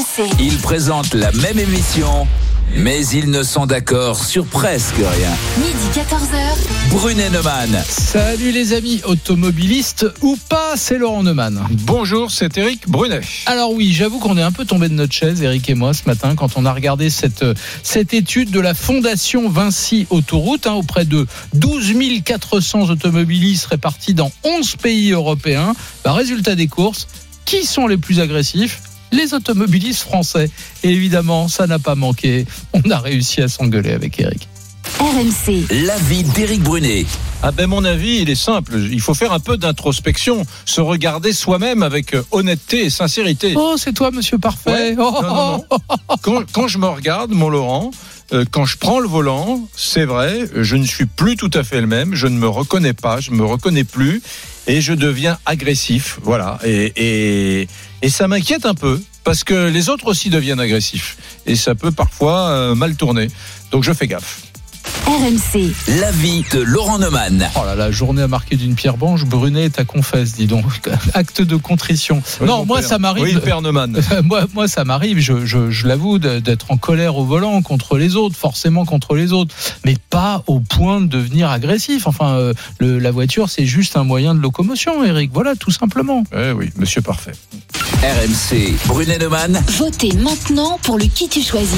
RMC. Ils présentent la même émission, mais ils ne sont d'accord sur presque rien. Midi 14h. Brunet Neumann. Salut les amis automobilistes ou pas, c'est Laurent Neumann. Bonjour, c'est Eric Brunet. Alors oui, j'avoue qu'on est un peu tombé de notre chaise, Eric et moi, ce matin, quand on a regardé cette, cette étude de la Fondation Vinci Autoroute hein, auprès de 12 400 automobilistes répartis dans 11 pays européens. Bah, résultat des courses, qui sont les plus agressifs? Les automobilistes français. Et évidemment, ça n'a pas manqué. On a réussi à s'engueuler avec Eric. RMC. L'avis d'Éric Brunet. Ah ben mon avis, il est simple. Il faut faire un peu d'introspection, se regarder soi-même avec euh, honnêteté et sincérité. Oh, c'est toi, monsieur parfait. Ouais. Oh, Non, non, non. Quand, quand je me regarde, mon Laurent, euh, quand je prends le volant, c'est vrai, je ne suis plus tout à fait le même. Je ne me reconnais pas, je me reconnais plus, et je deviens agressif. Voilà. Et, et, et ça m'inquiète un peu parce que les autres aussi deviennent agressifs, et ça peut parfois euh, mal tourner. Donc je fais gaffe. RMC. L'avis de Laurent Neumann. Oh là là, journée à marquer d'une pierre blanche. Brunet est à confesse, dis donc. Acte de contrition. non, moi, père. ça m'arrive. Oui, Père Neumann. moi, moi, ça m'arrive, je, je, je l'avoue, d'être en colère au volant contre les autres, forcément contre les autres, mais pas au point de devenir agressif. Enfin, euh, le- la voiture, c'est juste un moyen de locomotion, Eric. Voilà, tout simplement. Eh oui, monsieur parfait. RMC. Brunet Neumann. Votez maintenant pour le qui tu choisis.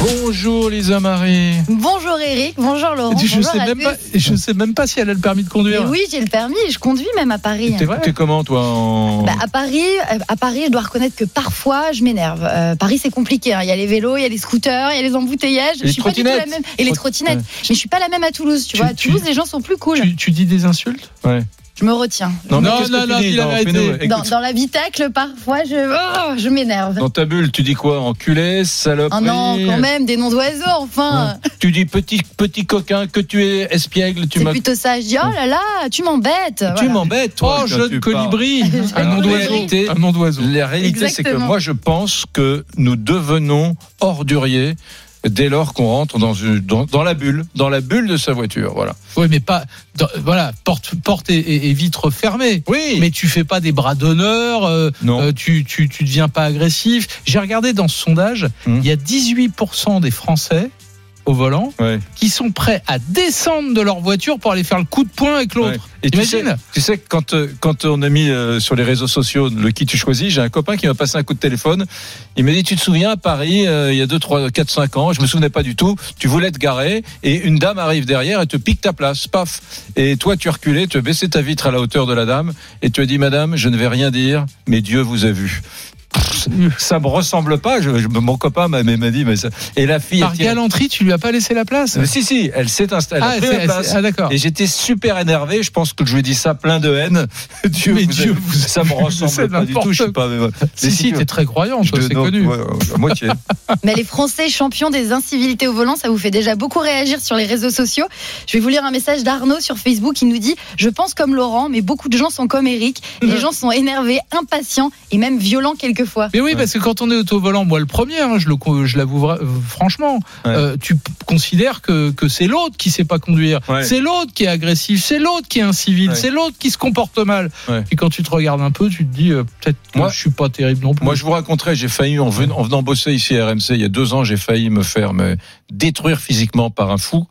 Bonjour Lisa Marie. Bonjour Eric, bonjour Laurent. je bonjour sais même pas, je sais même pas si elle a le permis de conduire. Mais oui, j'ai le permis, je conduis même à Paris. T'es comment toi en... Bah, à Paris, euh, à Paris, je dois reconnaître que parfois je m'énerve. Euh, Paris, c'est compliqué. hein. Il y a les vélos, il y a les scooters, il y a les embouteillages. Et les je suis pas du tout la trottinettes. même. Et les Trot- trottinettes. ouais. Mais je suis pas la même à Toulouse. Tu, Tu- vois, à tu- Toulouse, les gens sont plus cool. Tu, tu dis des insultes? Ouais. Je me retiens. Non, mais Non, non, tu non, dis fais-nous, Dans, dans l'habitacle, parfois, je, oh, je m'énerve. Dans ta bulle, tu dis quoi Enculé, saloperie Oh non, quand même, des noms d'oiseaux, enfin. Tu dis petit petit coquin que tu es espiègle, tu C'est m'as plutôt ça. Je dis, oh là là, tu m'embêtes. tu Voilà. m'embêtes toi. Oh, quand jeune tu colibri. un nom d'oiseau. Un nom d'oiseau. La réalité c'est que moi je pense que nous devenons orduriers dès lors qu'on rentre dans, une, dans, dans la bulle, dans la bulle de sa voiture, voilà. Oui, mais pas. dans- voilà, porte, porte et, et- et vitre fermées. Oui. Mais tu fais pas des bras d'honneur, euh, Non. euh, tu, tu, tu deviens pas agressif. J'ai regardé dans ce sondage, Hum. il y a 18% des Français au volant Ouais. qui sont prêts à descendre de leur voiture pour aller faire le coup de poing avec l'autre. Ouais. Et tu sais, tu sais que quand, euh, quand on a mis euh, sur les réseaux sociaux le qui tu choisis, j'ai un copain qui m'a passé un coup de téléphone. Il m'a dit Tu te souviens à Paris, euh, il y a 2, 3, 4, 5 ans, je me souvenais pas du tout, tu voulais te garer et une dame arrive derrière et te pique ta place, paf. Et toi, tu reculé, tu baissé ta vitre à la hauteur de la dame et tu as dit Madame, je ne vais rien dire, mais Dieu vous a vu. Ça me ressemble pas. Je, je- mon copain m'a m'a dit, mais ça. Et la fille. Par galanterie, tu lui as pas laissé la place. Mais si, si, elle s'est installée. Ah, elle place. ah, d'accord. Et j'étais super énervé. Je pense que je lui ai dit ça plein de haine. Dieu, Mais vous Dieu vous ça me ressemble pas du tout. Je suis pas. mais- Si, mais si, tu- t'es très croyant, toi, c'est connu. ouais, à moitié. Mais les Français champions des incivilités au volant, ça vous fait déjà beaucoup réagir sur les réseaux sociaux. Je vais vous lire un message d'Arnaud sur Facebook qui nous dit Je pense comme Laurent, mais beaucoup de gens sont comme Eric. Les gens sont énervés, impatients et même violents quelquefois. Mais oui, parce que quand on est auto-volant, moi le premier, hein, je le je l'avoue euh, franchement, Ouais. euh, tu considères que, que c'est l'autre qui sait pas conduire, Ouais. c'est l'autre qui est agressif, c'est l'autre qui est incivil, Ouais. c'est l'autre qui se comporte mal. Ouais. Et quand tu te regardes un peu, tu te dis euh, peut-être que Moi- je suis pas terrible non plus. Moi, je vous raconterai, j'ai failli, en venant, en venant bosser ici à RMC, il y a deux ans, j'ai failli me faire me détruire physiquement par un fou.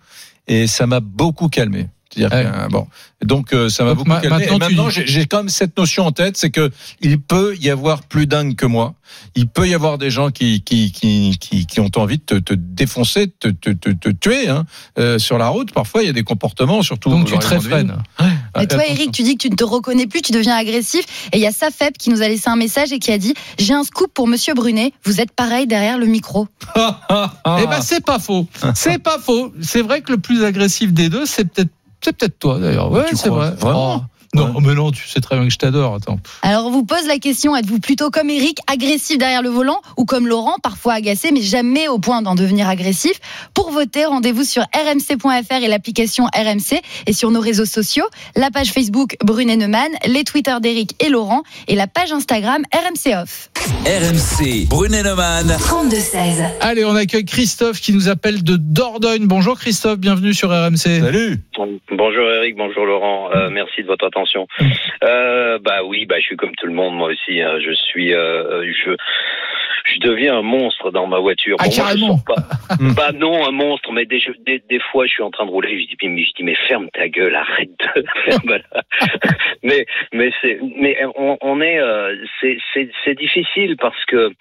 Et ça m'a beaucoup calmé. C'est-à-dire Ouais. que, euh, bon. Donc, euh, ça m'a beaucoup ma- calmé. maintenant, et maintenant, dis- j'ai quand même cette notion en tête, c'est que il peut y avoir plus dingue que moi. Il peut y avoir des gens qui, qui, qui, qui, qui ont envie de te, te défoncer, de te, te, te, te tuer, hein. Euh, sur la route. Parfois, il y a des comportements, surtout. Donc tu te réfrènes. Mais toi, attention. Eric, tu dis que tu ne te reconnais plus, tu deviens agressif. Et il y a Safeb qui nous a laissé un message et qui a dit J'ai un scoop pour Monsieur Brunet, vous êtes pareil derrière le micro. Eh ben c'est pas faux, c'est pas faux. C'est vrai que le plus agressif des deux, c'est peut-être c'est peut-être toi d'ailleurs. Ouais, c'est vrai. Vraiment? Oh. Non, mais non, tu sais très bien que je t'adore. Attends. Alors, on vous pose la question êtes-vous plutôt comme Eric, agressif derrière le volant, ou comme Laurent, parfois agacé, mais jamais au point d'en devenir agressif? Pour voter, rendez-vous sur rmc.fr et l'application RMC, et sur nos réseaux sociaux, la page Facebook Brunet Neumann, les Twitter d'Eric et Laurent, et la page Instagram RMC Off. RMC. Brunet Neumann. 32-16. Allez, on accueille Christophe qui nous appelle de Dordogne. Bonjour Christophe, bienvenue sur RMC. Salut. Bonjour Eric, bonjour Laurent, Euh, merci de votre attention. Euh, bah oui, bah je suis comme tout le monde moi aussi. hein. Je suis, euh, je, je deviens un monstre dans ma voiture. Ah, moi, je carrément. sors pas, pas non un monstre, mais des, des, des fois je suis en train de rouler, je dis, mais, je dis mais ferme ta gueule, arrête de mais mais c'est mais on, on est euh, c'est c'est difficile parce que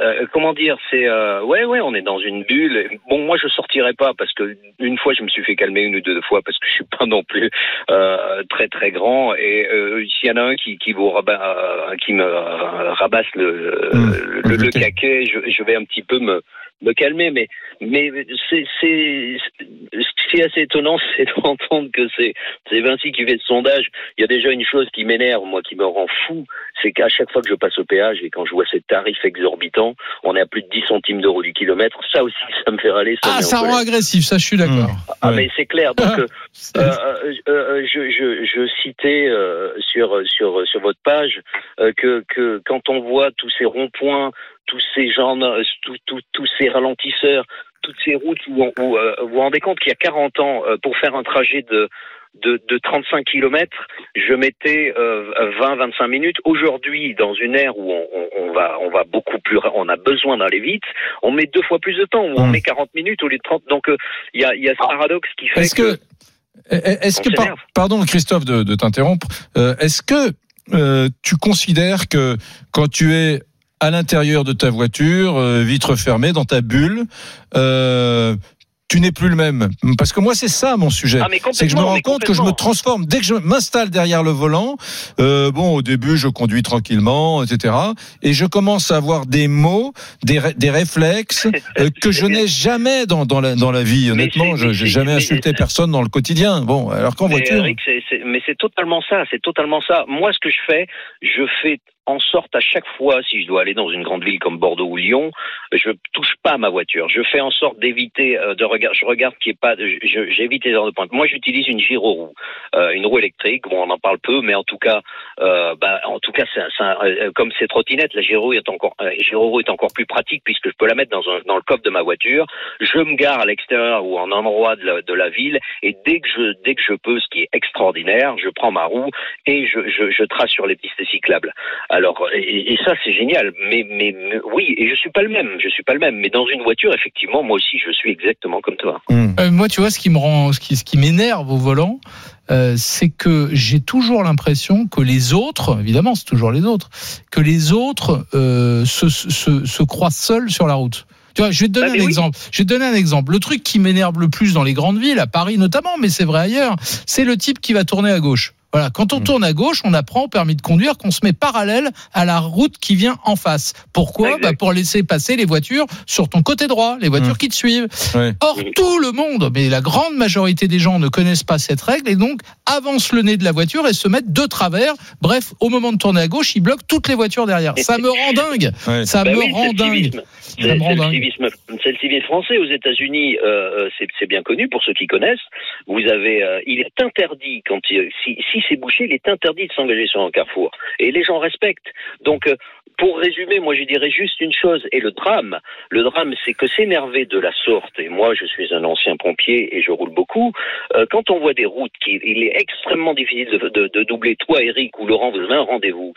euh, comment dire, c'est euh, ouais ouais, on est dans une bulle. Bon, moi je sortirai pas parce que une fois je me suis fait calmer une ou deux fois parce que je suis pas non plus euh, très très grand et euh, s'il y en a un qui qui vous rabat, euh, qui me euh, rabasse le Mmh, le, le caquet, je, je vais un petit peu me me calmer, mais mais c'est c'est ce qui est assez étonnant, c'est d'entendre que c'est c'est Vinci qui fait ce sondage. Il y a déjà une chose qui m'énerve, moi, qui me rend fou, c'est qu'à chaque fois que je passe au péage et quand je vois ces tarifs exorbitants, on est à plus de 10 centimes d'euros du kilomètre. Ça aussi, ça me fait râler. Ça Ah, ça rend agressif, ça, je suis d'accord. Ah, Ouais. mais c'est clair. Donc, euh, euh, euh, euh, je, je, je citais euh, sur sur sur votre page euh, que que quand on voit tous ces ronds-points, tous ces gens, tous ces ralentisseurs, toutes ces routes où, on- où, euh, vous vous rendez compte qu'il y a 40 ans, euh, pour faire un trajet de de, de 35 km, je mettais euh, 20-25 minutes. Aujourd'hui, dans une ère où on, on- on va on va beaucoup plus, on a besoin d'aller vite, on met deux fois plus de temps, où on Mm. met 40 minutes au lieu de 30. Donc euh, il y a y a ce paradoxe qui fait Est-ce que, est-ce que par- pardon Christophe de, de t'interrompre, est-ce que tu considères que quand tu es à l'intérieur de ta voiture, euh, vitre fermée, dans ta bulle, euh, tu n'es plus le même Parce que moi, c'est ça mon sujet. Ah, c'est que je me rends compte que je me transforme. Dès que je m'installe derrière le volant, euh, bon, au début, je conduis tranquillement, etc. Et je commence à avoir des mots, des, ré- des réflexes euh, que je n'ai jamais dans, dans, la, dans la vie. Honnêtement, je c'est- jamais mais- insulté personne dans le quotidien. Bon, alors qu'en voiture. Eric, mais c'est totalement ça, c'est totalement ça. Moi, ce que je fais, je fais en sorte à chaque fois, si je dois aller dans une grande ville comme Bordeaux ou Lyon, je touche pas à ma voiture. Je fais en sorte d'éviter euh, de regarder. Je regarde qu'il n'y pas. J'évite les heures de pointe. Moi, j'utilise une gyroroue, euh, une roue électrique. Bon, on en parle peu, mais en tout cas, euh, bah, en tout cas, c'est un- euh, comme ces trottinettes, la gyroroue est encore, euh, gyroroue est encore plus pratique puisque je peux la mettre dans, un, dans le coffre de ma voiture. Je me gare à l'extérieur ou en endroit de la, de la ville et dès que je dès que je peux, ce qui est extraordinaire, je prends ma roue et je, je, je trace sur les pistes cyclables. Alors et, et ça c'est génial. Mais, mais mais oui, et je suis pas le même, je suis pas le même. Mais dans une voiture, effectivement, moi aussi, je suis exactement comme toi. Hmm. Euh, moi, tu vois, ce qui me rend, ce qui, ce qui m'énerve au volant, euh, c'est que j'ai toujours l'impression que les autres, évidemment, c'est toujours les autres, que les autres euh, se, se, se croient seuls sur la route. Tu vois, je vais te donner Ah, mais un oui. exemple. Je vais te donner un exemple. Le truc qui m'énerve le plus dans les grandes villes, à Paris notamment, mais c'est vrai ailleurs, c'est le type qui va tourner à gauche. Voilà, quand on Mm. tourne à gauche, on apprend au permis de conduire qu'on se met parallèle à la route qui vient en face. Pourquoi bah Pour laisser passer les voitures sur ton côté droit, les voitures Mm. qui te suivent. Or, tout le monde, mais la grande majorité des gens ne connaissent pas cette règle et donc avancent le nez de la voiture et se mettent de travers. Bref, au moment de tourner à gauche, ils bloquent toutes les voitures derrière. Ça me rend dingue. Ouais. Ça Bah me oui, rend dingue. Ça C'est me rend dingue. c'est le civisme français aux États-Unis. Euh, c'est c'est bien connu pour ceux qui connaissent. Vous avez, euh, il est interdit quand il- si, si c'est bouché, il est interdit de s'engager sur un carrefour. Et les gens respectent. Donc, euh, pour résumer, moi je dirais juste une chose. Et le drame, le drame, c'est que s'énerver de la sorte. Et moi, je suis un ancien pompier et je roule beaucoup. euh, quand on voit des routes qui, il est extrêmement difficile de, de- de doubler. Toi, Eric ou Laurent, vous avez un rendez-vous.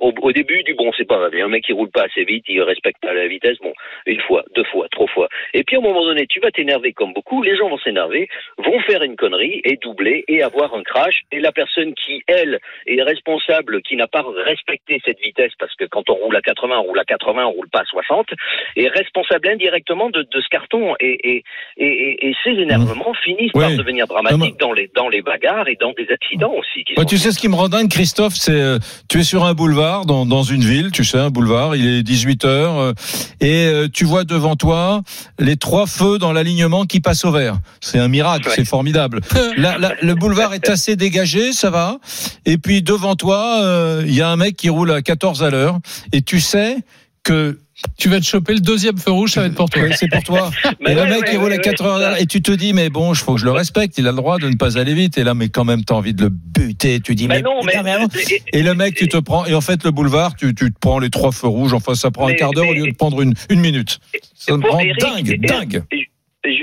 Au, au début, du bon, c'est pas grave. Il y a un mec qui roule pas assez vite, il respecte pas la vitesse. Bon, une fois, deux fois, trois fois. Et puis à un moment donné, tu vas t'énerver comme beaucoup, les gens vont s'énerver, vont faire une connerie et doubler et avoir un crash. Et la personne qui, elle, est responsable, qui n'a pas respecté cette vitesse, parce que quand on roule à 80, on roule à 80, on roule pas à 60, est responsable indirectement de, de ce carton. Et, et, et, et- ces énervements finissent par devenir dramatiques dans les, dans les bagarres et dans des accidents aussi. Qui Ouais, sont- tu sais ce qui me rend dingue, Christophe, c'est euh, tu es sur un boulevard dans, dans une ville, tu sais un boulevard, il est 18 heures euh, et euh, tu vois devant toi les trois feux dans l'alignement qui passent au vert. C'est un miracle, Ouais. c'est formidable. Le boulevard est assez dégagé, ça va. Et puis devant toi, euh, il y a un mec qui roule à 14 à l'heure et tu sais que Tu vas te choper le deuxième feu rouge, ça va être pour toi. c'est pour toi. Mais Et le mec il roule à ouais, 4 ouais, heures à l'heure et tu te dis mais bon, il faut que je le respecte, il a le droit de ne pas aller vite et là mais quand même t'as envie de le buter, tu dis Mais mais, non, et- le mec, tu te prends, et en fait, le boulevard, tu, tu te prends les trois feux rouges, enfin, ça prend un quart d'heure au lieu de prendre une, une minute. Ça me rend Eric, dingue, et- dingue.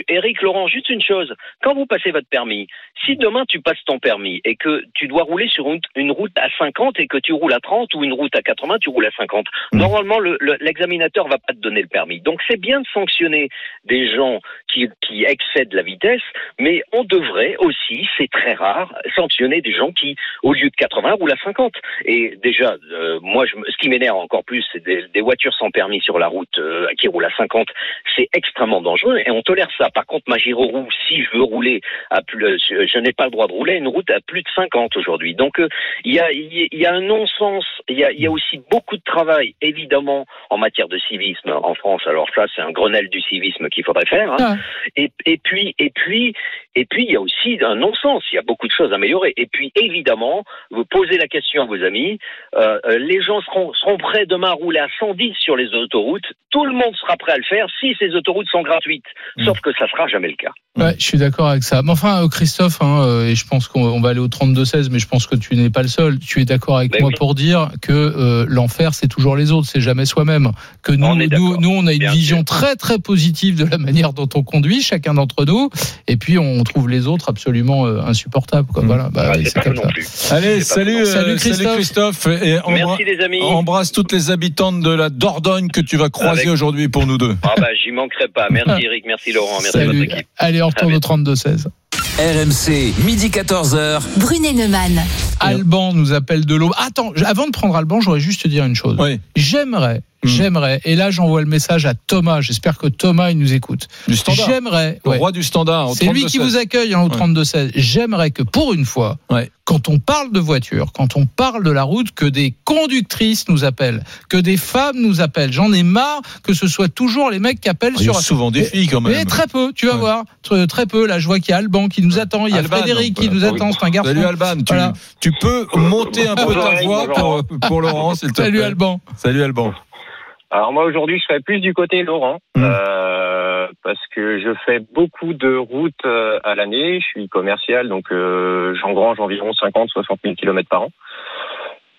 Eric Laurent, juste une chose. Quand vous passez votre permis, si demain tu passes ton permis et que tu dois rouler sur une, une route à 50 et que tu roules à 30 ou une route à 80, tu roules à 50. Normalement, le- le- l'examinateur va pas te donner le permis. Donc c'est bien de sanctionner des gens qui, qui excèdent la vitesse, mais on devrait aussi, c'est très rare, sanctionner des gens qui, au lieu de 80, roulent à 50. Et déjà, euh, moi, je, ce qui m'énerve encore plus, c'est des, des voitures sans permis sur la route euh, qui roulent à 50. C'est extrêmement dangereux et on tolère ça. Par contre, ma gyroroue, si je veux rouler à plus, euh, je, n'ai pas le droit de rouler une route à plus de 50 aujourd'hui. Donc, euh, il y a, y un non-sens. Il y a, il y a aussi beaucoup de travail, évidemment, en matière de civisme en France. Alors ça, c'est un Grenelle du civisme qu'il faudrait faire. hein. Ah. Et, et puis, et puis, et puis, il y a aussi un non-sens. Il y a beaucoup de choses à améliorer. Et puis, évidemment, vous posez la question à vos amis. euh, euh, les gens seront, seront prêts demain à rouler à 110 sur les autoroutes. Tout le monde sera prêt à le faire si ces autoroutes sont gratuites. Sauf que ça sera jamais le cas. Ouais, je suis d'accord avec ça. Mais enfin, euh, Christophe, hein, et je pense qu'on on va aller au 32-16, mais je pense que tu n'es pas le seul. Tu es d'accord avec Ben moi oui. pour dire que euh, l'enfer, c'est toujours les autres, c'est jamais soi-même. Que nous, On nous, nous, on a une Bien vision sûr. très très positive de la manière dont on conduit, chacun d'entre nous, et puis on trouve les autres absolument euh, insupportables. Quoi. Mm. Voilà, bah, Ah, c'est comme ça. Allez, salut, euh, Salut, salut Christophe. Et Merci les amis. embrasse toutes les habitantes de la Dordogne que tu vas croiser Avec- aujourd'hui pour nous deux. Ah bah j'y manquerai pas. Merci Eric, merci Laurent, merci à votre Salut. équipe. Allez, on retourne au 32-16. RMC, midi 14h. Brunet Neumann. Alban nous appelle de l'eau. Attends, avant de prendre Alban, j'aurais juste te dire une chose. Oui, J'aimerais, Hmm. j'aimerais, et là j'envoie le message à Thomas, j'espère que Thomas il nous écoute. du standard. J'aimerais, Le ouais. roi du standard. c'est lui qui 32-16. vous accueille hein, au Ouais. 32-16. J'aimerais que pour une fois, Ouais. quand on parle de voiture, quand on parle de la route, que des conductrices nous appellent, que des femmes nous appellent. J'en ai marre que ce soit toujours les mecs qui appellent Il y a sur. souvent des filles quand Mais même. très peu, tu vas Ouais. voir. Très, très peu. Là, je vois qu'il y a Alban qui nous attend, il y a Alban, Frédéric qui voilà. nous attend, c'est un garçon. Salut Alban, tu, Voilà. tu peux monter un peu ta voix pour, pour Laurent, s'il te Salut plaît. Alban. Salut Alban. Alors moi aujourd'hui je serais plus du côté Laurent Mm. euh, parce que je fais beaucoup de routes euh, à l'année. Je suis commercial donc euh, j'engrange environ 50-60 000 kilomètres par an.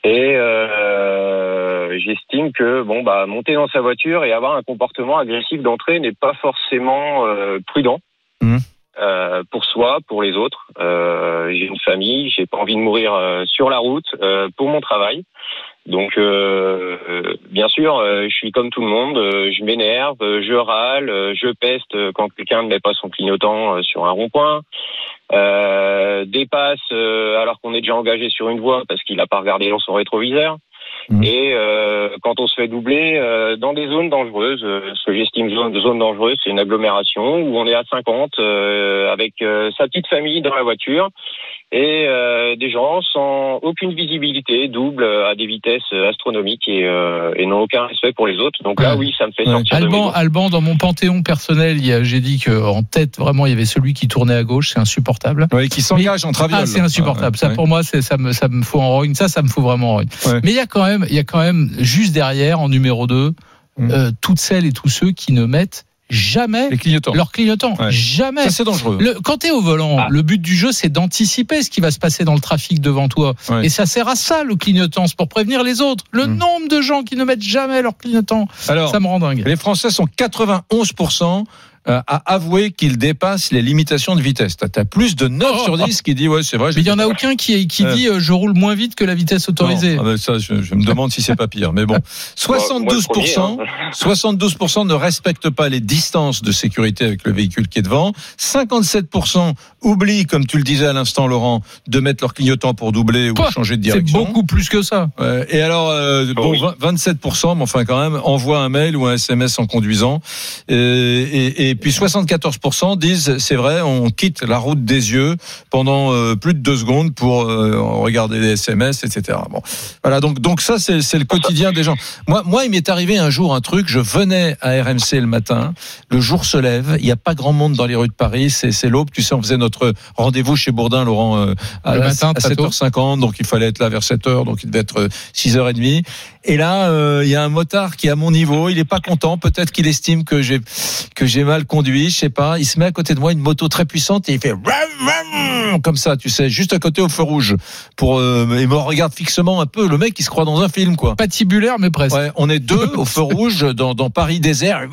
Et euh, j'estime que bon bah monter dans sa voiture et avoir un comportement agressif d'entrée n'est pas forcément euh, prudent. Mhm. Euh, pour soi, pour les autres. Euh, j'ai une famille, j'ai pas envie de mourir euh, sur la route euh, pour mon travail. Donc, euh, euh, bien sûr, euh, je suis comme tout le monde, je m'énerve, je râle, je peste quand quelqu'un ne met pas son clignotant sur un rond-point, dépasse alors qu'on est déjà engagé sur une voie parce qu'il n'a pas regardé dans son rétroviseur. Mhm. Et euh, quand on se fait doubler euh, dans des zones dangereuses, euh, ce que j'estime zone, zone dangereuse, c'est une agglomération où on est à 50 euh, avec euh, sa petite famille dans la voiture et euh, des gens sans aucune visibilité, double à des vitesses astronomiques et, euh, et n'ont aucun respect pour les autres. Donc là, oui, ça me fait Ouais. sortir Alban. Alban, dans mon panthéon personnel, il y a- j'ai dit que en tête, vraiment, il y avait celui qui tournait à gauche, c'est insupportable. Oui, qui s'engage en traviole. Ah, c'est insupportable. Ça, Ouais. pour moi, ça me, ça me fout en rogne. Ça, ça me fout vraiment en rogne. Ouais. Mais il y a quand même, il y a quand même, juste derrière, en numéro 2, Mm. euh, toutes celles et tous ceux qui ne mettent jamais Les clignotants. leur clignotant. Ouais. Jamais. Ça, c'est dangereux. Le, quand tu es au volant, Ah. le but du jeu, c'est d'anticiper ce qui va se passer dans le trafic devant toi. Ouais. Et ça sert à ça, le clignotant. C'est pour prévenir les autres. Le Mm. nombre de gens qui ne mettent jamais leur clignotant, Alors, ça me rend dingue. les Français sont 91% euh, à avouer qu'ils dépassent les limitations de vitesse. T'as as plus de 9 Oh. sur 10 qui dit ouais c'est vrai. Mais il y en a aucun qui, qui Euh. dit euh, je roule moins vite que la vitesse autorisée. Non, ah ben ça, je, je me demande si c'est pas pire. Mais bon, Moi, moi, le 72%, premier, hein. 72% ne respectent pas les distances de sécurité avec le véhicule qui est devant. 57% oublient, comme tu le disais à l'instant, Laurent, de mettre leur clignotant pour doubler ou Quoi changer de C'est direction. beaucoup plus que ça. Et alors, euh, bon, oui. 20 27%, mais enfin quand même, envoie un mail ou un SMS en conduisant. Et, et, et puis 74% disent, c'est vrai, on quitte la route des yeux pendant euh, plus de deux secondes pour euh, regarder les SMS, etc. Bon, voilà. Donc, donc ça, c'est c'est le quotidien des gens. Moi, moi, il m'est arrivé un jour un truc. Je venais à RMC le matin. Le jour se lève. Il n'y a pas grand monde dans les rues de Paris. C'est c'est l'aube. Tu sais, on faisait notre rendez-vous chez Bourdin, Laurent, euh, à, Le matin, à très tôt. 7h50. Donc, il fallait être là vers 7h. Donc, il devait être euh, 6h30. Et là, euh, il y a un motard qui est à mon niveau. Il est pas content. Peut-être qu'il estime que j'ai que j'ai mal conduit. Je sais pas. Il se met à côté de moi une moto très puissante et il fait Ram, ram comme ça, tu sais, juste à côté au feu rouge. Pour euh, il me regarde fixement un peu. Le mec, il se croit dans un film, quoi. Patibulaire, mais presque. Ouais, on est deux au feu rouge dans, dans Paris désert,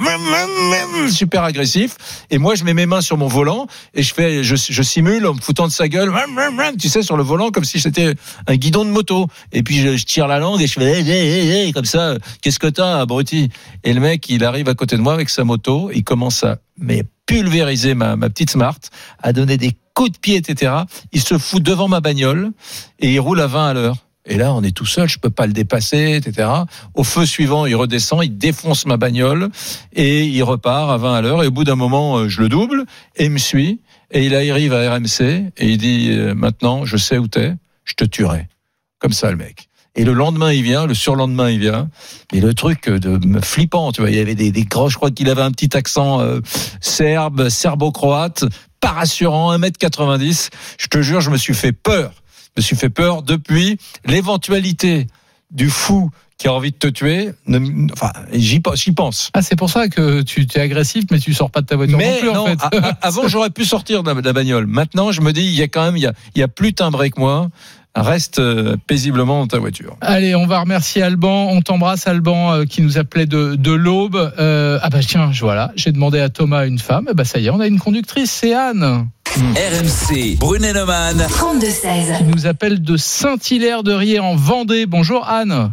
super agressif. Et moi, je mets mes mains sur mon volant et je fais, je, je simule en me foutant de sa gueule, tu sais, sur le volant comme si c'était un guidon de moto. Et puis je, je tire la langue et je fais comme ça. Qu'est-ce que t'as, abruti? Et le mec, il arrive à côté de moi avec sa moto, il commence à mais pulvériser ma, ma petite Smart, à donner des coups de pied, etc. Il se fout devant ma bagnole et il roule à 20 à l'heure. Et là, on est tout seul, je peux pas le dépasser, etc. Au feu suivant, il redescend, il défonce ma bagnole et il repart à 20 à l'heure. Et au bout d'un moment, euh, je le double et il me suit. Et il arrive à RMC et il dit euh, maintenant, je sais où t'es, je te tuerai. Comme ça, le mec. Et le lendemain, il vient, le surlendemain, il vient. Et le truc de flippant, tu vois, il y avait des, des gros, je crois qu'il avait un petit accent euh, serbe, serbo-croate, pas rassurant, 1m90. Je te jure, je me suis fait peur. Je me suis fait peur depuis l'éventualité du fou qui a envie de te tuer. ne- enfin, j'y pense. Ah, c'est pour ça que tu es agressif, mais tu sors pas de ta voiture Mais non plus, non, en fait. a- a- avant j'aurais pu sortir de la, de la bagnole. Maintenant, je me dis, il y a quand même, il y a, il y a plus timbré que moi. Reste euh, paisiblement dans ta voiture. Allez, on va remercier Alban. On t'embrasse, Alban, euh, qui nous appelait de, de l'Aube. Euh, ah bah tiens, voilà, j'ai demandé à Thomas une femme. Bah ça y est, on a une conductrice, c'est Anne, RMC, Brunet-Neumann. 32-16. qui nous appelle de Saint-Hilaire-de-Riez en Vendée. Bonjour Anne.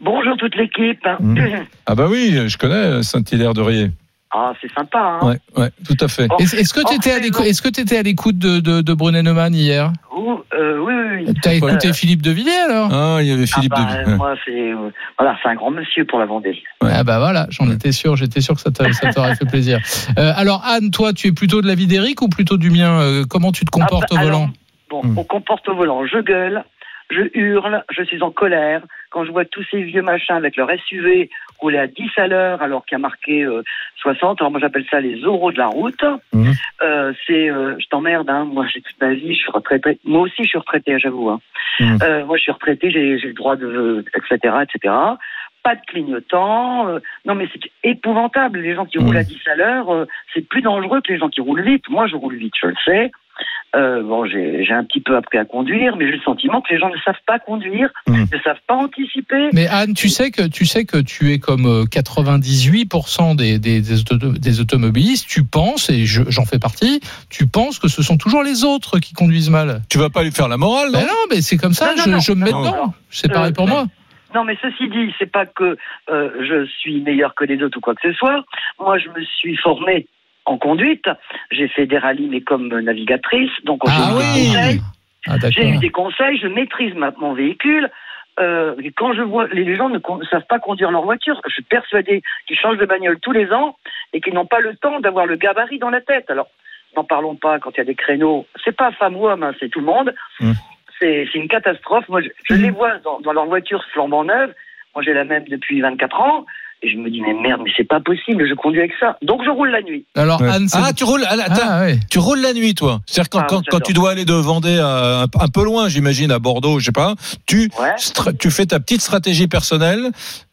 Bonjour toute l'équipe. Mmh. Ah bah oui, je connais Saint-Hilaire de Riez. Ah, c'est sympa. Hein Ouais, ouais, tout à fait. Oh. Est-ce que tu étais à l'écoute, est-ce que t'étais à l'écoute de, de, de Brunet-Neumann hier? Euh, oui, oui, oui. T'as écouté Euh, Philippe de Villiers alors? Ah, il y avait Philippe ah bah, de Moi, c'est euh, voilà, c'est un grand monsieur pour la Vendée. ouais. Ah bah voilà, j'en étais sûr, j'étais sûr que ça t'a- ça t'aurait fait plaisir. Euh, alors Anne, toi, tu es plutôt de l'avis d'Éric ou plutôt du mien? Euh, Comment tu te comportes Ah bah, au volant? alors, Bon, Hmm. on comporte au volant. Je gueule, je hurle, je suis en colère. Quand je vois tous ces vieux machins avec leur SUV rouler à 10 à l'heure alors qu'il y a marqué euh, 60, alors moi j'appelle ça les oraux de la route. Mhm. Euh, c'est, euh, je t'emmerde, hein. moi j'ai toute ma vie, je suis retraité. Moi aussi je suis retraité, j'avoue. Hein. Mhm. Euh, moi je suis retraité, j'ai, j'ai le droit de, etc., etc. Pas de clignotant. euh, non mais c'est épouvantable. Les gens qui Mhm. roulent à 10 à l'heure, euh, c'est plus dangereux que les gens qui roulent vite. Moi je roule vite, je le sais. Euh, bon, j'ai j'ai un petit peu appris à conduire, mais j'ai le sentiment que les gens ne savent pas conduire, Mhm. ne savent pas anticiper. Mais Anne, tu sais que tu sais que tu es comme euh, 98% des, des, des, auto- des automobilistes. Tu penses, et je- j'en fais partie, tu penses que ce sont toujours les autres qui conduisent mal. Tu vas pas lui faire la morale, non? Mais non, mais c'est comme ça. Non, je, non. je me mets Non, dedans. C'est pareil Euh, pour moi. Non, mais ceci dit, c'est pas que euh, je suis meilleur que les autres ou quoi que ce soit. Moi, je me suis formée en conduite. J'ai fait des rallyes, mais comme navigatrice. Donc, j'ai Ah eu des oui. conseils. Ah J'ai eu des conseils. Je maîtrise ma- mon véhicule. Euh, quand je vois les gens ne savent pas conduire leur voiture, je suis persuadé qu'ils changent de bagnole tous les ans et qu'ils n'ont pas le temps d'avoir le gabarit dans la tête. Alors, n'en parlons pas quand il y a des créneaux. C'est pas femme ou homme, hein, c'est tout le monde. Mm. C'est c'est une catastrophe. Moi, je, je les vois dans, dans leur voiture flambant neuve. Moi, j'ai la même depuis 24 ans. Et je me dis, mais merde, mais c'est pas possible, je conduis avec ça. Donc, je roule la nuit. Alors Ouais. Anne, Ah, tu roules. ah, attends, Ah, ouais. Tu roules la nuit, toi. C'est-à-dire quand, Ah, quand, tu dois aller de Vendée à, un, un peu loin, j'imagine, à Bordeaux, je sais pas, tu, Ouais. tu fais ta petite stratégie personnelle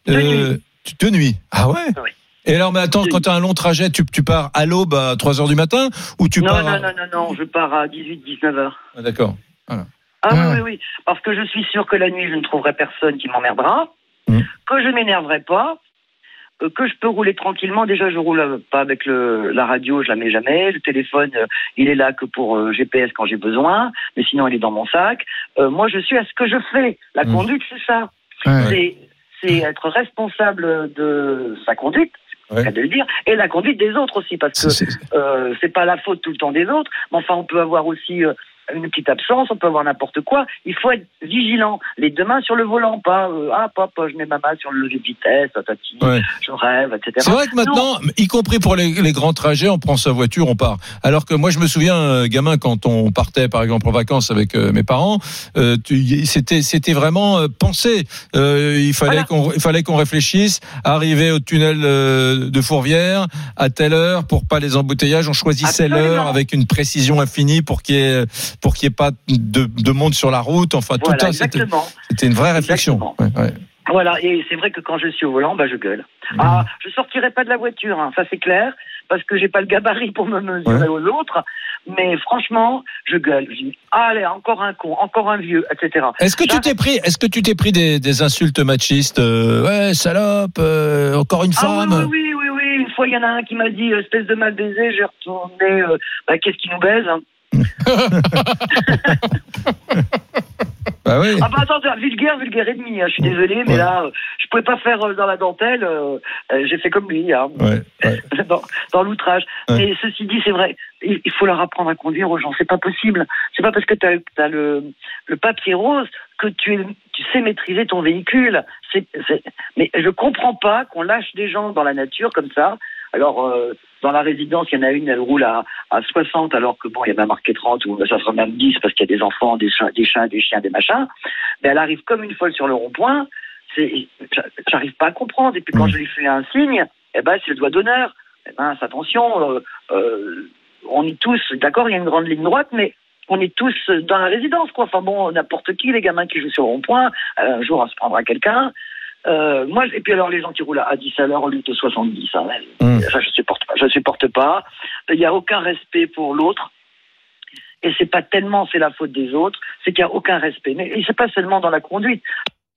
De tu- de nuit. Ah ouais Oui. Et alors, mais attends, quand tu as un long trajet, tu, tu pars à l'aube à 3 heures du matin ou tu non, pars non, à- non, non, non, je pars à 18, 19 heures. Ah, D'accord. Ah Ah. oui, oui. Parce que je suis sûr que la nuit, je ne trouverai personne qui m'emmerdera, Mm. que je m'énerverai pas, euh, que je peux rouler tranquillement. Déjà, je roule euh, pas avec le, la radio, je la mets jamais. Le téléphone, euh, il est là que pour euh, GPS quand j'ai besoin, mais sinon, il est dans mon sac. Euh, moi, je suis à ce que je fais. La Mm. conduite, c'est ça. C'est être responsable de sa conduite. c'est Ouais. de le dire, et la conduite des autres aussi, parce que C'est- euh, pas la faute tout le temps des autres, mais enfin on peut avoir aussi euh, une petite absence, on peut avoir n'importe quoi. Il faut être vigilant, les deux mains sur le volant, pas euh, ah papa je mets ma main sur le levier de vitesse, tatati, Ouais. je rêve, etc. C'est vrai que maintenant, y compris pour les, les grands trajets, on prend sa voiture, on part. Alors que moi, je me souviens, euh, gamin, quand on partait, par exemple, en vacances avec euh, mes parents, euh, c'était c'était vraiment euh, pensé. Euh, il fallait Voilà. qu'on il fallait qu'on réfléchisse, arriver au tunnel euh, de Fourvière à telle heure pour pas les embouteillages. On choisissait l'heure avec une précision infinie pour qu'il y ait pour qu'il y ait pas de, de monde sur la route. Enfin, Voilà, tout ça, c'était exactement. c'était une vraie réflexion. Ouais, ouais. Voilà, et c'est vrai que quand je suis au volant, bah, je gueule. Ah, je sortirai pas de la voiture, hein, ça c'est clair, parce que j'ai pas le gabarit pour me mesurer aux autres. Mais franchement, je gueule. Je dis, allez, encore un con, encore un vieux, etc. Est-ce que tu t'es pris, est-ce que tu t'es pris des, des insultes machistes euh, Ouais, salope, euh, encore une Ah oui, femme. oui, oui, oui, oui. Une fois, il y en a un qui m'a dit, euh, espèce de mal baisé, j'ai retourné, euh, bah, qu'est-ce qui nous baise hein Bah oui. Ah bah attends, vulgaire, vulgaire et demi, hein, je suis désolé, mais là, euh, je pouvais pas faire euh, dans la dentelle, euh, j'ai fait comme lui, hein, Ouais, ouais. dans, dans l'outrage. Mais ceci dit, c'est vrai, il, il faut leur apprendre à conduire aux gens, c'est pas possible. C'est pas parce que tu as, le, le papier rose que tu, es- tu sais maîtriser ton véhicule. Mais je comprends pas qu'on lâche des gens dans la nature comme ça. Alors, euh, dans la résidence, il y en a une, elle roule à, à 60, alors que bon, il y en a marqué 30, ou ça sera même 10, parce qu'il y a des enfants, des chats, des chats, des chiens, des machins. Mais elle arrive comme une folle sur le rond-point. J'arrive pas à comprendre. Et puis quand Mm. je lui fais un signe, eh ben, c'est le doigt d'honneur. Eh ben, attention, euh, euh, on est tous, d'accord, il y a une grande ligne droite, mais on est tous dans la résidence, quoi. Enfin bon, n'importe qui, les gamins qui jouent sur le rond-point, euh, un jour, on se prendra quelqu'un. Euh, moi, et puis alors les gens qui roulent à 10 à l'heure au lieu de 70, hein, Mm. ça je supporte pas. Je supporte pas. Il n'y a aucun respect pour l'autre. Et c'est pas tellement c'est la faute des autres, c'est qu'il n'y a aucun respect. Mais c'est pas seulement dans la conduite.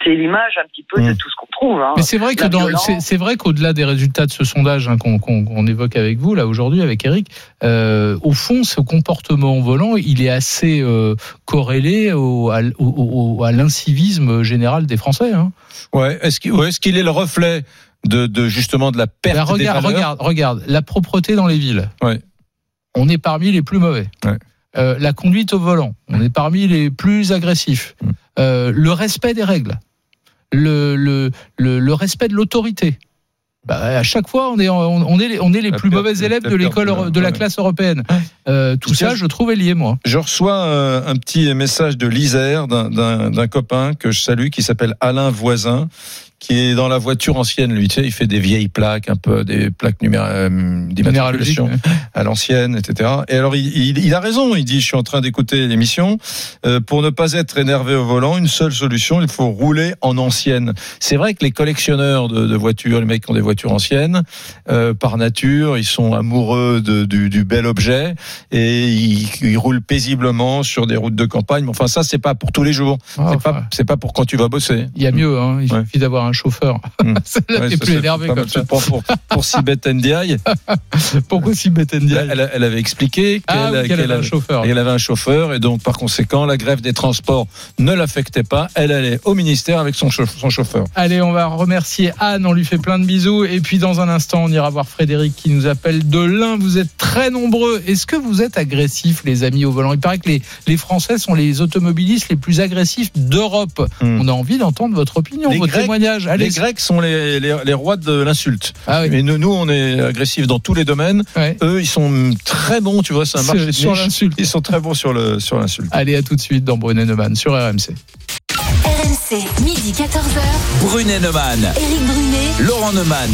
C'est l'image un petit peu de Mm. tout ce qu'on trouve. Hein. Mais c'est vrai que La dans, violence. c'est, c'est vrai qu'au-delà des résultats de ce sondage hein, qu'on, qu'on- qu'on évoque avec vous là aujourd'hui avec Eric, euh, au fond, ce comportement au volant, il est assez euh, corrélé au, à, au- au- à l'incivisme général des Français. Hein. Ouais. Est-ce qu'il ouais, est-ce qu'il est le reflet de, de justement de la perte Bah, des regarde, valeurs regarde, regarde, la propreté dans les villes. Ouais. On est parmi les plus mauvais. Ouais. Euh, la conduite au volant, on est parmi les plus agressifs. Mm. Euh, le respect des règles, le, le, le, le respect de l'autorité. Bah, à chaque fois, on est, on, est, les- on est les La plus perte- mauvais élèves de l'école, de- la ouais. classe européenne. Euh, tout ça, je trouvais lié, moi. Je reçois euh, un petit message de l'Isère d'un copain que je salue qui s'appelle Alain Voisin qui est dans la voiture ancienne lui tu sais il fait des vieilles plaques un peu des plaques euh, d'immatriculation à l'ancienne etc et alors il, il- il a raison il dit je suis en train d'écouter l'émission Euh, pour ne pas être énervé au volant une seule solution il faut rouler en ancienne c'est vrai que les collectionneurs de, de voitures les mecs qui ont des voitures anciennes euh, par nature ils sont amoureux de- du, du bel objet et ils, ils roulent paisiblement sur des routes de campagne. Mais enfin, ça, c'est pas pour tous les jours. Ah, c'est enfin, pas, pour quand tu vas bosser. Il y a mieux, hein. il Ouais. suffit d'avoir un chauffeur. Mm. C'est là Ouais, plus c'est énervé pas comme ça. Pour, pour Sibeth Ndiaye. Pourquoi si bête Elle, elle- avait expliqué qu'elle Ah, oui, qu'elle avait un chauffeur. elle avait un chauffeur et donc par conséquent la grève des transports ne l'affectait pas. Elle allait au ministère avec son, chauf- son chauffeur. Allez, on va remercier Anne, on lui fait plein de bisous. Et puis dans un instant, on ira voir Frédéric qui nous appelle de l'Ain. Vous êtes très nombreux. Est-ce que vous êtes agressifs, les amis, au volant? Il paraît que les, les Français sont les automobilistes les plus agressifs d'Europe. Hmm. On a envie d'entendre votre opinion, Les votre Grecs- Allez. Les Grecs sont les, les, les rois de l'insulte. Ah oui. Mais nous, nous, on est agressifs dans tous les domaines. Ouais. Eux, ils sont très bons, tu vois, c'est un Sur- marché de sur l'insulte. Ils sont très bons sur le sur l'insulte. Allez, à tout de suite dans Brunet Neumann sur RMC. RMC, midi 14h. Brunet Neumann, Éric Brunet. Laurent Neumann.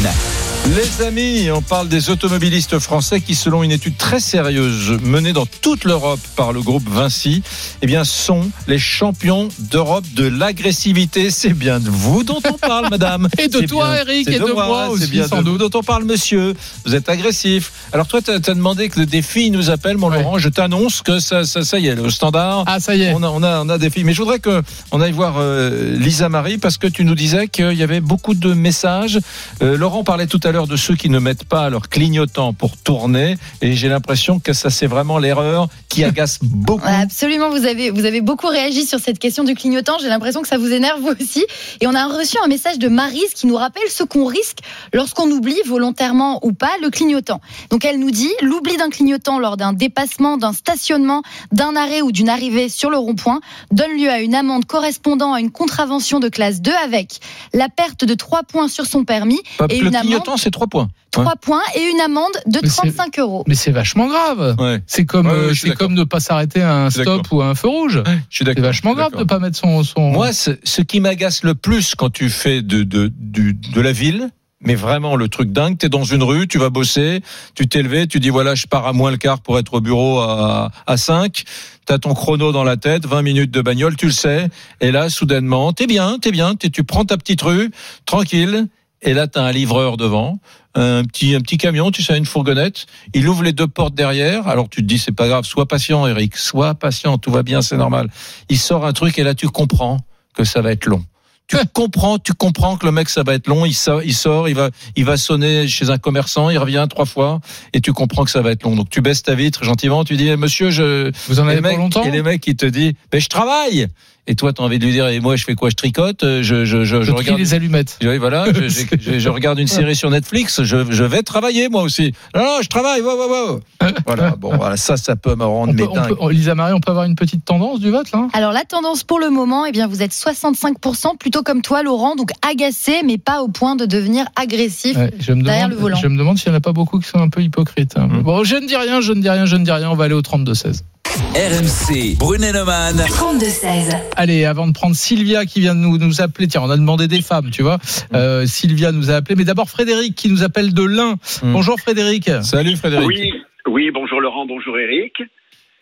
Les amis, on parle des automobilistes français qui, selon une étude très sérieuse menée dans toute l'Europe par le groupe Vinci, eh bien, sont les champions d'Europe de l'agressivité. C'est bien de vous dont on parle, madame. Et de C'est toi, bien- Eric, c'est et de moi c'est aussi, bien sans de vous dont on parle, monsieur. Vous êtes agressif. Alors toi, tu as, demandé que des filles nous appellent, mon Ouais. Laurent. Je t'annonce que ça, ça, ça y est, le standard. Ah, ça y est. On a, on, a, on a des filles. Mais je voudrais que on aille voir euh, Lisa Marie parce que tu nous disais qu'il y avait beaucoup de messages. Euh, Laurent parlait tout à l'heure de ceux qui ne mettent pas leur clignotant pour tourner. Et j'ai l'impression que ça, c'est vraiment l'erreur qui agace beaucoup. Absolument, vous avez, vous avez beaucoup réagi sur cette question du clignotant. J'ai l'impression que ça vous énerve vous aussi. Et on a reçu un message de Marise qui nous rappelle ce qu'on risque lorsqu'on oublie volontairement ou pas le clignotant. Donc elle nous dit l'oubli d'un clignotant lors d'un dépassement, d'un stationnement, d'un arrêt ou d'une arrivée sur le rond-point donne lieu à une amende correspondant à une contravention de classe 2 avec la perte de 3 points sur son permis et le une amende, clignotant, c'est trois points. 3 points et une amende de Mais c'est- 35 euros. Mais c'est vachement grave. Ouais. C'est comme, Ouais, ouais, euh, c'est comme ne pas s'arrêter à un stop ou à un feu rouge. Je suis C'est vachement grave de d'accord. pas mettre son. son... Moi, ce qui m'agace le plus quand tu fais de, de, du- de la ville, mais vraiment le truc dingue. T'es dans une rue, tu vas bosser, tu t'es levé, tu dis voilà, je pars à moins le quart pour être au bureau à, à 5. T'as ton chrono dans la tête, 20 minutes de bagnole, tu le sais. Et là, soudainement, t'es bien, t'es bien, t'es- tu prends ta petite rue, tranquille. Et là, t'as un livreur devant, un petit, un petit camion, tu sais, une fourgonnette. Il ouvre les deux portes derrière. Alors tu te dis, c'est pas grave, sois patient, Eric, sois patient, tout va bien, c'est normal. Il sort un truc et là, tu comprends que ça va être long. Tu comprends, tu comprends que le mec ça va être long. Il sort, il sort, il va, il va sonner chez un commerçant, il revient trois fois et tu comprends que ça va être long. Donc tu baisses ta vitre gentiment, tu dis Monsieur, je. Vous en avez mecs- longtemps Et les mecs qui te disent mais je travaille. Et toi t'as envie de lui dire et moi je fais quoi? Je tricote, euh, je, je, je, Je regarde. les allumettes. Oui, voilà, je, je- je- je regarde une série sur Netflix, je, je vais travailler moi aussi. Non, non, je travaille, wow, wow, wow. Voilà, bon, voilà, ça, ça peut me rendre On peut, dingue. Lisa Marie, on peut avoir une petite tendance du vote là? Alors la tendance pour le moment, eh bien vous êtes 65% plutôt comme toi Laurent, donc agacé mais pas au point de devenir agressif. Ouais, je, me Derrière demande, le volant. je me demande s'il n'y en a pas beaucoup qui sont un peu hypocrites. hein. Mm. Bon, je ne dis rien, je ne dis rien, je ne dis rien. On va aller au 32-16. RMC, Brunet-Neumann. 32-16. Allez, avant de prendre Sylvia qui vient de nous, nous appeler, tiens, on a demandé des femmes, tu vois. Euh, Sylvia nous a appelé, mais d'abord Frédéric qui nous appelle de l'Ain. Mm. Bonjour Frédéric. Salut Frédéric. Oui, oui, bonjour Laurent, bonjour Eric.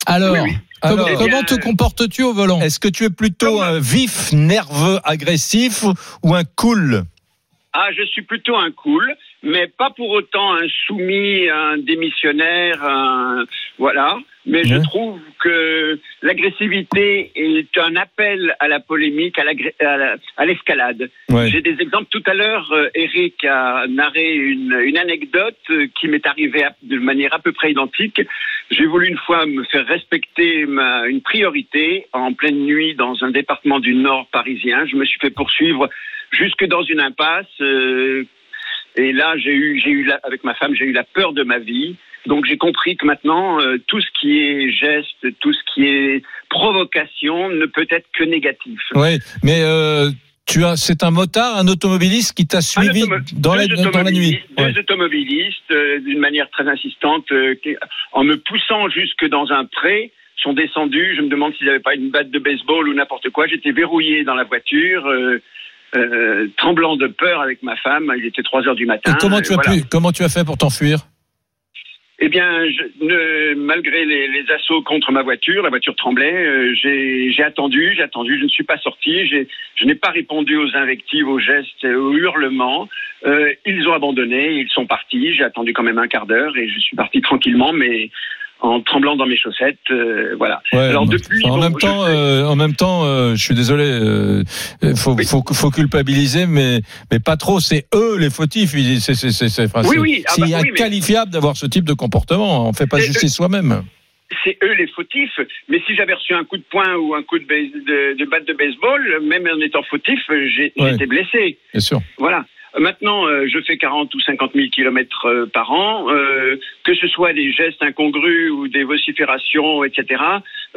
Alors, Oui, oui. com- Alors, comment Eh bien, te comportes-tu au volant? Est-ce que tu es plutôt un vif, nerveux, agressif ou un cool? Ah, je suis plutôt un cool, mais pas pour autant un soumis, un démissionnaire, un... voilà. Mais je trouve que l'agressivité est un appel à la polémique, à l'escalade. Ouais. J'ai des exemples. Tout à l'heure, euh, Eric a narré une, une anecdote euh, qui m'est arrivée de manière à peu près identique. J'ai voulu une fois me faire respecter ma, une priorité en pleine nuit dans un département du Nord parisien. Je me suis fait poursuivre jusque dans une impasse. euh, et là, j'ai eu, j'ai eu la- avec ma femme, j'ai eu la peur de ma vie. Donc j'ai compris que maintenant, euh, tout ce qui est geste, tout ce qui est provocation ne peut être que négatif. Oui, mais euh, tu as, c'est un motard, un automobiliste qui t'a suivi dans la, deux dans la nuit. Deux automobilistes, euh, d'une manière très insistante, euh, qui- en me poussant jusque dans un pré, sont descendus. Je me demande s'ils n'avaient pas une batte de baseball ou n'importe quoi. J'étais verrouillé dans la voiture. Euh, tremblant de peur avec ma femme, il était 3 heures du matin. Et comment tu as voilà. pu, comment tu as fait pour t'enfuir? Eh bien, je, ne- malgré les, les assauts contre ma voiture, la voiture tremblait. euh, j'ai attendu, j'ai attendu. Je ne suis pas sorti. Je n'ai pas répondu aux invectives, aux gestes, aux hurlements. Euh, ils ont abandonné, ils sont partis. J'ai attendu quand même un quart d'heure et je suis parti tranquillement, mais en tremblant dans mes chaussettes. euh, voilà. Ouais, Alors, depuis, en bon, même temps, euh, en même temps, euh, je suis désolé, euh, faut, Oui. faut, faut culpabiliser, mais, mais pas trop. C'est eux les fautifs. C'est, c'est, c'est, c'est, enfin, Oui, oui, ah bah mais- inqualifiable d'avoir ce type de comportement. On fait pas justice soi-même. c'est eux les fautifs. Mais si j'avais reçu un coup de poing ou un coup de, base- de, de batte de baseball, même en étant fautif, Ouais. j'étais blessé. Bien sûr. Voilà. Maintenant, euh, je fais 40 ou 50 000 kilomètres euh, par an, euh, que ce soit des gestes incongrus ou des vociférations, etc.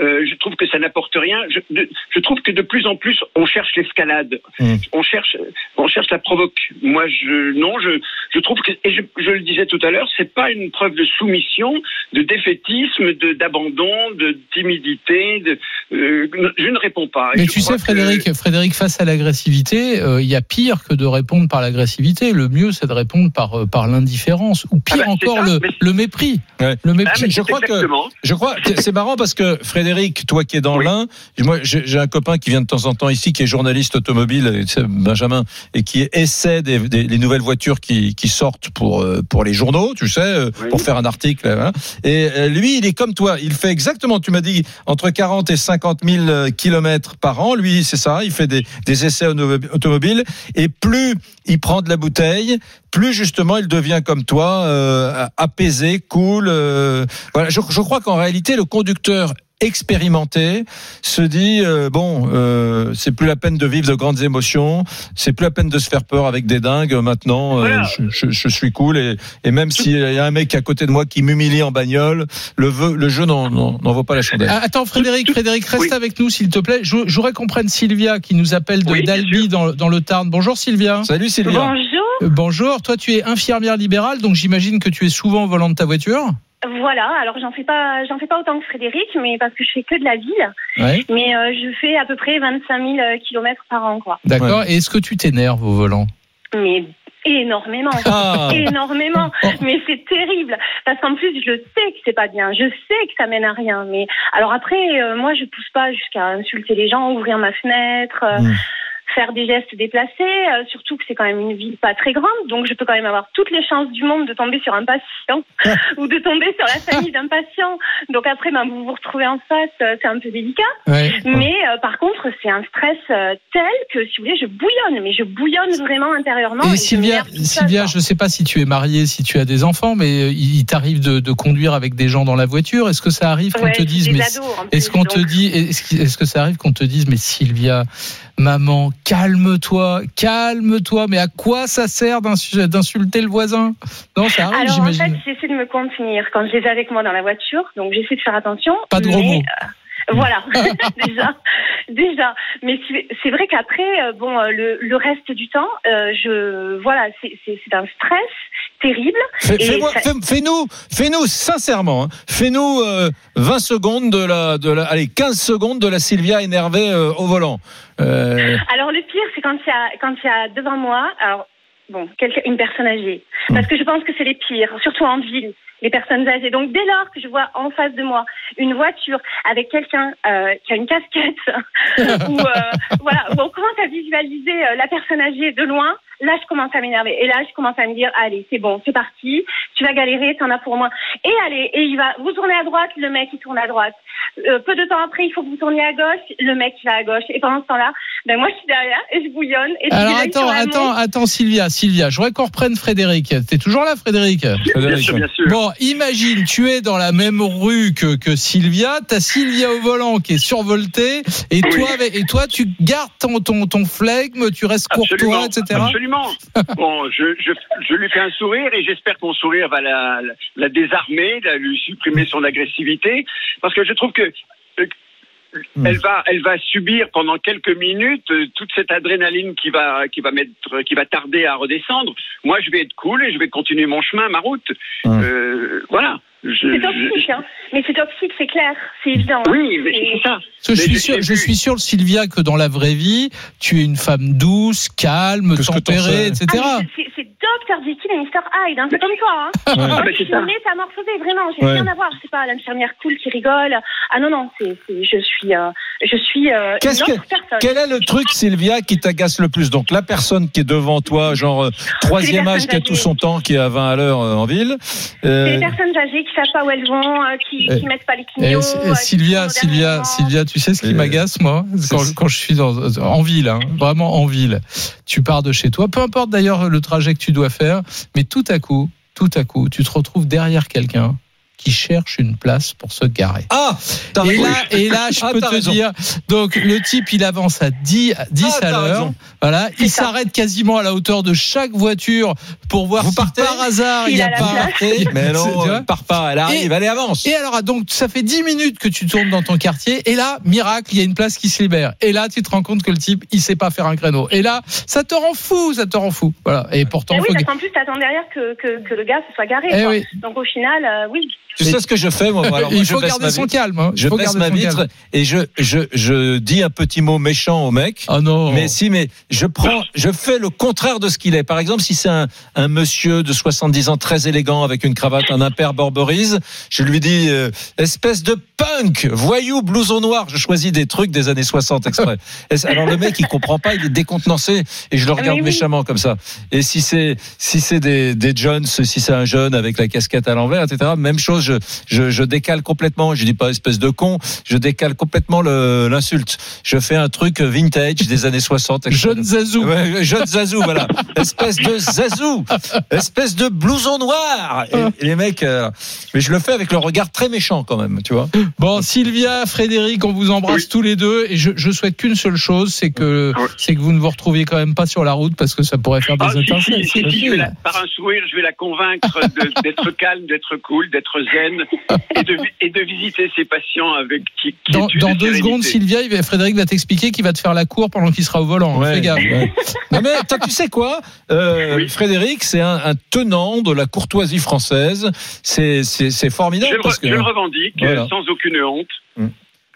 euh, je trouve que ça n'apporte rien. Je, de- je trouve que de plus en plus, on cherche l'escalade, Mm. on cherche, on cherche la provoque. Moi, je non, je, je trouve que et je, je le disais tout à l'heure, c'est pas une preuve de soumission, de défaitisme, de d'abandon, de timidité. De, euh, je ne réponds pas. Et Mais tu sais, que- Frédéric, Frédéric, face à l'agressivité, euh, il y a pire que de répondre par l'agressivité. Le mieux, c'est de répondre par, euh, par l'indifférence. Ou pire Ah bah, encore, ça, le, mais- le mépris. Ouais. Le Ah, mépris. mais je crois que-. Je crois que c'est marrant parce que Frédéric, toi qui es dans Oui. l'Ain, moi j'ai un copain qui vient de temps en temps ici, qui est journaliste automobile, Benjamin, et qui essaie des, des- les nouvelles voitures qui, qui sortent pour euh, pour les journaux, tu sais, euh, Oui. pour faire un article. voilà. Et euh, lui, il est comme toi, il fait exactement, tu m'as dit, entre 40 et 50 000 kilomètres par an. Lui, c'est ça, il fait des, des essais auto- automobiles, et plus il prend de la bouteille, plus justement il devient comme toi, euh, apaisé, cool. euh, voilà, je, je crois qu'en réalité, le conducteur expérimenté se dit euh, bon euh, c'est plus la peine de vivre de grandes émotions c'est plus la peine de se faire peur avec des dingues maintenant euh, Voilà. je, je- je suis cool et, et même s'il y a un mec à côté de moi qui m'humilie en bagnole le, jeu n'en- n'en n'en vaut pas la chandelle Ah, Attends, Frédéric, Frédéric, reste Oui. avec nous, s'il te plaît. Voudrais qu'on prenne Sylvia qui nous appelle de Oui, sûr. dans, dans le Tarn. Bonjour Sylvia. salut Sylvia Bonjour. Euh, Bonjour. Toi, tu es infirmière libérale, donc j'imagine que tu es souvent au volant de ta voiture. Voilà, alors j'en fais pas j'en fais pas autant que Frédéric, mais parce que je fais que de la ville. Ouais. Mais euh, je fais à peu près 25 000 kilomètres par an, quoi. D'accord. Et est-ce que tu t'énerves au volant? Mais énormément. Ah. Énormément. Mais c'est terrible. Parce qu'en plus, je sais que c'est pas bien. Je sais que ça mène à rien. Mais alors après, euh, moi, je pousse pas jusqu'à insulter les gens, ouvrir ma fenêtre. euh, Mm. Faire des gestes déplacés, euh, surtout que c'est quand même une ville pas très grande, donc je peux quand même avoir toutes les chances du monde de tomber sur un patient ou de tomber sur la famille d'un patient. Donc après, ben, vous vous retrouvez en face, euh, c'est un peu délicat. Ouais. Mais euh, par contre, c'est un stress euh, tel que, si vous voulez, je bouillonne, mais je bouillonne vraiment intérieurement. Et je Sylvia, seule, Sylvia, je ne sais pas si tu es mariée, si tu as des enfants, mais euh, il t'arrive de, de conduire avec des gens dans la voiture. Est-ce que ça arrive qu'on Ouais, te dise, mais est-ce qu'on te dit, est-ce que ça arrive qu'on te dise, mais Sylvia, maman, calme-toi, calme-toi. Mais à quoi ça sert d'insu- d'insulter le voisin? Non, ça arrive, Alors en fait, j'essaie de me contenir quand je les ai avec moi dans la voiture, donc j'essaie de faire attention. Pas de gros mais, mots. euh, voilà, déjà, déjà. Mais c'est vrai qu'après, euh, bon, euh, le, le reste du temps, euh, je, voilà, c'est un stress terrible. Ça- fais- Fais-nous, fais-nous sincèrement, hein, fais-nous euh, 20 secondes de la, de la, allez 15 secondes de la Sylvia énervée euh, au volant. Euh, Alors le pire, c'est quand il y a quand il y a devant moi, alors bon, une personne âgée, parce que je pense que c'est les pires, surtout en ville, les personnes âgées. Donc dès lors que je vois en face de moi une voiture avec quelqu'un euh, qui a une casquette, ou euh, voilà, où on commence à visualiser la personne âgée de loin. Là, je commence à m'énerver. Et là, je commence à me dire, allez, c'est bon, c'est parti. Tu vas galérer, t'en as pour moi. Et allez, et il va, vous tournez à droite, le mec, il tourne à droite. Euh, peu de temps après, il faut que vous tourniez à gauche, le mec, il va à gauche. Et pendant ce temps-là, ben, moi, je suis derrière et je bouillonne. Et je Alors attends, attends, attends, Sylvia, Sylvia, je voudrais qu'on reprenne Frédéric. T'es toujours là, Frédéric Bien Frédéric, sûr, bien sûr. Bon, imagine, tu es dans la même rue que, que Sylvia, t'as Sylvia au volant qui est survoltée, et Oui. toi, et toi, tu gardes ton, ton, ton flegme, tu restes courtois, Absolument, etc. absolument. Bon, je, je, je lui fais un sourire et j'espère que mon sourire va la, la, la désarmer, la, lui supprimer son agressivité, parce que je trouve que euh, Hmm. elle va, elle va subir pendant quelques minutes euh, toute cette adrénaline qui va, qui va mettre, qui va tarder à redescendre. Moi, je vais être cool et je vais continuer mon chemin, ma route. Hmm. Euh, voilà. C'est toxique, hein. Mais c'est toxique, c'est clair. C'est évident. hein. oui, mais C'est- ça. Parce que je suis sûr, j'ai je vu- suis sûr, Sylvia, que dans la vraie vie, tu es une femme douce, calme, tempérée, etc. Ah, c'est- Dr. Jekyll et Mr. Hyde, hein. c'est comme toi. Hein. Ouais. Moi, je suis ça. métamorphosée, vraiment. J'ai Ouais. rien à voir. C'est pas l'infirmière cool qui rigole. Ah non, non, c'est, je suis, euh, je suis euh, une Qu'est-ce autre que- personne. Quel est le truc, Sylvia, qui t'agace le plus? Donc la personne qui est devant toi, genre euh, troisième âge, qui a tout son temps, qui est à 20 à l'heure euh, en ville. C'est les personnes âgées qui savent pas où elles vont, euh, qui, Eh, qui mettent pas les Eh, clignots. S- euh, eh, qui Sylvia, Sylvia. Sylvia, tu sais ce qui m'agace, moi, quand, je suis dans, en ville, hein, vraiment en ville. Tu pars de chez toi, peu importe d'ailleurs le trajet que tu dois faire, mais tout à coup, tout à coup, tu te retrouves derrière quelqu'un qui cherche une place pour se garer. Ah, Et là, et là, je Ah, peux te raison. dire, donc le type, il avance à 10, à 10 Ah, à l'heure. Voilà, il s'arrête quasiment à la hauteur de chaque voiture pour voir Vous si partez par hasard il Il n'y a a pas. place. Mais non, elle part pas, elle arrive, elle avance. Et alors, ah, donc, ça fait 10 minutes que tu tournes dans ton quartier, et là, miracle, il y a une place qui se libère. Et là, tu te rends compte que le type, il sait pas faire un créneau. Et là, ça te rend fou, ça te rend fou. Voilà. Et pourtant, Eh oui, faut... parce qu'en plus, t'attends derrière que, que, que le gars se soit garé. Eh quoi. oui. Donc au final, euh, oui. Tu sais ce que je fais, moi Alors, moi, il faut garder son calme. hein. Je baisse ma vitre calme. et je, je, je dis un petit mot méchant au mec. Oh non. Mais si, mais je prends, je fais le contraire de ce qu'il est. Par exemple, si c'est un, un monsieur de 70 ans très élégant avec une cravate, un impair borberise, je lui dis euh, espèce de punk, voyou, blouson noir. Je choisis des trucs des années 60 exprès. Alors le mec, il comprend pas, il est décontenancé et je le regarde Mais oui. méchamment comme ça. Et si c'est si c'est des des Jones, si c'est un jeune avec la casquette à l'envers, etc. Même chose, je, je je décale complètement. Je dis pas espèce de con, je décale complètement l'insulte. Je fais un truc vintage des années 60. exprès. Jeune Zazou. Ouais, jeune Zazou, voilà. Espèce de Zazou. Espèce de blouson noir. Et, et les mecs, euh, mais je le fais avec le regard très méchant quand même, tu vois. Bon, Sylvia, Frédéric, on vous embrasse Oui. tous les deux et je, je souhaite qu'une seule chose, c'est que Oui. c'est que vous ne vous retrouviez quand même pas sur la route parce que ça pourrait faire des Ah, si, étincelles. si, si, si, je vais la- par un sourire, je vais la convaincre d'être calme, d'être cool, d'être zen et de, vi- et de visiter ses patients avec qui, Dans, deux sérénité. secondes, Sylvia, il va- Frédéric va t'expliquer qu'il va te faire la cour pendant qu'il sera au volant. hein. Fais gaffe. ouais. Non mais toi, tu sais quoi, Euh, Oui. Frédéric, c'est un, un tenant de la courtoisie française. C'est c'est Je formidable le, re- parce que je le revendique Voilà. sans aucune honte.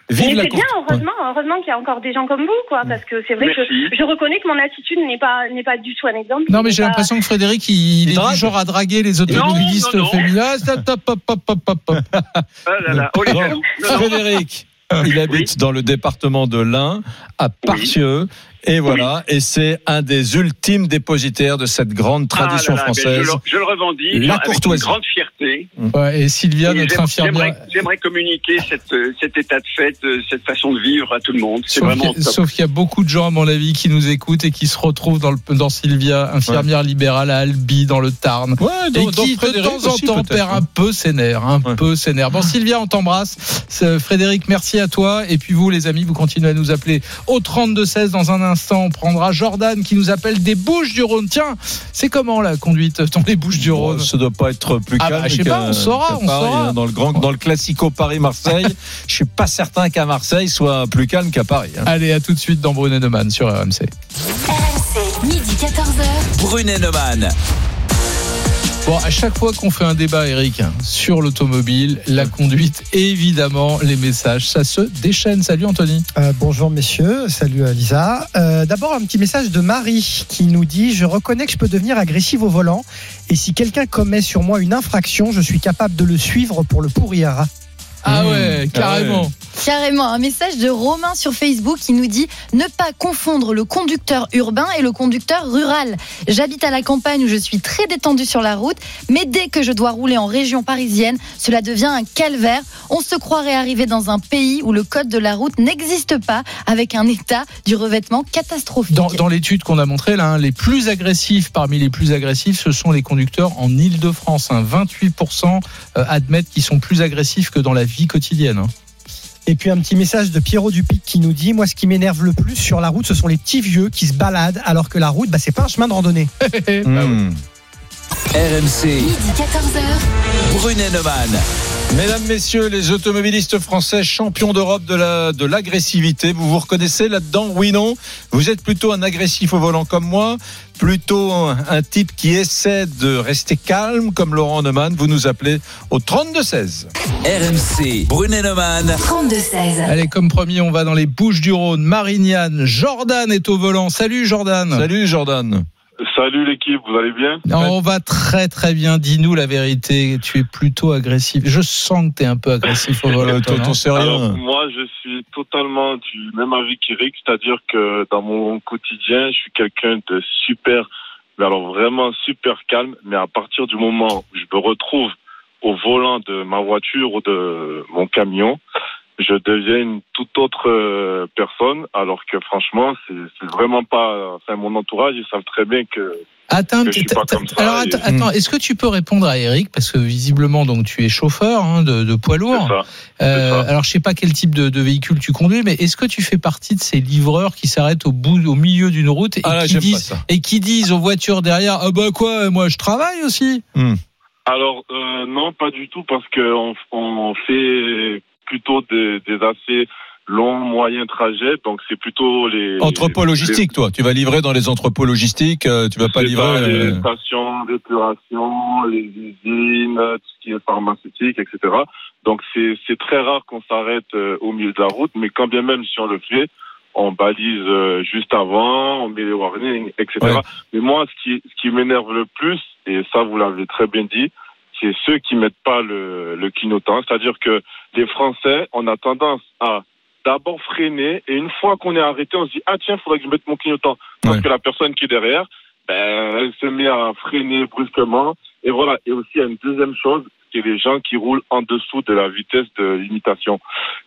Vive Mais c'est bien, heureusement, heureusement qu'il y a encore des gens comme vous, quoi, parce que c'est vrai Merci. que je reconnais que mon attitude n'est pas n'est pas du tout un exemple. Non, mais j'ai pas- l'impression que Frédéric, il, Il est du genre à draguer les automobilistes Non, non, non. féminins. Ah, Hop, hop, hop, hop, hop, hop. Ah là là, oh les. Frédéric, il habite dans le département de l'Ain, à Partieux. Et voilà, et c'est un des ultimes dépositaires de cette grande tradition Ah là là, mais française. Je, le- je le revendique La avec une courtoisie. grande fierté. Ouais, et Sylvia, Et notre infirmière. J'aimerais j'aimerais communiquer cette, euh, cet état de fait, euh, cette façon de vivre à tout le monde. C'est Sauf vraiment qu'il y a- top. sauf qu'il y a beaucoup de gens, à mon avis, qui nous écoutent et qui se retrouvent dans, le, dans Sylvia, infirmière libérale à Albi, dans le Tarn. Ouais, Et dans qui, de temps en temps, perd hein. un peu ses nerfs. Un Ouais. peu ses nerfs. Bon, Sylvia, on t'embrasse. C'est- Frédéric, merci à toi. Et puis vous, les amis, vous continuez à nous appeler au 32-16. Dans un instant, on prendra Jordan qui nous appelle des Bouches du Rhône. Tiens, c'est comment la conduite dans les Bouches du Rhône? ça doit pas être plus Ah calme. bah, je sais pas, on saura, qu'à on Paris, saura. hein, Dans le grand, dans le classico Paris-Marseille, je suis pas certain qu'à Marseille soit plus calme qu'à Paris. hein. Allez, à tout de suite dans Brunet Neumann sur RMC. RMC, midi 14h. Brunet Neumann. Bon, à chaque fois qu'on fait un débat, Eric, hein, sur l'automobile, la conduite, évidemment, les messages, ça se déchaîne. Salut Anthony. Euh, bonjour messieurs, salut Lisa. Euh, D'abord un petit message de Marie qui nous dit Je reconnais que je peux devenir agressive au volant et si quelqu'un commet sur moi une infraction, je suis capable de le suivre pour le pourrir. Ah Mmh. ouais, carrément. Carrément, un message de Romain sur Facebook qui nous dit ne pas confondre le conducteur urbain et le conducteur rural. J'habite à la campagne où je suis très détendu sur la route, mais dès que je dois rouler en région parisienne, cela devient un calvaire. On se croirait arrivé dans un pays où le code de la route n'existe pas, avec un état du revêtement catastrophique. Dans, l'étude qu'on a montrée, hein, les plus agressifs, parmi les plus agressifs, ce sont les conducteurs en Ile-de-France. hein. 28% euh, admettent qu'ils sont plus agressifs que dans la vie quotidienne. Et puis un petit message de Pierrot Dupic qui nous dit Moi ce qui m'énerve le plus sur la route, ce sont les petits vieux qui se baladent alors que la route, bah, c'est pas un chemin de randonnée. Mmh. RMC, Midi 14h. Brunet Neumann. Mesdames, Messieurs, les automobilistes français champions d'Europe de la de l'agressivité, vous vous reconnaissez là-dedans Oui, non? Vous êtes plutôt un agressif au volant comme moi Plutôt un, un type qui essaie de rester calme comme Laurent Neumann Vous nous appelez au 32-16. RMC, Brunet Neumann. 32-16. Allez, comme promis, on va dans les Bouches du Rhône. Marignane, Jordan est au volant. Salut Jordan. Salut Jordan Salut l'équipe, vous allez bien? Non, on va très très bien. Dis-nous la vérité. Tu es plutôt agressif. Je sens que tu es un peu agressif au volant. Moi, je suis totalement du même avis qu'Eric, c'est-à-dire que dans mon quotidien, je suis quelqu'un de super, mais alors vraiment super calme, mais à partir du moment où je me retrouve au volant de ma voiture ou de mon camion, je deviens une toute autre euh, personne, alors que franchement, c'est vraiment pas, enfin, mon entourage, ils savent très bien que Attends, que je suis t'as- pas t'as- comme ça, alors et- attends, attends, est-ce que tu peux répondre à Eric? Parce que visiblement donc tu es chauffeur hein, de, de poids lourd. ça. Euh, alors je sais pas quel type de, de véhicule tu conduis, mais est-ce que tu fais partie de ces livreurs qui s'arrêtent au bout, au milieu d'une route et Ah là, qui disent et qui disent aux voitures derrière ah bah quoi moi je travaille aussi. Alors euh, non, pas du tout, parce que on, on fait plutôt des, des assez longs, moyens trajets, donc c'est plutôt les Entrepôt logistique, toi. Tu vas livrer dans les entrepôts logistiques. euh, Tu vas pas livrer. les euh, stations d'épuration, les usines, tout ce qui est pharmaceutique, etc. Donc c'est très rare qu'on s'arrête euh, au milieu de la route, mais quand bien même si on le fait, on balise euh, juste avant, on met les warnings, etc. Ouais. Mais moi, ce qui ce qui m'énerve le plus, et ça vous l'avez très bien dit, c'est ceux qui mettent pas le, le clignotant. C'est-à-dire que les Français, on a tendance à d'abord freiner et une fois qu'on est arrêté, on se dit ah tiens, faudrait que je mette mon clignotant parce Ouais. que la personne qui est derrière, ben, elle se met à freiner brusquement. Et voilà. Et aussi, il y a une deuxième chose, c'est les gens qui roulent en dessous de la vitesse de limitation.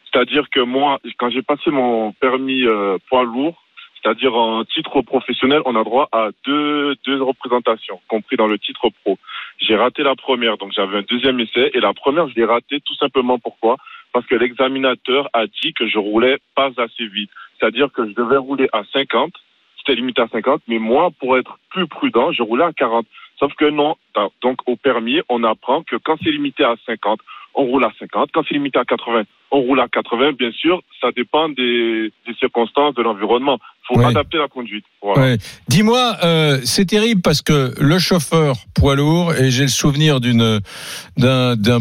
C'est-à-dire que moi, quand j'ai passé mon permis euh, poids lourd, c'est-à-dire en titre professionnel, on a droit à deux, deux représentations, compris dans le titre pro. J'ai raté la première, donc j'avais un deuxième essai, et la première, je l'ai raté tout simplement pourquoi? Parce que l'examinateur a dit que je roulais pas assez vite. C'est-à-dire que je devais rouler à 50, c'était limité à 50, mais moi, pour être plus prudent, je roulais à 40. Sauf que non, donc au permis, on apprend que quand c'est limité à 50, on roule à 50. Quand c'est limité à 80, on roule à 80. Bien sûr, ça dépend des, des circonstances de l'environnement. Il faut Ouais. adapter la conduite. Voilà. Ouais. Dis-moi, euh, c'est terrible parce que le chauffeur poids lourd, et j'ai le souvenir d'une d'un d'un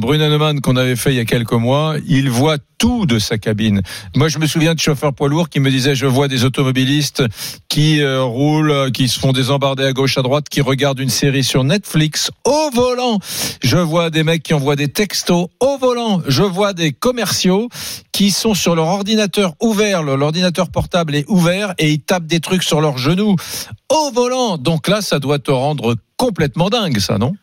qu'on avait fait il y a quelques mois, il voit tout de sa cabine. Moi, je me souviens de chauffeurs poids lourds qui me disaient, je vois des automobilistes qui euh, roulent, qui se font des embardés à gauche, à droite, qui regardent une série sur Netflix au volant. Je vois des mecs qui envoient des textos au volant. Je vois des commerciaux qui sont sur leur ordinateur ouvert, leur ordinateur portable est ouvert et ils tapent des trucs sur leurs genoux au volant. Donc là, ça doit te rendre complètement dingue, ça, non?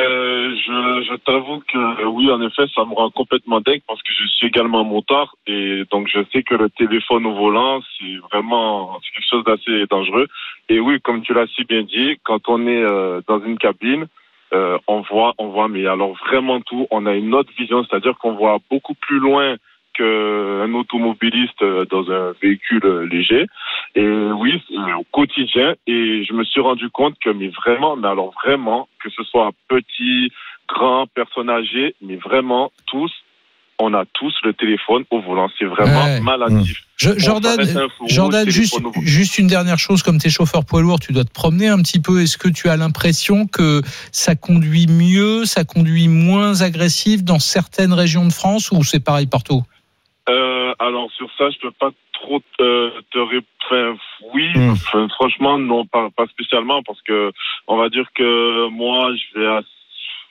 Euh, je, t'avoue que oui, en effet, ça me rend complètement dingue parce que je suis également motard et donc je sais que le téléphone au volant, c'est vraiment quelque chose d'assez dangereux. Et oui, comme tu l'as si bien dit, quand on est euh, dans une cabine, euh, on voit, on voit, mais alors vraiment tout. On a une autre vision, c'est-à-dire qu'on voit beaucoup plus loin qu'un automobiliste euh, dans un véhicule euh, léger. Et oui, c'est au quotidien. Et je me suis rendu compte que, mais vraiment, mais alors vraiment, que ce soit petit, grand, personne âgée, mais vraiment tous, on a tous le téléphone au volant. C'est vraiment Ouais. maladif. Je- Bon, Jordan, Jordan juste, une dernière chose, comme tu es chauffeur poids lourd, tu dois te promener un petit peu. Est-ce que tu as l'impression que ça conduit mieux, ça conduit moins agressif dans certaines régions de France ou c'est pareil partout? Euh, alors sur ça, je peux pas trop te, te ré- enfin, oui, enfin, franchement non, pas, pas spécialement parce que on va dire que moi, je vais assez,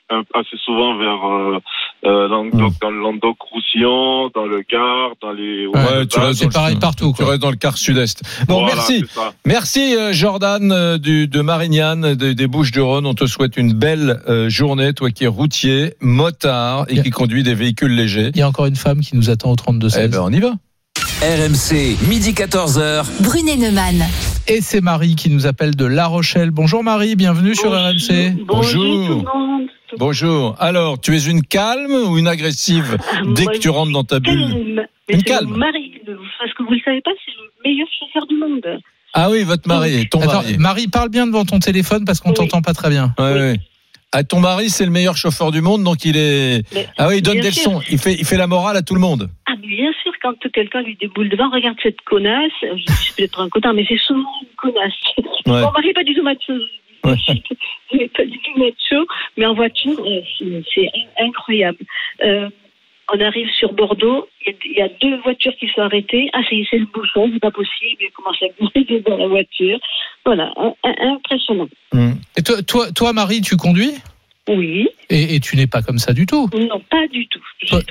assez souvent vers euh, euh, Languedoc, dans le Languedoc-Roussillon, dans le Gard, dans les Ouais, tu restes c'est dans le- pareil partout, Tu restes dans le quart sud-est. Bon, Voilà, merci. Merci euh, Jordan euh, du, de Marignane, de- des Bouches-du-Rhône. On te souhaite une belle euh, journée, toi qui es routier, motard et qui conduit des véhicules légers. Il y a encore une femme qui nous attend au 32 Eh 16. ben, on y va. RMC, midi 14h. Brunet Neumann. Et c'est Marie qui nous appelle de La Rochelle. Bonjour Marie, bienvenue sur RMC. Bonjour. Bonjour. Alors, tu es une calme ou une agressive dès Moi, que tu rentres dans ta bulle Calme. Mais Une calme. mon mari, parce que vous le savez pas, c'est le meilleur chauffeur du monde. Ah oui, votre mari, ton Attends, mari. Marie, parle bien devant ton téléphone parce qu'on Oui. t'entend pas très bien. Ouais, ouais. Ah, ton mari, c'est le meilleur chauffeur du monde, donc il est. Mais- Ah oui, il donne des sûr. leçons. Il fait, il fait la morale à tout le monde. Ah, mais bien sûr, quand quelqu'un lui déboule devant, regarde cette connasse, je suis peut-être un connard, mais c'est souvent une connasse. Ouais. Mon mari n'est pas du tout macho. Ouais. Il n'est pas du tout macho, mais en voiture, euh, c'est- c'est incroyable. Euh, on arrive sur Bordeaux, il y a- il y, a deux voitures qui sont arrêtées. Ah, c'est le bouchon, c'est pas possible. Il commence à glisser dans la voiture. Voilà, un- un- impressionnant. Hmm. Et toi, toi, toi Marie, tu conduis? Oui, et, et tu n'es pas comme ça du tout? non, pas du tout.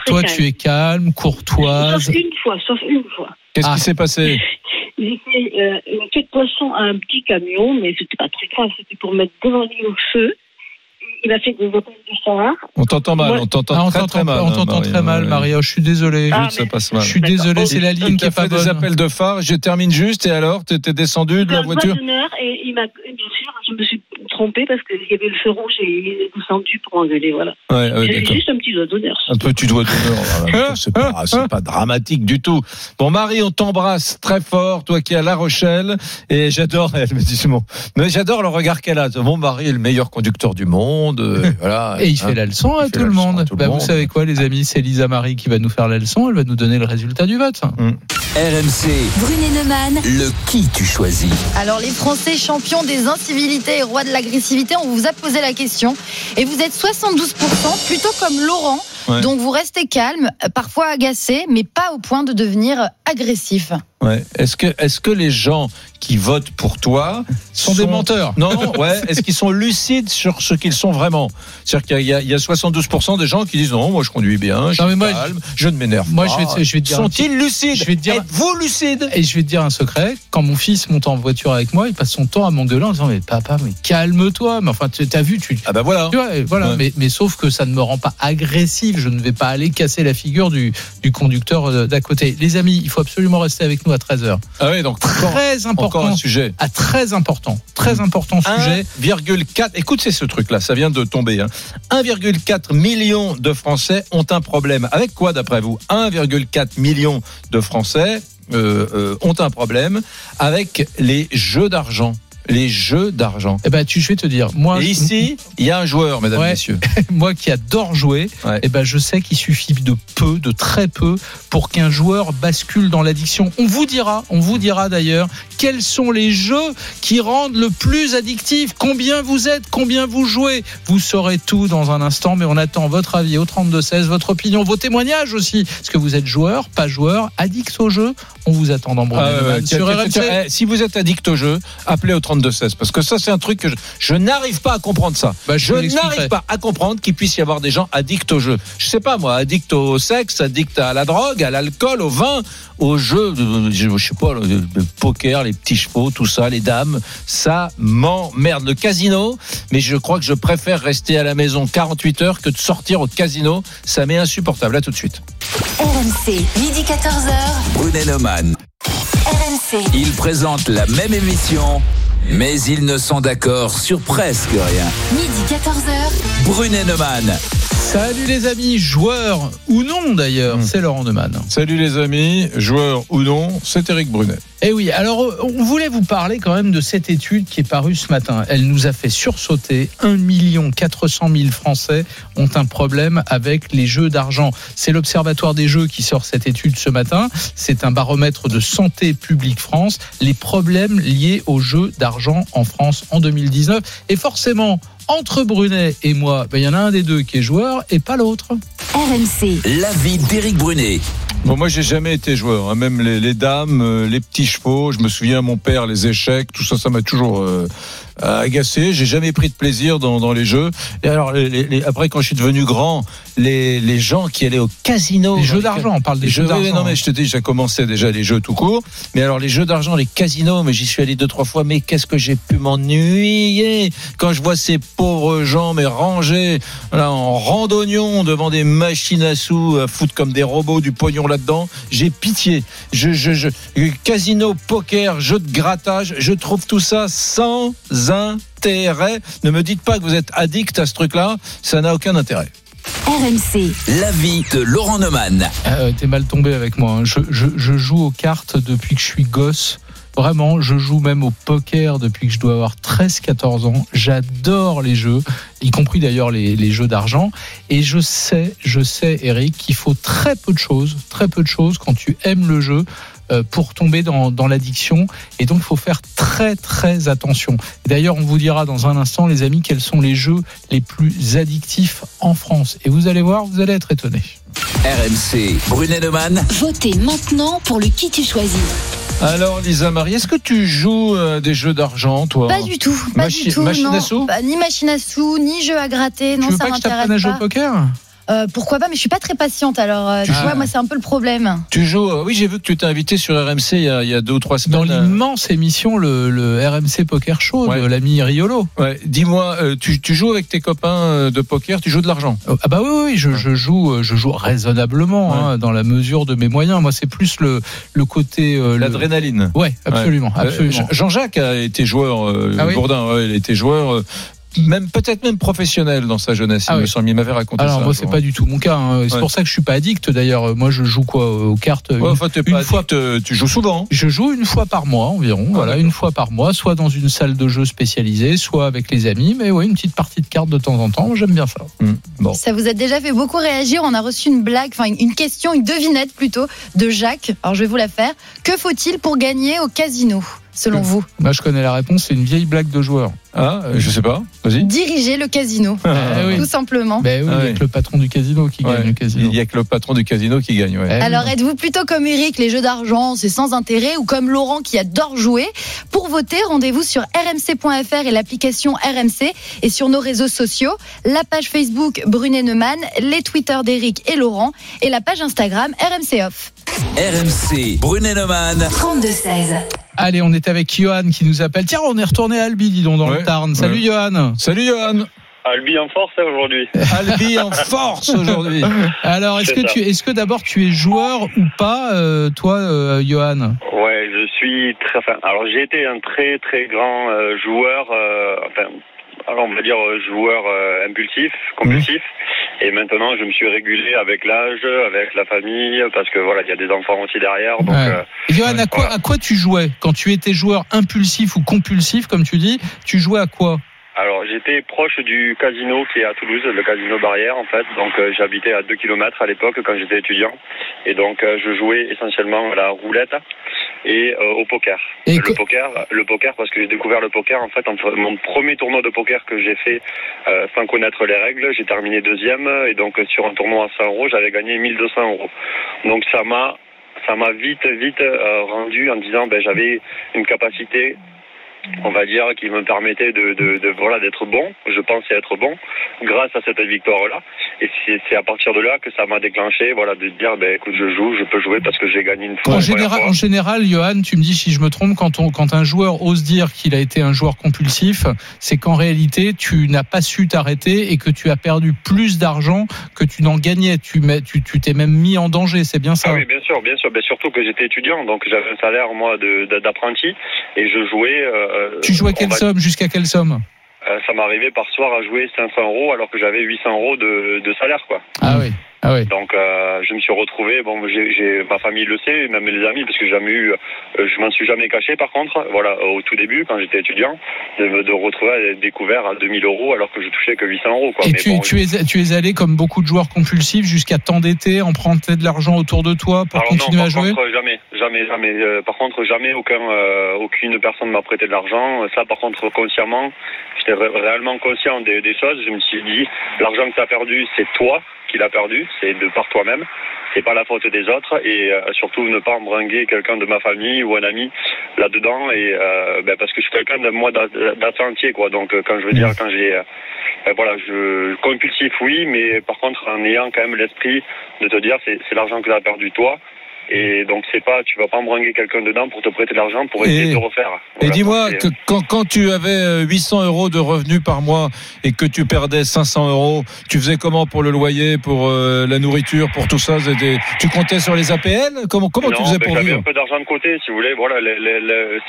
Toi, tu es calme, courtoise. Sauf une fois, sauf une fois. Qu'est-ce Ah. qui s'est passé? J'ai fait euh, une queue de poisson à un petit camion, mais c'était pas très grave, c'était pour mettre devant lui au feu. Il a fait des. On t'entend mal, on t'entend Ah, très t'entend très mal. on hein, t'entend Marie. très mal, Ouais. Maria. Je suis désolé. Ah, Ça passe mal. Je suis désolé, c'est la ligne qui pas fait des appels de phare, je termine juste, et alors, tu étais descendu de la voiture d'honneur, et il m'a, bien sûr, je me suis trompée parce qu'il y avait le feu rouge et il est descendu pour engueuler, voilà. Ouais, ouais, J'ai juste un petit doigt d'honneur. Un petit doigt d'honneur. C'est pas, c'est pas dramatique du tout. Bon, Marie, on t'embrasse très fort, toi qui es à La Rochelle. Et j'adore, elle me dit, bon, mais j'adore le regard qu'elle a. Mon mari est le meilleur conducteur du monde. euh, voilà. Et il Hein. fait la leçon à tout la le leçon monde. à tout le Bah, monde. Vous savez quoi, les amis C'est Lisa Marie qui va nous faire la leçon. Elle va nous donner le résultat du vote. RMC, Brunet Neumann. le qui tu choisis. Alors les Français champions des incivilités et rois de l'agressivité, on vous a posé la question et vous êtes 72% plutôt comme Laurent. Ouais. Donc vous restez calme, parfois agacé, mais pas au point de devenir agressif. Ouais. Est-ce que, est-ce que les gens qui votent pour toi Sont des menteurs. Non, ouais. Est-ce qu'ils sont lucides sur ce qu'ils sont vraiment? C'est-à-dire qu'il y a, il y a 72% des gens qui disent non, moi je conduis bien, je suis moi, calme, je ne m'énerve moi, pas. je vais te- je vais te dire un Sont-ils lucides? Je vais te dire- Êtes-vous lucide Et je vais te dire un secret. Quand mon fils monte en voiture avec moi, il passe son temps à m'engueuler en disant mais papa, mais calme-toi. Mais enfin, tu as vu, tu. Ah bah voilà. Tu vois, voilà. Ouais. Mais, mais sauf que ça ne me rend pas agressif. Je ne vais pas aller casser la figure du, du conducteur euh, d'à côté. Les amis, il faut absolument rester avec nous à 13h. Ah oui, donc encore, Très encore important. un sujet. À très important. Très important sujet. 1,4. Écoute, c'est ce truc-là, ça vient de tomber. hein. 1,4 million de Français ont un problème. Avec quoi, d'après vous? 1,4 million de Français euh, euh, ont un problème avec les jeux d'argent. Les jeux d'argent Eh ben, tu, je vais te dire, moi, Et ici, il y a un joueur, mesdames, Ouais. messieurs. moi qui adore jouer, Ouais. eh ben, je sais qu'il suffit de peu, de très peu, pour qu'un joueur bascule dans l'addiction. On vous dira, on vous dira d'ailleurs, quels sont les jeux qui rendent le plus addictif, combien vous êtes, combien vous jouez? Vous saurez tout dans un instant, mais on attend votre avis au 32-16, votre opinion, vos témoignages aussi. Est-ce que vous êtes joueur, pas joueur, addict au jeu? On vous attend dans Brunet Ah, sur RMC. eh, si vous êtes addict au jeu, appelez au 3216 parce que ça c'est un truc que je, je n'arrive pas à comprendre ça. Bah, je n'arrive pas à comprendre qu'il puisse y avoir des gens addicts au jeu. Je sais pas moi, addicts au sexe, addicts à la drogue, à l'alcool, au vin, au jeu, de- je, sais pas, le, le poker, les petits chevaux, tout ça, les dames, ça m'emmerde. Le casino, mais je crois que je préfère rester à la maison 48 heures que de sortir au casino. Ça m'est insupportable. À tout de suite. RMC, midi 14h. Brunet Neumann. RMC. Ils présentent la même émission, mais ils ne sont d'accord sur presque rien. Midi 14h. Brunet Neumann. Salut les amis, joueurs ou non d'ailleurs, Hmm. c'est Laurent Neumann. Salut les amis, joueurs ou non, c'est Eric Brunet. Eh oui, alors euh, on voulait vous parler quand même de cette étude qui est parue ce matin. Elle nous a fait sursauter. 1 400 000 Français ont un problème avec les jeux d'argent. C'est l'Observatoire des jeux qui sort cette étude ce matin. C'est un baromètre de Santé publique France. Les problèmes liés aux jeux d'argent en France en 2019. Et forcément, entre Brunet et moi, ben, il y en a un des deux qui est joueur et pas l'autre. RMC. L'avis d'Éric Brunet. Bon, moi, j'ai jamais été joueur. hein. Même les, les dames, euh, les petits chevaux. Je me souviens, mon père, les échecs, tout ça, ça m'a toujours euh, agacé. J'ai jamais pris de plaisir dans, dans les jeux. Et alors, les- les- après, quand je suis devenu grand, les, les gens qui allaient au casino, Les jeux d'argent, on parle des jeux oui, d'argent. non, mais je te dis, j'ai commencé déjà les jeux tout court. Mais alors, les jeux d'argent, les casinos, mais j'y suis allé deux, trois fois. Mais qu'est-ce que j'ai pu m'ennuyer? Quand je vois ces pauvres gens, mais rangés, là, en randonnion devant des machines à sous, à foutre comme des robots du pognon là-dedans. J'ai pitié. Je, je, je, casino, poker, jeux de grattage, je trouve tout ça sans intérêt. Ne me dites pas que vous êtes addict à ce truc-là. Ça n'a aucun intérêt. RMC. L'avis de Laurent Neumann. Euh, T'es mal tombé avec moi. hein. Je, je- je joue aux cartes depuis que je suis gosse. Vraiment, je joue même au poker depuis que je dois avoir 13-14 ans. J'adore les jeux, y compris d'ailleurs les, les jeux d'argent. Et je sais, je sais, Eric, qu'il faut très peu de choses, très peu de choses quand tu aimes le jeu euh, pour tomber dans, dans l'addiction. Et donc, il faut faire très, très attention. D'ailleurs, on vous dira dans un instant, les amis, quels sont les jeux les plus addictifs en France. Et vous allez voir, vous allez être étonnés. RMC. Brunet Neumann. Votez maintenant pour le qui tu choisis. Alors, Lisa Marie, est-ce que tu joues euh, des jeux d'argent, toi? Pas du tout, pas Machi- du tout. machine non. à sous? Bah, Ni machine à sous, ni jeu à gratter. Non, tu veux ça pas que je t'apprenne à m'intéresse jouer pas. au poker? Euh, pourquoi pas, mais je suis pas très patiente. Alors, euh, tu Ah. vois, moi, c'est un peu le problème. Tu joues euh, Oui, j'ai vu que tu t'es invité sur RMC il y a, il y a deux ou trois Dans semaines. l'immense émission, le, le RMC Poker Show Ouais. de l'ami Riolo. Ouais, Dis-moi, euh, tu, tu joues avec tes copains de poker, tu joues de l'argent? Ah bah oui, oui, je, je joue, je joue raisonnablement Ouais. hein, dans la mesure de mes moyens. Moi, c'est plus le, le côté. euh, le- L'adrénaline. Ouais, absolument, Euh, absolument. Jean-Jacques a été joueur, euh, Ah oui Bourdin, ouais, il a été joueur, euh, même peut-être même professionnel dans sa jeunesse, Ah il me oui. semble. Il m'avait raconté Alors ça. moi, un c'est pas du tout mon cas. hein. C'est Ouais. pour ça que je suis pas addict. D'ailleurs, moi, je joue quoi aux cartes Ouais, une- enfin, t'es une pas fois- addict, euh, tu joues souvent. Je joue une fois par mois environ, voilà, d'accord. une fois par mois, soit dans une salle de jeu spécialisée, soit avec les amis, mais oui, une petite partie de cartes de temps en temps, j'aime bien ça. Hum, Bon. Ça vous a déjà fait beaucoup réagir. On a reçu une blague, enfin une question, une devinette plutôt, de Jacques. Alors, je vais vous la faire. Que faut-il pour gagner au casino, selon vous Moi, je connais la réponse, c'est une vieille blague de joueur. Ah, euh, je sais pas. Vas-y. Diriger le casino, oui. tout simplement. Ben oui, Ah il y a que le patron du casino qui Ouais. gagne le casino. Il y a que le patron du casino qui gagne. Ouais. Eh oui. Alors, êtes-vous plutôt comme Eric, les jeux d'argent, c'est sans intérêt, ou comme Laurent qui adore jouer? Pour voter, rendez-vous sur rmc.fr et l'application RMC et sur nos réseaux sociaux, la page Facebook Brunet Neumann, les Twitter d'Eric et Laurent et la page Instagram RMC Off. RMC. Brunet Neumann. 32-16. Allez, on est avec Johan qui nous appelle. Tiens, on est retourné à Albi, dis donc, dans Ouais. le Tarn. Salut Ouais. Johan. Salut Johan. Albi en force hein, aujourd'hui. Albi en force aujourd'hui. Alors, est-ce que ça. tu, est-ce que d'abord tu es joueur ou pas, euh, toi, euh, Johan? Ouais, je suis très. Enfin, alors j'ai été un très très grand euh, joueur. euh, enfin, alors on va dire euh, joueur euh, impulsif, compulsif. Et maintenant, je me suis régulé avec l'âge, avec la famille, parce que voilà, il y a des enfants aussi derrière. Donc, Ouais. euh, Johan, à quoi, à quoi tu jouais? Quand tu étais joueur impulsif ou compulsif, comme tu dis Tu jouais à quoi? Alors, j'étais proche du casino qui est à Toulouse, le casino Barrière en fait. Donc, euh, j'habitais à 2 km à l'époque quand j'étais étudiant. Et donc, euh, je jouais essentiellement à la roulette et euh, au poker. Et le poker, le poker parce que j'ai découvert le poker en fait en mon premier tournoi de poker que j'ai fait euh, sans connaître les règles, j'ai terminé deuxième et donc sur un tournoi à 100 euros, j'avais gagné 1200 euros. Donc ça m'a ça m'a vite vite rendu en disant ben j'avais une capacité on va dire qui me permettait de, de, de voilà d'être bon je pensais être bon grâce à cette victoire là et c'est à partir de là que ça m'a déclenché voilà de dire ben écoute je joue je peux jouer parce que j'ai gagné une fois en général, fois. en général, Johan, tu me dis si je me trompe, quand, on, quand un joueur ose dire qu'il a été un joueur compulsif, c'est qu'en réalité, tu n'as pas su t'arrêter et que tu as perdu plus d'argent que tu n'en gagnais. Tu mets- tu tu t'es même mis en danger, c'est bien ça Ah oui, bien sûr, bien sûr. Ben, surtout que j'étais étudiant, donc j'avais un salaire, moi, d'apprenti, et je jouais. euh, Tu jouais quelle va- somme Jusqu'à quelle somme euh, Ça m'arrivait par soir à jouer 500 euros alors que j'avais 800 euros de, de salaire, quoi. Ah oui. Ah oui. Donc euh, je me suis retrouvé, bon, j'ai, ma famille le sait, même les amis, parce que j'ai jamais eu, euh, je m'en suis jamais caché par contre, voilà, au tout début quand j'étais étudiant, de me de retrouver à être découvert à 2000 euros alors que je touchais que 800 euros, quoi. Et Mais tu, bon, tu, es, tu es allé comme beaucoup de joueurs compulsifs jusqu'à t'endetter, emprunter de l'argent autour de toi pour Alors continuer non, à jouer? contre, jamais, jamais, jamais. Euh, par contre, jamais aucun, euh, aucune personne m'a prêté de l'argent. Ça, par contre, consciemment, j'étais ré- réellement conscient des, des choses. Je me suis dit, l'argent que tu as perdu, c'est toi qui l'as perdu, c'est de par toi-même. C'est pas la faute des autres et euh, surtout ne pas embringuer quelqu'un de ma famille ou un ami là-dedans et euh, ben, parce que je suis quelqu'un de moi d'a- d'assez entier quoi. Donc euh, quand je veux dire quand j'ai ben, voilà, je compulsif oui, mais par contre en ayant quand même l'esprit de te dire c'est l'argent que tu as perdu toi. Et donc c'est pas, tu vas pas embringuer quelqu'un dedans pour te prêter de l'argent pour essayer Et- de refaire. Et dis-moi, quand, quand tu avais euh, 800 euros de revenus par mois et que tu perdais 500 euros, tu faisais comment pour le loyer, pour euh, la nourriture, pour tout ça? Tu comptais sur les APL Comment, comment tu faisais ben, pour J'avais vivre? un peu d'argent de côté, si vous voulez. Voilà,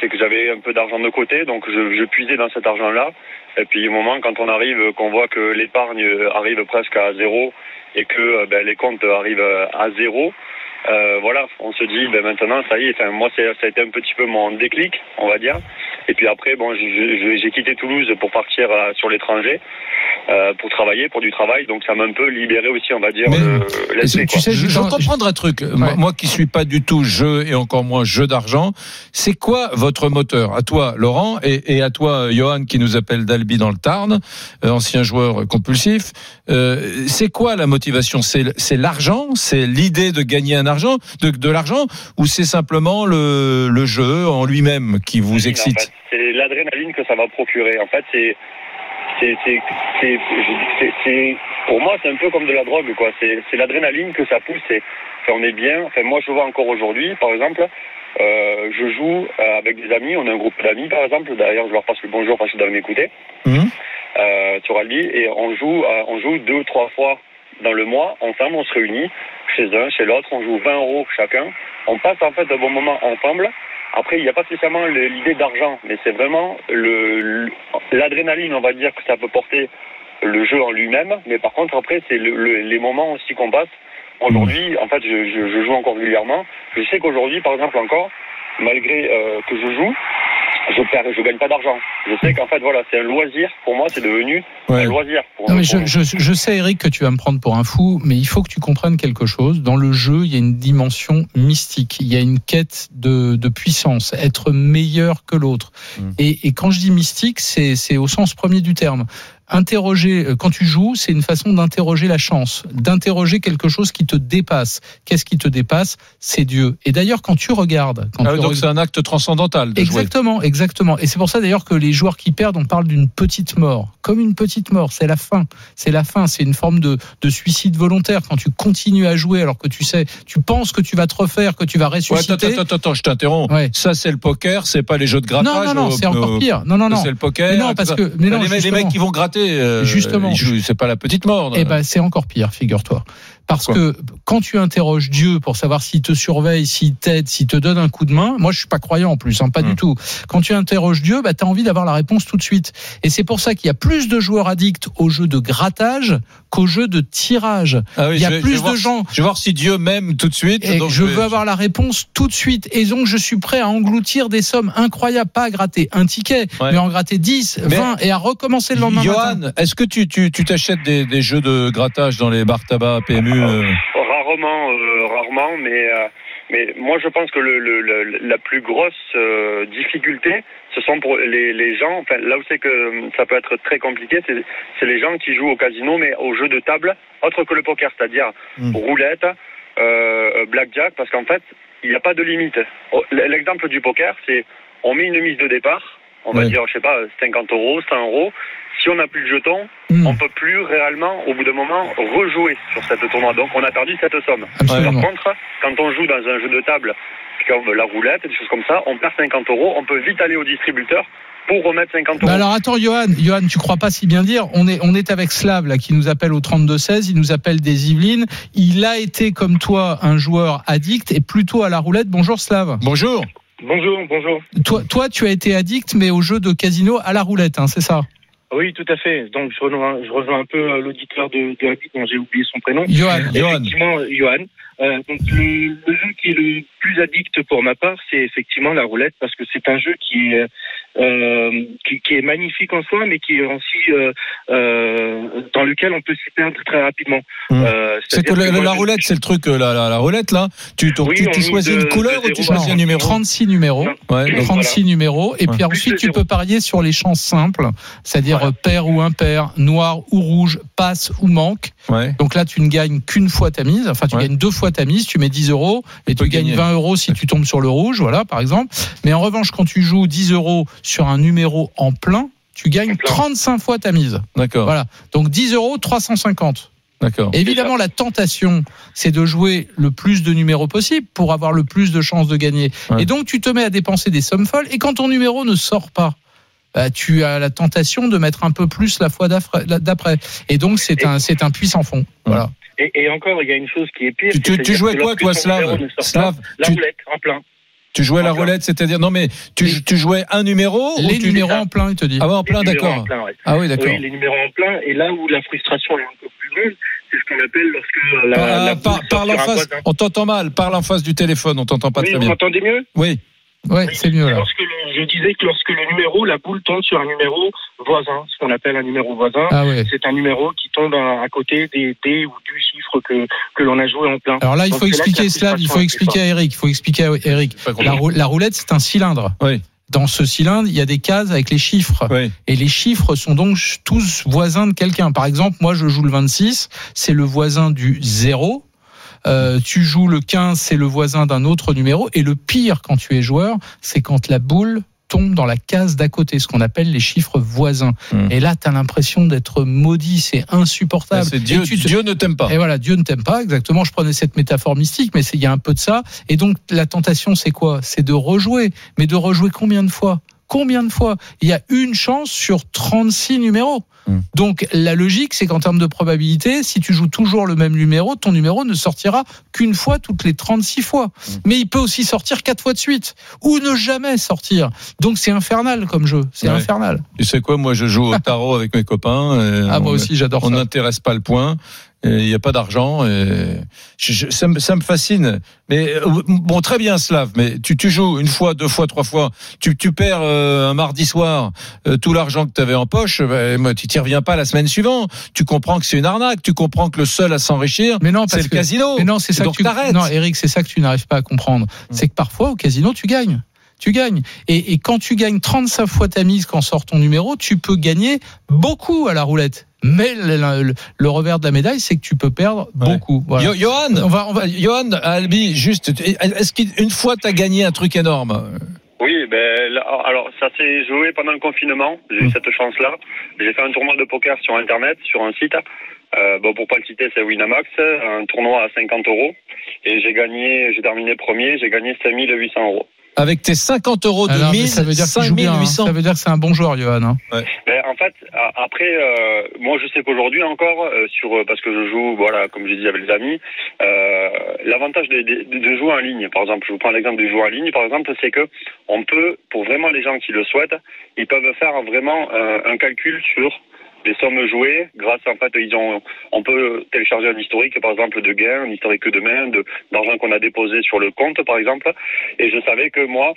c'est que j'avais un peu d'argent de côté, donc je, je puisais dans cet argent-là. Et puis au moment quand on arrive, qu'on voit que l'épargne arrive presque à zéro et que euh, ben, les comptes arrivent euh, à zéro. Euh, voilà, on se dit ben maintenant ça y est. Enfin, moi, ça a été un petit peu mon déclic, on va dire. Et puis après, bon, j'ai- j'ai j'ai quitté Toulouse pour partir euh, sur l'étranger euh, pour travailler, pour du travail. Donc ça m'a un peu libéré aussi, on va dire, le- l'esprit. quoi. je, je veux comprendre un truc. Moi, moi qui suis pas du tout jeu et encore moins jeu d'argent, c'est quoi votre moteur? À toi, Laurent, et, et à toi, Johan, qui nous appelle d'Albi dans le Tarn, euh, ancien joueur compulsif. Euh, c'est quoi la motivation? C'est c'est l'argent? C'est l'idée de gagner un argent, de, de l'argent, ou c'est simplement le, le jeu en lui-même qui vous en excite? fait. C'est l'adrénaline que ça va procurer. En fait, c'est c'est pour moi c'est un peu comme de la drogue quoi. C'est c'est l'adrénaline que ça pousse. Et, enfin, on est bien. Enfin moi je vois encore aujourd'hui par exemple. euh, je joue euh, avec des amis, on a un groupe d'amis par exemple, d'ailleurs je leur passe le bonjour parce qu'ils doivent m'écouter, euh, sur Albi, et on joue, euh, on joue deux, trois fois dans le mois, ensemble, on se réunit chez un, chez l'autre, on joue 20 euros chacun, on passe en fait un bon moment ensemble. Après, il n'y a pas spécialement le- l'idée d'argent, mais c'est vraiment l'adrénaline, on va dire, que ça peut porter le jeu en lui-même. Mais par contre, après, c'est le- le- les moments aussi qu'on passe. Aujourd'hui, en fait, je joue encore régulièrement. Je sais qu'aujourd'hui, par exemple, encore, malgré euh, que je joue, je perds, je gagne pas d'argent. Je sais qu'en fait, voilà, c'est un loisir. Pour moi, c'est devenu un loisir. Pour Non, mais pour- je, je, je sais, Eric, que tu vas me prendre pour un fou, mais il faut que tu comprennes quelque chose. Dans le jeu, il y a une dimension mystique. Il y a une quête de, de puissance, être meilleur que l'autre. Et, et quand je dis mystique, c'est c'est au sens premier du terme. Interroger, euh, quand tu joues, c'est une façon d'interroger la chance, d'interroger quelque chose qui te dépasse. Qu'est-ce qui te dépasse? C'est Dieu. Et d'ailleurs, quand tu regardes, quand Ah, tu donc regardes- c'est un acte transcendantal de jouer. Exactement, exactement. Et c'est pour ça d'ailleurs que les joueurs qui perdent, on parle d'une petite mort. Comme une petite mort, c'est la fin. C'est la fin, c'est une forme de, de suicide volontaire. Quand tu continues à jouer alors que tu sais, tu penses que tu vas te refaire, que tu vas Ouais, ressusciter. attends, attends, attends, je t'interromps. Ça, c'est le poker, c'est pas les jeux de grattage. Non, non, non, euh, c'est encore euh, pire. Non, non, non. C'est le poker. Mais non, parce que- mais non, les, mecs qui vont gratter, euh, Justement. c'est pas la petite mort. Eh ben, c'est encore pire, figure-toi. Parce Pourquoi que quand tu interroges Dieu pour savoir s'il te surveille, s'il t'aide, s'il te donne un coup de main, moi je suis pas croyant en plus, hein, pas Hmm. du tout. Quand tu interroges Dieu, bah, tu as envie d'avoir la réponse tout de suite. Et c'est pour ça qu'il y a plus de joueurs addicts au jeu de grattage qu'au jeu de tirage. Ah oui, Il y a vais- plus de voir- gens. Je vais voir si Dieu m'aime tout de suite. Et donc je vais- veux avoir la réponse tout de suite. Et donc, je suis prêt à engloutir des sommes incroyables, pas à gratter un ticket, Ouais. mais à en gratter 10, Mais- 20 et à recommencer le lendemain. Johan, est-ce que tu tu tu t'achètes des, des jeux de grattage dans les bars tabac PMU euh Rarement, euh, rarement, mais euh, mais moi je pense que le, le- le- la plus grosse euh, difficulté, ce sont pour les, les gens. Enfin, là où c'est que ça peut être très compliqué, c'est les gens qui jouent au casino, mais au jeu de table, autre que le poker, c'est-à-dire Mm. roulette, euh, blackjack, parce qu'en fait, il n'y a pas de limite. Oh, L'exemple du poker, c'est on met une mise de départ, on va Ouais. dire, je sais pas, 50 euros, 100 euros. Si on n'a plus de jetons, Hmm. on peut plus réellement, au bout d'un moment, rejouer sur cette tournoi. Donc, on a perdu cette somme. Absolument. Par contre, quand on joue dans un jeu de table, comme la roulette, des choses comme ça, on perd 50 euros, on peut vite aller au distributeur pour remettre 50 euros. Bah alors attends Johan, Johan, tu crois pas si bien dire On est on est avec Slav là qui nous appelle au 32 16, il nous appelle des Yvelines. Il a été comme toi un joueur addict et plutôt à la roulette. Bonjour Slav. Bonjour. Bonjour, bonjour. Toi toi tu as été addict mais au jeu de casino à la roulette, hein, c'est ça Oui, tout à fait. Donc, je rejoins, je rejoins un peu euh, l'auditeur de, de dont j'ai oublié son prénom. Johan. Effectivement, Johan. Euh, donc, le, le jeu qui est le plus addict pour ma part, c'est effectivement la roulette, parce que c'est un jeu qui est, euh, qui, qui est magnifique en soi, mais qui est aussi euh, euh, dans lequel on peut s'y perdre très rapidement. Mmh. Euh, C'est que la, moi, la je- roulette, c'est le truc, la, la, la roulette là. Tu, Oui, choisis de- une couleur ou tu choisis un numéro 36 numéros. Ouais. Donc, 36 numéros et Ouais. puis ensuite tu peux parier sur les chances simples, c'est-à-dire euh, pair ou impair, noir ou rouge, passe ou manque. Ouais. Donc là, tu ne gagnes qu'une fois ta mise. Enfin, tu Ouais. gagnes deux fois ta mise. Tu mets 10 euros et tu gagnes gagner. 20 euros si tu tombes sur le rouge, voilà, par exemple. Mais en revanche, quand tu joues 10 euros sur un numéro en plein, tu gagnes En plein. 35 fois ta mise. D'accord. Voilà. Donc 10 euros, 350. D'accord. Évidemment, la tentation, c'est de jouer le plus de numéros possible pour avoir le plus de chances de gagner. Ouais. Et donc, tu te mets à dépenser des sommes folles. Et quand ton numéro ne sort pas, bah, tu as la tentation de mettre un peu plus la fois d'après. Et donc, c'est un, c'est un puissant fond. Voilà. Et, et encore, il y a une chose qui est pire. Tu- tu- c'est-à-dire tu jouais quoi, toi, Slav Slav, La tu- roulette, en plein. Tu jouais la plein. roulette, c'est-à-dire non mais tu, tu jouais un numéro ou Les tu- numéros en plein, il te dit. Ah ouais, en plein, Les numéros d'accord. en plein, ouais. Ah oui, d'accord. Oui, les numéros en plein. Et là où la frustration est encore plus grande, c'est ce qu'on appelle lorsque la, Par- la ah, par- parle en face. On t'entend mal. Parle en face du téléphone. On t'entend pas Oui, très vous bien. m'entendez mieux? Oui. Ouais, c'est mieux là. Lorsque le- je disais que lorsque le numéro, la boule tombe sur un numéro voisin, ce qu'on appelle un numéro voisin, Ah ouais. c'est un numéro qui tombe à, à côté des, des ou du chiffre que, que l'on a joué en plein. Alors là, il Donc faut expliquer la Slav, il faut expliquer à Eric, il faut expliquer à Eric. La, rou- la roulette, c'est un cylindre. Oui. Dans ce cylindre, il y a des cases avec les chiffres. Oui. Et les chiffres sont donc tous voisins de quelqu'un. Par exemple, moi, je joue le 26, c'est le voisin du 0. Euh, tu joues le 15, c'est le voisin d'un autre numéro. Et le pire quand tu es joueur, c'est quand la boule tombe dans la case d'à côté, ce qu'on appelle les chiffres voisins. Hmm. Et là, tu as l'impression d'être maudit, c'est insupportable. Ah, c'est Dieu, te- Dieu ne t'aime pas. et voilà, Dieu ne t'aime pas, exactement. Je prenais cette métaphore mystique, mais il y a un peu de ça. Et donc, la tentation, c'est quoi? C'est de rejouer. Mais de rejouer combien de fois? Combien de fois? Il y a une chance sur 36 numéros. Hmm. Donc, la logique, c'est qu'en termes de probabilité, si tu joues toujours le même numéro, ton numéro ne sortira qu'une fois toutes les 36 fois. Hmm. Mais il peut aussi sortir quatre fois de suite. Ou ne jamais sortir. Donc, c'est infernal comme jeu. C'est Ouais. infernal. Tu sais quoi Moi, je joue au tarot avec mes copains. et Ah, moi on- aussi, j'adore On ça. n'intéresse pas le point. Et Il n'y a pas d'argent. je- ça, me, ça me fascine. Mais euh, bon, très bien, Slav. Mais tu, tu joues une fois, deux fois, trois fois. Tu, tu perds euh, un mardi soir euh, tout l'argent que tu avais en poche. Moi, tu t'y reviens pas la semaine suivante. Tu comprends que c'est une arnaque. Tu comprends que le seul à s'enrichir, Mais non, c'est le que- casino. Mais non, c'est ça Donc que tu. Non, Eric, c'est ça que tu n'arrives pas à comprendre. C'est que parfois au casino, tu gagnes. Tu gagnes. Et, et quand tu gagnes 35 fois ta mise quand sort ton numéro, tu peux gagner beaucoup à la roulette. Mais le, le- le revers de la médaille, c'est que tu peux perdre Ouais. beaucoup. Voilà. Yo- Johan, On va, on va, Johan, Albi, juste, est-ce qu'une fois tu as gagné un truc énorme? Oui, ben, alors ça s'est joué pendant le confinement. J'ai eu cette chance-là. J'ai fait un tournoi de poker sur Internet, sur un site. Euh, bon, pour pas le citer, c'est Winamax, un tournoi à 50 euros. Et j'ai gagné, j'ai terminé premier, j'ai gagné 5800 euros. Avec tes 50 euros de Alors, mais mise, ça veut dire qu'il joue bien, hein. 5800. Ça veut dire que c'est un bon joueur, Johan. hein. Ben, en fait, a- après, euh, moi je sais qu'aujourd'hui encore, euh, sur euh, parce que je joue, voilà, comme j'ai dit avec les amis, euh, l'avantage de, de, de jouer en ligne, par exemple, je vous prends l'exemple du jouer en ligne, par exemple, c'est que on peut, pour vraiment les gens qui le souhaitent, ils peuvent faire vraiment euh, un calcul sur les sommes jouées grâce en fait ils ont on peut télécharger un historique par exemple de gains un historique de main de d'argent qu'on a déposé sur le compte par exemple et je savais que moi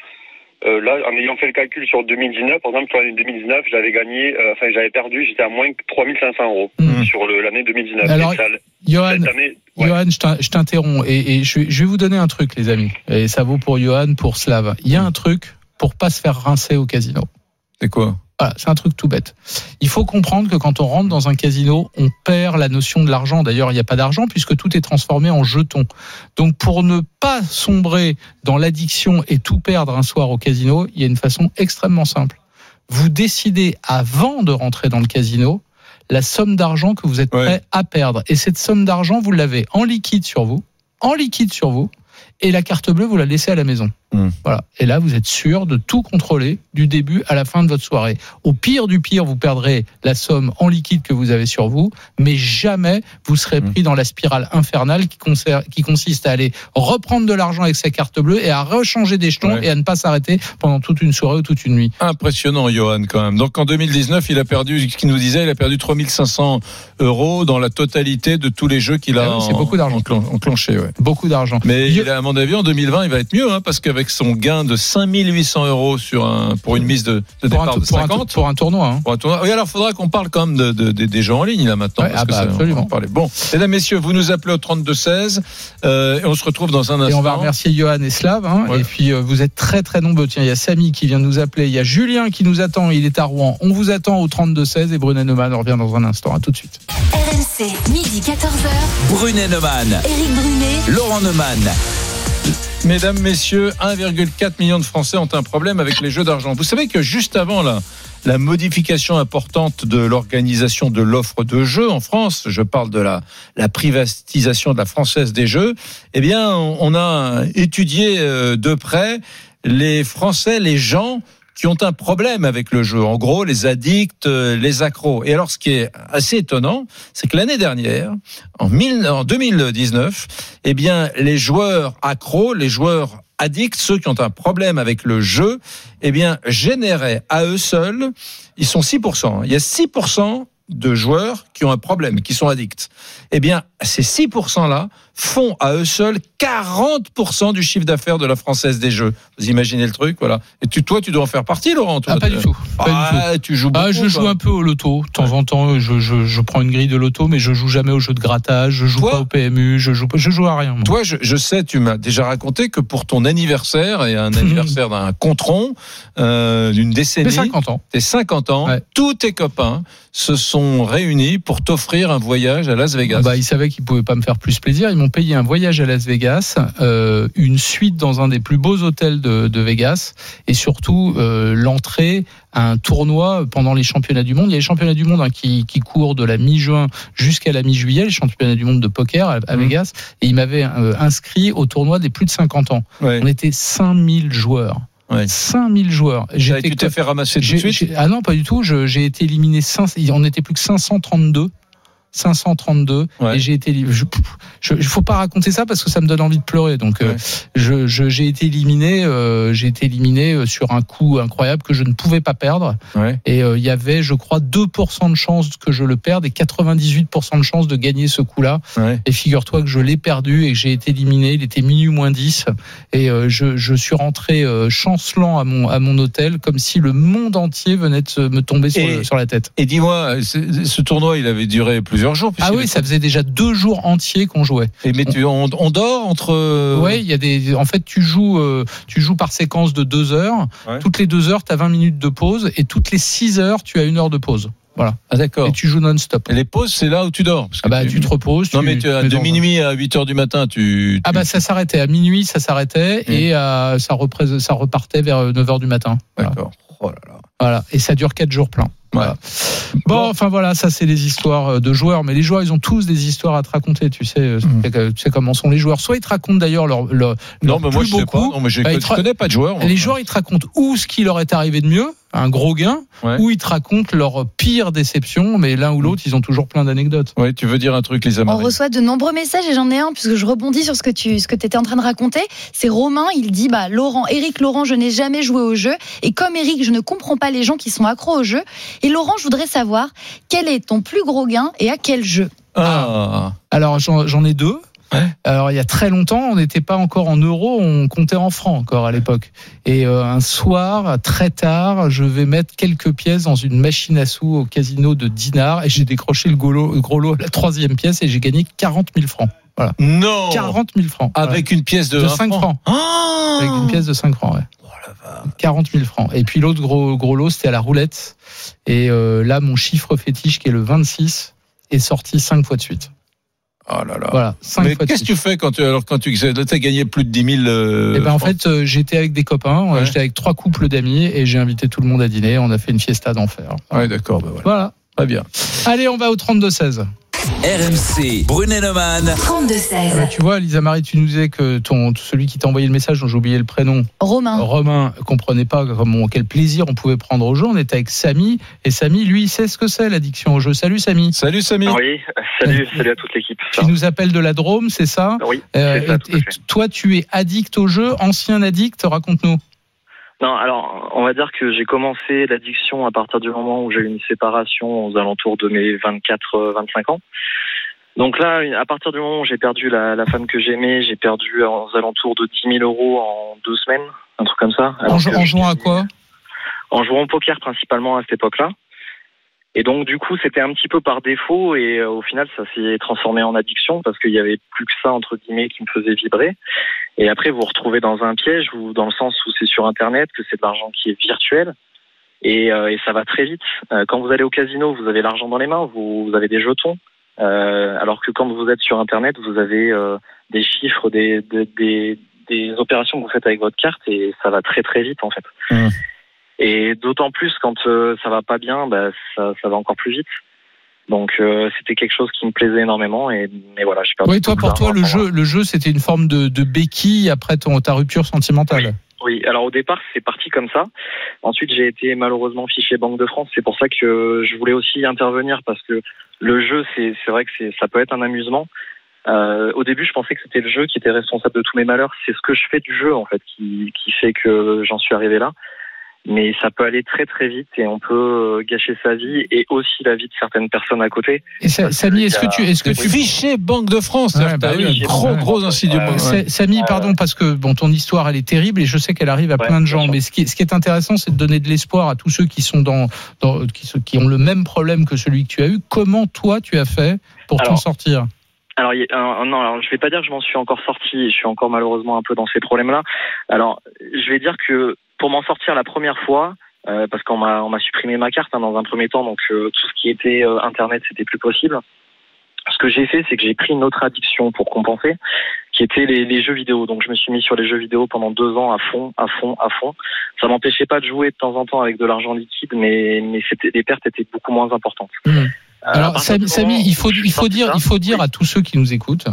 euh, là, en ayant fait le calcul sur 2019, par exemple, sur l'année 2019, j'avais gagné, euh, enfin, j'avais perdu, j'étais à moins que 3500 euros sur le- l'année 2019. Alors, ça- Johan, cette année, ouais. Johan, je t'in- je t'interromps et, et je, vais- je vais vous donner un truc, les amis. Et ça vaut pour Johan, pour Slav. Il y a un truc pour pas se faire rincer au casino. C'est quoi? Voilà, c'est un truc tout bête. Il faut comprendre que quand on rentre dans un casino, on perd la notion de l'argent. D'ailleurs, il n'y a pas d'argent puisque tout est transformé en jetons. Donc, pour ne pas sombrer dans l'addiction et tout perdre un soir au casino, il y a une façon extrêmement simple. Vous décidez avant de rentrer dans le casino la somme d'argent que vous êtes prêt à perdre. Et cette somme d'argent, vous l'avez en liquide sur vous, en liquide sur vous, et la carte bleue, vous la laissez à la maison. Voilà. Et là, vous êtes sûr de tout contrôler du début à la fin de votre soirée. Au pire du pire, vous perdrez la somme en liquide que vous avez sur vous, mais jamais vous serez pris dans la spirale infernale qui, consiste à aller reprendre de l'argent avec sa carte bleue et à rechanger des jetons Ouais. et à ne pas s'arrêter pendant toute une soirée ou toute une nuit. Impressionnant, Johan, quand même. Donc en 2019, il a perdu, ce qu'il nous disait, il a perdu 3500 euros dans la totalité de tous les jeux qu'il a Ah oui, c'est beaucoup d'argent. enclen- enclenché. Ouais. Beaucoup d'argent. Mais il a, à mon avis, en 2020, il va être mieux, hein, parce qu'avec son gain de 5800 euros sur un, pour une mise de, de Pour un, départ de pour un- 50. pour un tournoi. hein. Pour un tournoi. Oui, alors faudra qu'on parle quand même de, de- de- des jeux en ligne là maintenant. Ouais, parce ah que bah, ça, on va absolument. Bon, mesdames, messieurs, vous nous appelez au 32 16 euh, et on se retrouve dans un Et instant. on va remercier Johan et Slav. hein. Ouais. Et puis euh, vous êtes très très nombreux. Tiens, il y a Samy qui vient de nous appeler. Il y a Julien qui nous attend. Il est à Rouen. On vous attend au 32-16 et Brunet Neumann revient dans un instant. À tout de suite. RMC, midi 14h. Brunet Neumann, Éric Brunet. Laurent Neumann. Mesdames, messieurs, 1,4 million de Français ont un problème avec les jeux d'argent. Vous savez que juste avant la, modification importante de l'organisation de l'offre de jeux en France, je parle de la, la privatisation de la française des jeux, eh bien, on, on a étudié euh, de près les Français, les gens qui ont un problème avec le jeu. En gros, les addicts, euh, les accros. Et alors, ce qui est assez étonnant, c'est que l'année dernière, en, mille- en 2019, eh bien, les joueurs accros, les joueurs addicts, ceux qui ont un problème avec le jeu, eh bien, généraient à eux seuls, ils sont 6%. Il y a 6% de joueurs qui ont un problème, qui sont addicts. Eh bien, ces 6%-là font à eux seuls 40% du chiffre d'affaires de la Française des Jeux. Vous imaginez le truc, voilà. Et tu, toi, tu dois en faire partie, Laurent. Toi, Ah, pas du tout. Pas du Ah, tout. tu joues Ah, beaucoup, je joue un peu au loto. De temps en temps, je, je, je prends une grille de loto, mais je joue jamais au jeu de grattage. Je joue Toi pas au PMU. Je joue, pas- je joue à rien. moi. Toi, je, je sais, tu m'as déjà raconté que pour ton anniversaire, et un anniversaire d'un contron, euh, d'une décennie, J'ai 50 ans. tes 50 ans, Ouais. tous tes copains se sont réunis pour t'offrir un voyage à Las Vegas. Bah, ils savaient qu'ils pouvaient pas me faire plus plaisir. Ils m'ont payé un voyage à Las Vegas, euh, une suite dans un des plus beaux hôtels de, de Vegas, et surtout euh, l'entrée à un tournoi pendant les championnats du monde. Il y a les championnats du monde hein, qui, qui courent de la mi-juin jusqu'à la mi-juillet, les championnats du monde de poker à, à Mhm. Vegas, et ils m'avaient euh, inscrit au tournoi des plus de 50 ans. Ouais. On était 5000 joueurs. Ouais. 5000 joueurs. J'étais tu t'es fait ramasser tout de suite Ah non, pas du tout. J'ai été éliminé. 5, on n'était plus que 532. 532 Ouais. et j'ai été je, je, faut pas raconter ça parce que ça me donne envie de pleurer donc euh, Ouais. je je- j'ai été éliminé euh, j'ai été éliminé euh, sur un coup incroyable que je ne pouvais pas perdre Ouais. et euh, il y avait je crois 2% de chance que je le perde et 98% de chance de gagner ce coup-là et figure-toi que je l'ai perdu et que j'ai été éliminé. Il était minuit moins 10 et je, je suis rentré chancelant à mon, à mon hôtel comme si le monde entier venait de me tomber sur, Et- le- sur la tête. Et dis-moi, ce tournoi, il avait duré plusieurs jours. Ah oui, ça faisait déjà deux jours entiers qu'on jouait. Et mais tu, on, on dort entre. Ouais, il y a des. En fait, tu joues, euh, tu joues par séquence de deux heures. Ouais. Toutes les deux heures, tu as 20 minutes de pause et toutes les six heures, tu as une heure de pause. Voilà. Ah d'accord. Et tu joues non-stop. Et les pauses, c'est là où tu dors. parce que Ah bah, tu te reposes. Non tu- mais tu as de minuit à 8 heures du matin, tu. Ah bah ça s'arrêtait à minuit, ça s'arrêtait Mmh. et euh, ça, ça repartait vers 9h du matin. Voilà. D'accord. Oh là là. Voilà, et ça dure 4 jours pleins. Voilà. Bon, enfin voilà, ça c'est les histoires euh, de joueurs, mais les joueurs ils ont tous des histoires à te raconter, tu sais, euh, Mm. tu sais comment sont les joueurs. Soit ils te racontent d'ailleurs leur, leur, Non, mais moi, plus je beau sais pas. Non, mais je- Bah, connais pas de joueurs, moi. Les joueurs ils te racontent ou ce qui leur est arrivé de mieux, un gros gain, ou ils te racontent leur pire déception, mais l'un ou l'autre ils ont toujours plein d'anecdotes. Ouais, tu veux dire un truc, Lisa On Marie reçoit de nombreux messages et j'en ai un puisque je rebondis sur ce que tu ce que étais en train de raconter. C'est Romain, il dit bah Laurent, Eric Laurent, je n'ai jamais joué au jeu et comme Eric, je ne comprends pas les gens qui sont accros au jeu. Et Laurent, je voudrais savoir quel est ton plus gros gain et à quel jeu? Ah. Alors j'en ai deux. Alors il y a très longtemps, on n'était pas encore en euros, on comptait en francs encore à l'époque. Et euh, un soir, très tard, je vais mettre quelques pièces dans une machine à sous au casino de Dinard et j'ai décroché le gros lot, le gros lot à la troisième pièce et j'ai gagné 40 000 francs. Voilà. Non 40 000 francs. Avec une pièce de, de un 5 franc. francs. Ah Avec une pièce de 5 francs, ouais. 40 000 francs. Et puis l'autre gros, gros lot, c'était à la roulette. Et euh, là, mon chiffre fétiche, qui est le 26, est sorti 5 fois de suite. Oh là là. Voilà, 5 Mais qu'est-ce que tu fais quand tu, alors quand tu as gagné plus de 10 000 euh, Eh ben en fait, euh, j'étais avec des copains, euh, j'étais avec trois couples d'amis et j'ai invité tout le monde à dîner. On a fait une fiesta d'enfer. Ouais, d'accord. bah voilà. Voilà. Très bien. Allez, on va au 32-16. RMC, Brunet-Neumann. 32-16. Tu vois, Lisa Marie, tu nous disais que ton, celui qui t'a envoyé le message, dont j'ai oublié le prénom, Romain. Romain, comprenait pas comment, quel plaisir on pouvait prendre au jeu. On était avec Samy et Samy, lui, il sait ce que c'est l'addiction au jeu. Salut Samy. Salut Samy. Oui, salut, salut à toute l'équipe. Tu nous appelles de la Drôme, c'est ça Oui, Euh, ça, et- toi, tu es addict au jeu, ancien addict, raconte-nous. Non, alors, on va dire que j'ai commencé l'addiction à partir du moment où j'ai eu une séparation aux alentours de mes 24-25 ans. Donc là, à partir du moment où j'ai perdu la, la femme que j'aimais, j'ai perdu aux alentours de 10 000 euros en deux semaines, un truc comme ça. En, jou- jouant à quoi? En jouant au poker principalement à cette époque-là. Et donc du coup, c'était un petit peu par défaut et euh, au final, ça s'est transformé en addiction parce qu'il y avait plus que ça entre guillemets qui me faisait vibrer. Et après, vous vous retrouvez dans un piège ou dans le sens où c'est sur Internet, que c'est de l'argent qui est virtuel. Et, euh, et ça va très vite. Euh, quand vous allez au casino, vous avez l'argent dans les mains, vous, vous avez des jetons. Euh, alors que quand vous êtes sur Internet, vous avez euh, des chiffres, des, des, des, des opérations que vous faites avec votre carte et ça va très très vite en fait. Et d'autant plus quand euh, ça va pas bien, bah, ça, ça va encore plus vite. Donc euh, c'était quelque chose qui me plaisait énormément et mais voilà, j'ai perdu. Oui, toi, pour toi, le jeu, le jeu, c'était une forme de, de béquille après ton, ta rupture sentimentale? Oui, alors au départ c'est parti comme ça. Ensuite j'ai été malheureusement fiché Banque de France. C'est pour ça que je voulais aussi intervenir parce que le jeu c'est c'est vrai que c'est ça peut être un amusement. Euh, au début je pensais que c'était le jeu qui était responsable de tous mes malheurs. C'est ce que je fais du jeu en fait qui qui fait que j'en suis arrivé là. Mais ça peut aller très très vite et on peut euh, gâcher sa vie et aussi la vie de certaines personnes à côté. Et ça- Samy, est-ce que tu, est-ce que tu fiché Banque de France? Ouais, bah t'as eu oui, un gros ouais. gros incident. Euh, c'est- Samy, pardon, parce que bon, ton histoire, elle est terrible et je sais qu'elle arrive à Ouais, plein de gens. Mais ce qui, est- ce qui est intéressant, c'est de donner de l'espoir à tous ceux qui sont dans, dans qui, ont le même problème que celui que tu as eu. Comment toi, tu as fait pour t'en sortir? Alors, a- euh, non, alors je vais pas dire que je m'en suis encore sorti. Je suis encore malheureusement un peu dans ces problèmes-là. Alors, je vais dire que pour m'en sortir la première fois, euh, parce qu'on m'a on m'a supprimé ma carte hein, dans un premier temps, donc euh, tout ce qui était euh, internet, c'était plus possible. Ce que j'ai fait, c'est que j'ai pris une autre addiction pour compenser, qui était les, les jeux vidéo. Donc, je me suis mis sur les jeux vidéo pendant deux ans à fond, à fond, à fond. Ça m'empêchait pas de jouer de temps en temps avec de l'argent liquide, mais mais c'était les pertes étaient beaucoup moins importantes. Euh, à Alors, Samy, il faut, il faut dire, ça, il faut dire à tous ceux qui nous écoutent,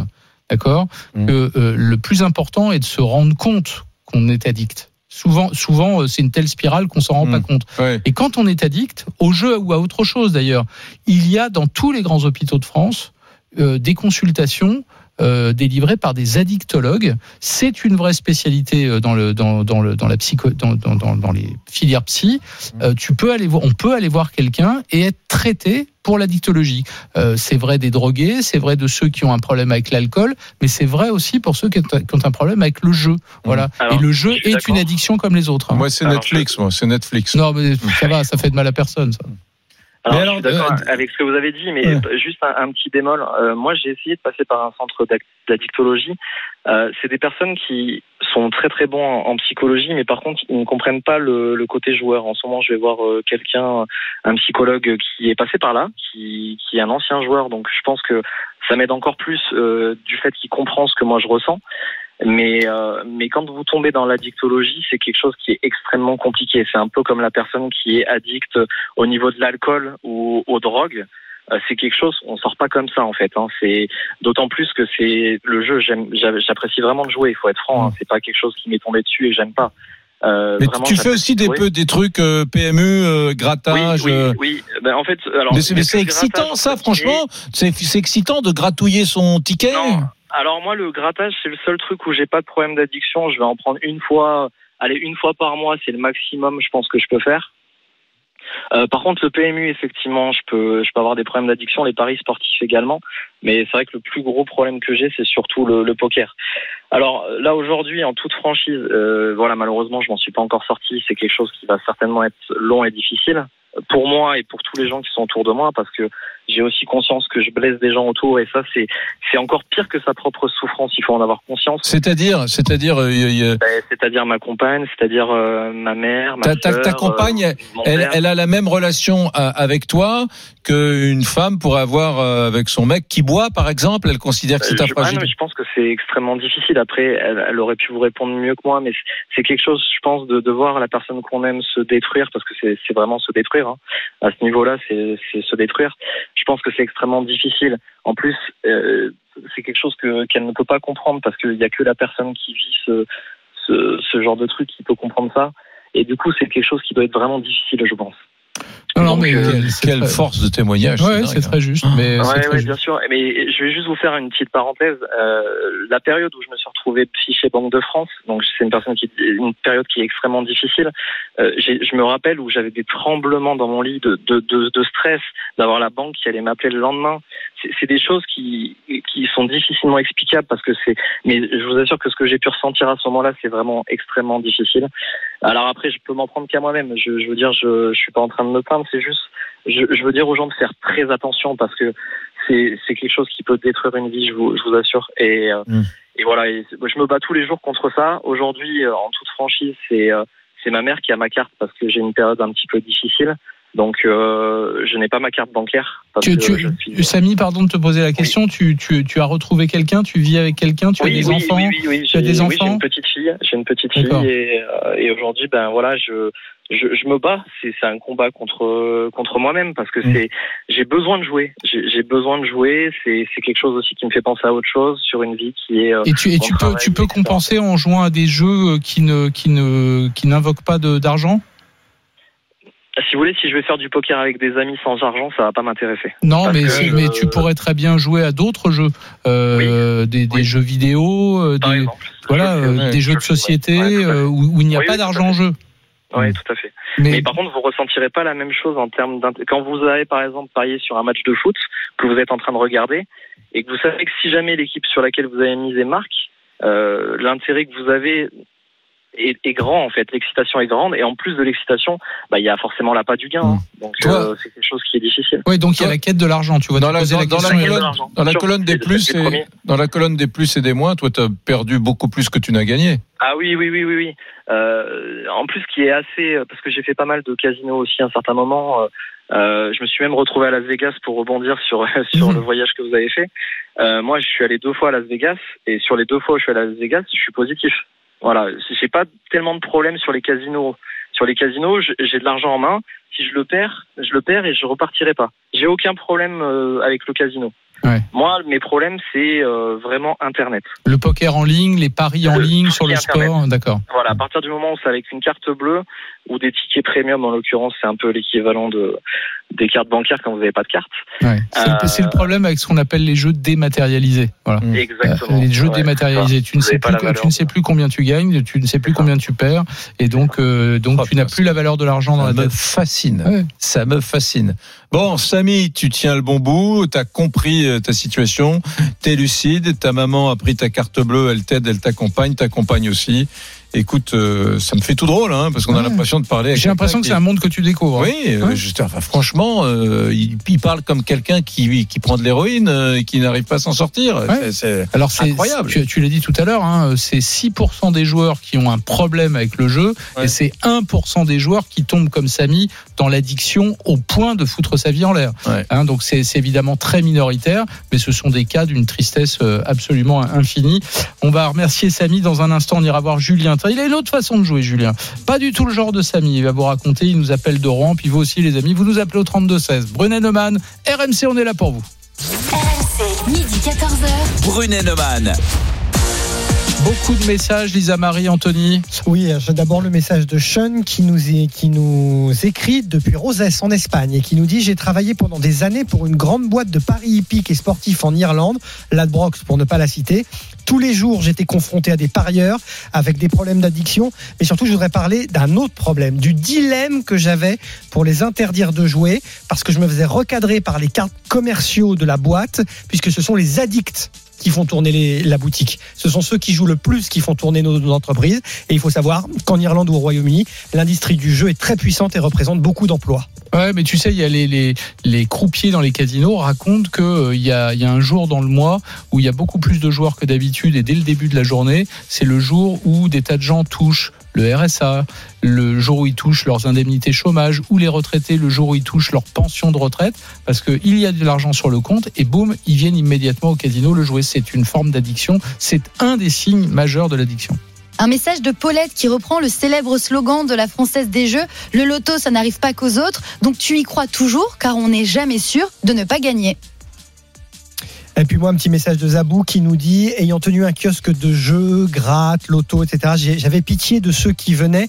d'accord, Mm. que euh, le plus important est de se rendre compte qu'on est addict. Souvent, souvent, euh, c'est une telle spirale qu'on s'en rend pas compte. Et quand on est addict, au jeu ou à autre chose d'ailleurs, il y a dans tous les grands hôpitaux de France euh, des consultations euh, délivrées par des addictologues. C'est une vraie spécialité euh, dans le dans, dans le dans la psycho dans, dans, dans, dans les filières psy. Euh, tu peux aller voir, on peut aller voir quelqu'un et être traité pour l'addictologie. Euh, c'est vrai des drogués, c'est vrai de ceux qui ont un problème avec l'alcool, mais c'est vrai aussi pour ceux qui ont, qui ont un problème avec le jeu. Voilà. Alors, et le jeu je est une addiction comme les autres. hein. Moi c'est Netflix, moi c'est Netflix. Non, mais ça va, ça fait de mal à personne. Ça. Alors, je suis d'accord euh, avec ce que vous avez dit, mais Ouais. juste un, un petit bémol. Euh, moi, j'ai essayé de passer par un centre d'addictologie. Euh, c'est des personnes qui sont très très bons en, en psychologie, mais par contre, ils ne comprennent pas le, le côté joueur. En ce moment, je vais voir euh, quelqu'un, un psychologue qui est passé par là, qui, qui est un ancien joueur. Donc, je pense que ça m'aide encore plus euh, du fait qu'il comprend ce que moi je ressens. Mais, euh, mais quand vous tombez dans l'addictologie, c'est quelque chose qui est extrêmement compliqué. C'est un peu comme la personne qui est addicte au niveau de l'alcool ou aux drogues. Euh, c'est quelque chose, on sort pas comme ça en fait. Hein. C'est d'autant plus que c'est le jeu. J'apprécie vraiment de jouer. Il faut être franc. hein. C'est pas quelque chose qui m'est tombé dessus et j'aime pas. Euh, Mais vraiment, tu fais aussi des, peu, des trucs euh, PMU, euh, grattage. Oui, oui. Ben, en fait, alors. mais c'est grattage, excitant ça, franchement. C'est c'est excitant de gratouiller son ticket. Alors moi, le grattage, c'est le seul truc où j'ai pas de problème d'addiction. Je vais en prendre une fois, allez, une fois par mois, c'est le maximum, je pense que je peux faire. Euh, par contre, le PMU, effectivement, je peux, je peux avoir des problèmes d'addiction, les paris sportifs également. Mais c'est vrai que le plus gros problème que j'ai, c'est surtout le, poker. Alors là, aujourd'hui, en toute franchise, euh, voilà, malheureusement, je m'en suis pas encore sorti. C'est quelque chose qui va certainement être long et difficile pour moi et pour tous les gens qui sont autour de moi, parce que j'ai aussi conscience que je blesse des gens autour, et ça, c'est, c'est encore pire que sa propre souffrance. Il faut en avoir conscience. C'est-à-dire, c'est-à-dire, euh, Ben, c'est-à-dire ma compagne, c'est-à-dire euh, ma mère, ma ta, ta, ta compagne, euh, elle, a la même relation avec toi qu'une femme pourrait avoir avec son mec qui boit, par exemple. Elle considère que c'est ta Euh, je, pense que c'est extrêmement difficile. Après, elle, elle aurait pu vous répondre mieux que moi, mais c'est- quelque chose, je pense, de, de voir la personne qu'on aime se détruire, parce que c'est c'est vraiment se détruire. Hein. À ce niveau-là, c'est se détruire. Je pense que c'est extrêmement difficile. En plus, euh, c'est quelque chose que qu'elle ne peut pas comprendre, parce qu'il n'y a que la personne qui vit ce, ce, ce genre de truc qui peut comprendre ça. Et du coup, c'est quelque chose qui doit être vraiment difficile, je pense. Non, non, mais quelle, euh, quelle très- force de témoignage. Ouais, dingue, c'est hein. très juste. Mais c'est Ouais, très ouais, juste. bien sûr. Mais je vais juste vous faire une petite parenthèse. Euh, la période où je me suis retrouvé fiché Banque de France, donc c'est une personne qui, une période qui est extrêmement difficile. Euh, je me rappelle où j'avais des tremblements dans mon lit de, de, de, de stress, d'avoir la banque qui allait m'appeler le lendemain. C'est c'est des choses qui, qui sont difficilement explicables parce que c'est. Mais je vous assure que ce que j'ai pu ressentir à ce moment-là, c'est vraiment extrêmement difficile. Alors après, je peux m'en prendre qu'à moi-même. Je, je veux dire, je, je suis pas en train de me plaindre. C'est juste, je, je veux dire aux gens de faire très attention parce que c'est quelque chose qui peut détruire une vie, je vous, je vous assure. Et, euh, Mm. et voilà, et je me bats tous les jours contre ça. Aujourd'hui, euh, en toute franchise, c'est euh, c'est ma mère qui a ma carte parce que j'ai une période un petit peu difficile. Donc, euh, je n'ai pas ma carte bancaire. Parce Tu, que tu- je suis... Samy, pardon de te poser la question. Tu, tu, tu as retrouvé quelqu'un, tu vis avec quelqu'un, tu as des oui, enfants, oui, oui, j'ai- une petite fille, j'ai une petite fille et, euh, et aujourd'hui, ben voilà, je, je, je me bats. C'est un combat contre contre moi-même parce que c'est j'ai besoin de jouer. J'ai besoin de jouer. C'est c'est quelque chose aussi qui me fait penser à autre chose sur une vie qui est. euh, Et tu, et tu peux, tu peux compenser en jouant à des jeux qui ne, qui ne, qui n'invoquent pas de- d'argent? Si vous voulez, si je vais faire du poker avec des amis sans argent, ça va pas m'intéresser. Non, mais, si- je- mais tu pourrais très bien jouer à d'autres jeux, euh, des, des jeux vidéo, euh, des, voilà, euh, des je jeux de ouais. société Ouais, euh, où, où il n'y a Oui, pas d'argent en jeu. Oui, tout à fait. Mais- Mais, par contre, vous ressentirez pas la même chose en termes quand vous avez par exemple parié sur un match de foot que vous êtes en train de regarder et que vous savez que si jamais l'équipe sur laquelle vous avez misé marque, euh, l'intérêt que vous avez est, est grand en fait, l'excitation est grande et en plus de l'excitation, bah il y a forcément l'appât du gain. hein. Donc Toi- euh, c'est quelque chose qui est difficile. Oui, donc il y a la quête de l'argent. Tu vois, Dans la, dans, la dans la colonne, l'argent. dans la Sûr, colonne des plus, et, premier. dans la colonne des plus et des moins, toi, tu as perdu beaucoup plus que tu n'as gagné. Ah oui, oui, oui, oui, oui. Euh, en plus, ce qui est assez, parce que j'ai fait pas mal de casinos aussi à un certain moment. euh, euh, je me suis même retrouvé à Las Vegas pour rebondir sur sur Mhm. le voyage que vous avez fait. Euh, moi, je suis allé deux fois à Las Vegas et sur les deux fois où je suis allé à Las Vegas, je suis positif. Voilà, j'ai pas tellement de problèmes sur les casinos. Sur les casinos, j'ai de l'argent en main. Si je le perds, je le perds et je repartirai pas. J'ai aucun problème euh, avec le casino. Ouais. Moi, mes problèmes, c'est euh, vraiment Internet. Le poker en ligne, les paris en Le ligne sur le Internet. sport, d'accord. Voilà, à partir du moment où c'est avec une carte bleue ou des tickets premium, en l'occurrence, c'est un peu l'équivalent de des cartes bancaires quand vous n'avez pas de carte. Ouais. C'est le- Euh, le problème avec ce qu'on appelle les jeux dématérialisés. Voilà. Exactement. Euh, Les jeux Ouais, dématérialisés, ça. tu ne sais plus, tu ne sais plus combien tu gagnes, tu ne sais plus combien tu perds, et donc, euh, donc Oh, tu n'as plus la valeur de l'argent dans Ça la me tête. fascine. Ouais. Ça me fascine. Bon, Samy, tu tiens le bon bout, tu as compris euh, ta situation, tu es lucide, ta maman a pris ta carte bleue, elle t'aide, elle t'accompagne, t'accompagne aussi. Écoute, euh, ça me fait tout drôle, hein, parce qu'on a l'impression de parler. J'ai l'impression que c'est un monde que tu découvres. hein. Oui, euh, Ouais. juste, enfin, franchement, euh, il, il parle comme quelqu'un qui, qui prend de l'héroïne euh, et qui n'arrive pas à s'en sortir. Ouais. C'est- Alors c'est incroyable. Tu, tu l'as dit tout à l'heure, hein, c'est 6% des joueurs qui ont un problème avec le jeu et c'est 1% des joueurs qui tombent comme Samy dans l'addiction au point de foutre sa vie en l'air. Hein, donc c'est évidemment très minoritaire, mais ce sont des cas d'une tristesse absolument infinie. On va remercier Samy dans un instant. On ira voir Julien. Il a une autre façon de jouer, Julien. Pas du tout le genre de Samy. Il va vous raconter. Il nous appelle de Rouen. Puis vous aussi, les amis, vous nous appelez au 32 16. Brunet Neumann, RMC, on est là pour vous. RMC, midi 14h. Brunet Neumann. Beaucoup de messages, Lisa Marie, Anthony. Oui, j'ai d'abord le message de Sean qui nous, est- qui nous écrit depuis Rosès en Espagne et qui nous dit J'ai travaillé pendant des années pour une grande boîte de paris hippiques et sportifs en Irlande, Ladbrokes pour ne pas la citer. Tous les jours, j'étais confronté à des parieurs avec des problèmes d'addiction, mais surtout, je voudrais parler d'un autre problème, du dilemme que j'avais pour les interdire de jouer, parce que je me faisais recadrer par les cartes commerciaux de la boîte, puisque ce sont les addicts qui font tourner la boutique. Ce sont ceux qui jouent le plus qui font tourner nos, entreprises. Et il faut savoir qu'en Irlande ou au Royaume-Uni, l'industrie du jeu est très puissante et représente beaucoup d'emplois. Ouais, mais tu sais, il y a les, les, les croupiers dans les casinos racontent que euh, y, y a un jour dans le mois où il y a beaucoup plus de joueurs que d'habitude et dès le début de la journée, c'est le jour où des tas de gens touchent le RSA, le jour où ils touchent leurs indemnités chômage ou les retraités le jour où ils touchent leur pension de retraite parce qu'il y a de l'argent sur le compte et boum, ils viennent immédiatement au casino le jouer. C'est une forme d'addiction. C'est un des signes majeurs de l'addiction. Un message de Paulette qui reprend le célèbre slogan de la Française des Jeux Le loto, ça n'arrive pas qu'aux autres. Donc tu y crois toujours, car on n'est jamais sûr de ne pas gagner. Et puis moi, un petit message de Zabou qui nous dit, ayant tenu un kiosque de jeux, gratte, loto, etc., j'avais pitié de ceux qui venaient.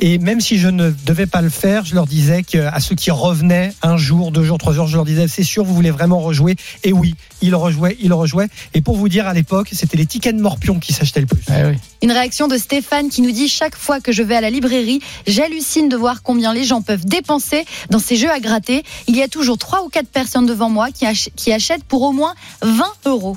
Et même si je ne devais pas le faire, je leur disais qu'à ceux qui revenaient un jour, deux jours, trois jours, je leur disais, c'est sûr, vous voulez vraiment rejouer? Et oui, ils rejouaient, ils rejouaient. Et pour vous dire, à l'époque, c'était les tickets de morpion qui s'achetaient le plus. Une réaction de Stéphane qui nous dit Chaque fois que je vais à la librairie, j'hallucine de voir combien les gens peuvent dépenser dans ces jeux à gratter. Il y a toujours trois ou quatre personnes devant moi qui, ach- qui achètent pour au moins 20 euros.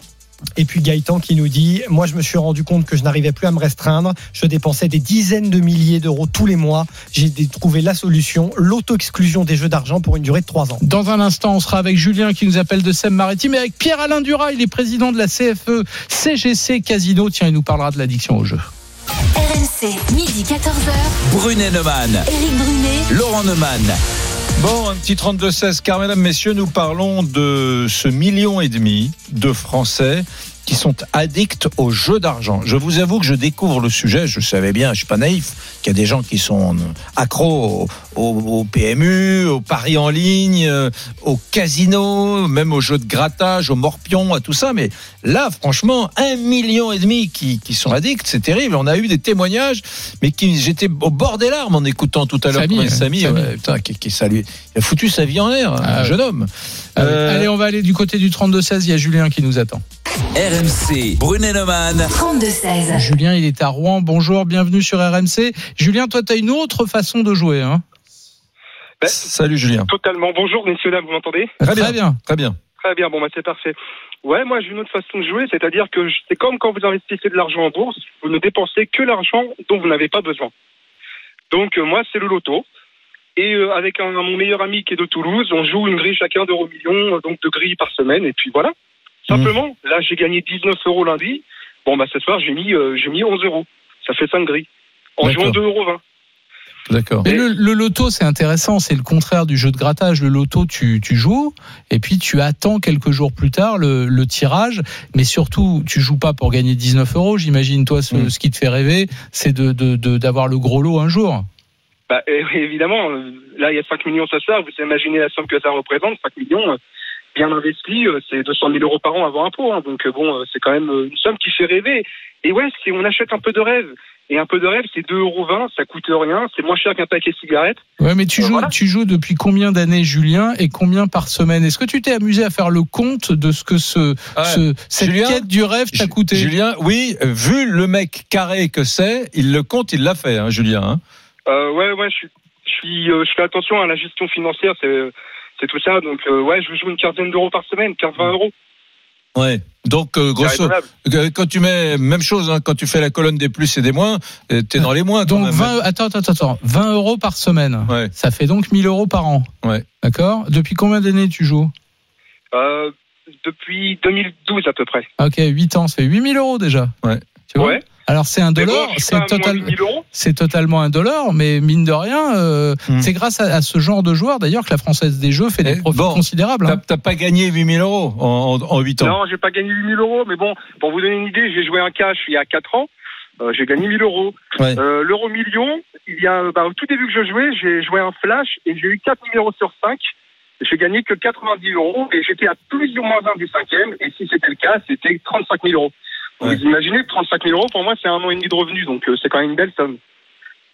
Et puis Gaëtan qui nous dit Moi, je me suis rendu compte que je n'arrivais plus à me restreindre. Je dépensais des dizaines de milliers d'euros tous les mois. J'ai trouvé la solution l'auto-exclusion des jeux d'argent pour une durée de trois ans. Dans un instant, on sera avec Julien qui nous appelle de Seine-Maritime et avec Pierre-Alain Dura, il est président de la CFE CGC Casino. Tiens, il nous parlera de l'addiction au jeu. RMC, midi 14h. Brunet Neumann. Éric Brunet. Laurent Neumann. Bon, un petit 32-16, car mesdames, messieurs, nous parlons de ce million et demi de Français qui sont addicts aux jeux d'argent. Je vous avoue que je découvre le sujet, je savais bien, je suis pas naïf, qu'il y a des gens qui sont accros au, au- au PMU, au paris en ligne, euh, au casino, même aux jeux de grattage, au morpion, à tout ça, mais là, franchement, un million et demi qui, qui sont addicts, c'est terrible. On a eu des témoignages, mais qui j'étais au bord des larmes en écoutant tout à l'heure Samy, hein, Samy, Samy. ouais, putain, qui, qui ça lui- il a foutu sa vie en l'air, un Ah jeune homme. Euh, Allez, on va aller du côté du 32-16. Il y a Julien qui nous attend. RMC. Brunet Neumann. 32-16. Julien, il est à Rouen. Bonjour, bienvenue sur RMC. Julien, toi, tu as une autre façon de jouer. Hein Ben, Salut Julien. Totalement. Bonjour, messieurs, là, vous m'entendez Très Très bien. Très bien. Très bien, bon, bah, c'est parfait. Ouais, moi, j'ai une autre façon de jouer, c'est-à-dire que c'est comme quand vous investissez de l'argent en bourse, vous ne dépensez que l'argent dont vous n'avez pas besoin. Donc, euh, moi, c'est le loto. Et euh, avec un, mon meilleur ami qui est de Toulouse, on joue une grille chacun d'euros millions, euh, donc de grilles par semaine, et puis voilà. Simplement, là, j'ai gagné 19 euros lundi. Bon, bah, ce soir, j'ai mis, euh, j'ai mis 11 euros. Ça fait 5 grilles. En jouant 2,20 euros. D'accord. Mais le, le loto, c'est intéressant. C'est le contraire du jeu de grattage. Le loto, tu, tu joues et puis tu attends quelques jours plus tard le, le tirage. Mais surtout, tu joues pas pour gagner 19 euros. J'imagine, toi, ce, Mm. ce qui te fait rêver, c'est de, de, de- d'avoir le gros lot un jour. Bah, euh, évidemment, euh, là, il y a 5 millions ce soir. Vous imaginez la somme que ça représente. 5 millions, euh, bien investi, c'est 200 000 euros par an avant impôt. hein. donc, bon, c'est quand même une somme qui fait rêver. Et ouais, si on achète un peu de rêve, et un peu de rêve, c'est 2,20 euros, ça coûte rien. C'est moins cher qu'un paquet de cigarettes. Ouais, mais tu Euh, joues, voilà. tu joues depuis combien d'années, Julien, et combien par semaine? Est-ce que tu t'es amusé à faire le compte de ce que ce, Ouais. ce cette Julien, quête du rêve t'a coûté? Julien, oui, vu le mec carré que c'est, il le compte, il l'a fait, hein, Julien. hein. Euh, ouais, ouais, je suis, je suis, euh, je fais attention à la gestion financière, c'est, c'est tout ça. Donc, euh, ouais, je joue une quinzaine d'euros par semaine, 15-20 euros. Ouais. Donc, euh, grosso, quand tu mets, même chose, hein, quand tu fais la colonne des plus et des moins, t'es dans les moins. Donc même. 20, attends, attends, attends, 20 euros par semaine. Ouais. Ça fait donc 1000 euros par an. Ouais. D'accord Depuis combien d'années tu joues? Euh, depuis 2012 à peu près. Ok, 8 ans, ça fait 8000 euros déjà. Ouais. Tu vois? Ouais. Alors c'est un dollar, c'est pas à moins total, de 1000 euros. c'est totalement un dollar, mais mine de rien, euh, Hmm. c'est grâce à, à ce genre de joueur d'ailleurs que la Française des Jeux fait des Eh, profits bon, considérables. T'as hein. t'as pas gagné 8000 euros en, en, en 8 ans. Non, j'ai pas gagné 8000 euros, mais bon, pour vous donner une idée, j'ai joué un cash il y a 4 ans. Euh, j'ai gagné 1000 euros. Ouais. Euh, L'euro million, il y a, bah, au tout début que je jouais, j'ai joué un flash et j'ai eu 4000 euros sur 5. J'ai gagné que 90 euros et j'étais à plus ou moins un du cinquième. Et si c'était le cas, c'était 35 000 euros. Ouais. Vous imaginez, 35 000 euros, pour moi, c'est un an et demi de revenus. Donc, euh, c'est quand même une belle somme.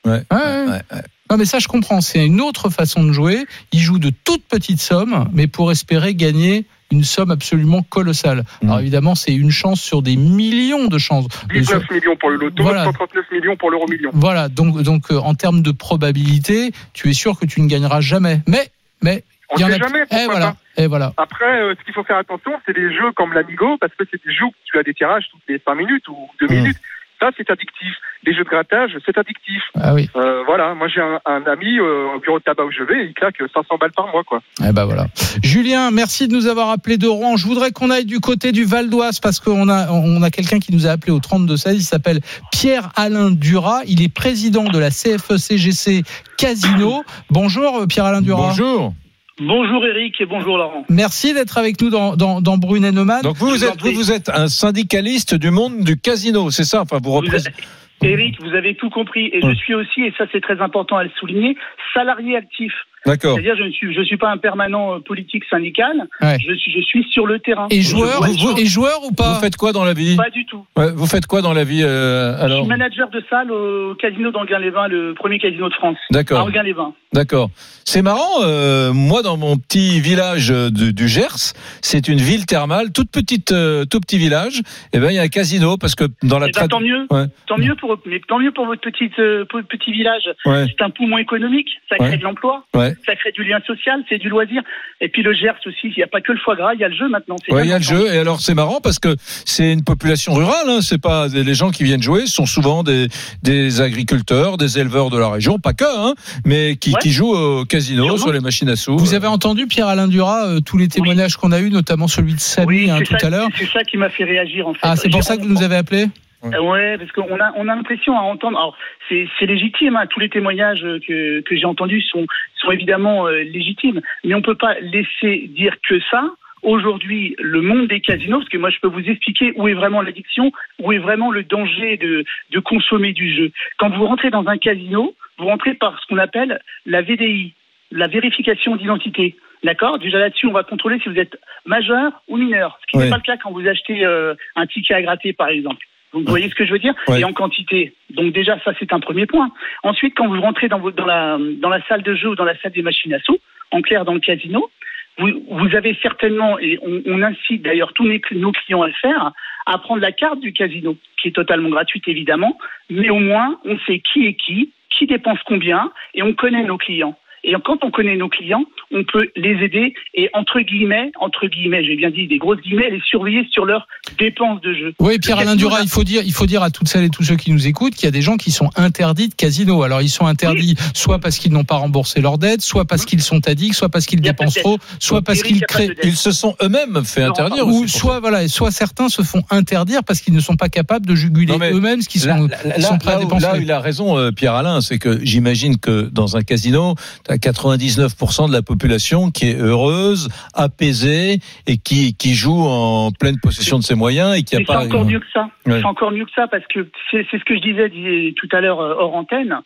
Ouais. Ouais, ouais. Ouais, ouais. Non mais ça je comprends, c'est une autre façon de jouer. Il joue de toutes petites sommes, mais pour espérer gagner une somme absolument colossale. Mm. Alors évidemment, c'est une chance sur des millions de chances. Bien sûr. 19 millions pour le loto, Voilà. 139 millions pour l'euro million. Voilà, donc, donc euh, en termes de probabilité, tu es sûr que tu ne gagneras jamais. Mais, mais, On en sait a. jamais, et pourquoi voilà, et voilà. Après, euh, ce qu'il faut faire attention, c'est les jeux comme l'Amigo, parce que c'est des jeux où tu as des tirages toutes les 5 minutes ou 2 Mm. minutes. Ça, c'est addictif. Les jeux de grattage, c'est addictif. Ah oui. Euh, voilà, moi j'ai un, un ami euh, au bureau de tabac où je vais, il claque 500 balles par mois, quoi. Eh ben voilà. Julien, merci de nous avoir appelé de Rouen. Je voudrais qu'on aille du côté du Val d'Oise parce qu'on a on a quelqu'un qui nous a appelé au 32 16. Il s'appelle Pierre Alain Duras. Il est président de la CFE-CGC Casino. Bonjour euh, Pierre Alain Duras. Bonjour. Bonjour Eric et bonjour Laurent. Merci d'être avec nous dans dans, dans Brunet-Neumann. Donc vous, vous êtes, vous, vous êtes un syndicaliste du monde du casino, c'est ça? Enfin, vous Vous représentez. Eric, vous avez tout compris et Ouais. je suis aussi, et ça c'est très important à le souligner, salarié actif. D'accord. C'est-à-dire je ne suis, je suis pas un permanent euh, politique syndical. Ouais. Je suis, je suis sur le terrain. Et Je joueur, vous, et joueur ou pas Vous faites quoi dans la vie? Pas du tout. Ouais, Vous faites quoi dans la vie euh, Je alors suis manager de salle au casino d'Anguin-les-Vins, le premier casino de France. D'accord. À Anguin-les-Vins. D'accord. C'est marrant. euh, moi, dans mon petit village du, du Gers, c'est une ville thermale, toute petite, euh, tout petit village. Et ben, il y a un casino parce que dans la Eh ben, tant mieux. Ouais. Tant mieux pour, mais tant mieux pour votre petite, euh, petit village. Ouais. C'est un poumon économique. Ça crée Ouais. de l'emploi. Ouais. Ça crée du lien social. C'est du loisir. Et puis le Gers aussi. Il n'y a pas que le foie gras. Il y a le jeu maintenant. Ouais, il y a le jeu. Et alors, c'est marrant parce que c'est une population rurale. Hein, c'est pas les gens qui viennent jouer sont souvent des, des agriculteurs, des éleveurs de la région, pas que, hein, mais qui, Ouais. qui jouent au casino Sûrement. sur les machines à sous. Vous avez entendu Pierre Alain Duras euh, tous les témoignages qu'on a eu, notamment celui de Samy Oui, hein, tout ça, à l'heure. C'est ça qui m'a fait réagir en fait. Ah, c'est pour ça que vous nous avez appelé. Euh, Ouais, parce qu'on a on a l'impression à entendre. Alors c'est c'est légitime. Hein, tous les témoignages euh, que que j'ai entendus sont sont évidemment euh, légitimes, mais on peut pas laisser dire que ça. Aujourd'hui, le monde des casinos, parce que moi je peux vous expliquer où est vraiment l'addiction, où est vraiment le danger de de consommer du jeu. Quand vous rentrez dans un casino, vous rentrez par ce qu'on appelle la VDI, la vérification d'identité. D'accord? Déjà là-dessus, on va contrôler si vous êtes majeur ou mineur, ce qui n'est pas le cas quand vous achetez euh, un ticket à gratter, par exemple. Vous voyez ce que je veux dire Ouais. Et en quantité. Donc déjà, ça c'est un premier point. Ensuite, quand vous rentrez dans, la, dans la salle de jeu ou dans la salle des machines à sous, en clair dans le casino, vous, vous avez certainement, et on, on incite d'ailleurs tous nos clients à le faire, à prendre la carte du casino, qui est totalement gratuite évidemment, mais au moins on sait qui est qui, qui dépense combien, et on connaît nos clients. Et quand on connaît nos clients, on peut les aider et entre guillemets, entre guillemets, j'ai bien dit des grosses guillemets, les surveiller sur leurs dépenses de jeu. Oui, Pierre Alain Duras, n'a- il faut dire, il faut dire à toutes celles et tous ceux qui nous écoutent qu'il y a des gens qui sont interdits de casino. Alors ils sont interdits soit parce qu'ils n'ont pas remboursé leurs dettes, soit parce qu'ils sont addicts, soit parce qu'ils dépensent trop, soit parce qu'ils créent. Ils se sont eux-mêmes fait Non, interdire. Ou aussi, soit voilà, soit certains se font interdire parce qu'ils ne sont pas capables de juguler eux-mêmes ce qu'ils sont, là, ils sont prêts là à dépenser. là où il a raison, euh, Pierre Alain, c'est que j'imagine que dans un casino, tu as 99% de la population qui est heureuse, apaisée et qui, qui joue en pleine possession de ses moyens et qui a Mais c'est pas. encore mieux que ça. Ouais. C'est encore mieux que ça parce que c'est ce que je disais dis- tout à l'heure euh, hors antenne.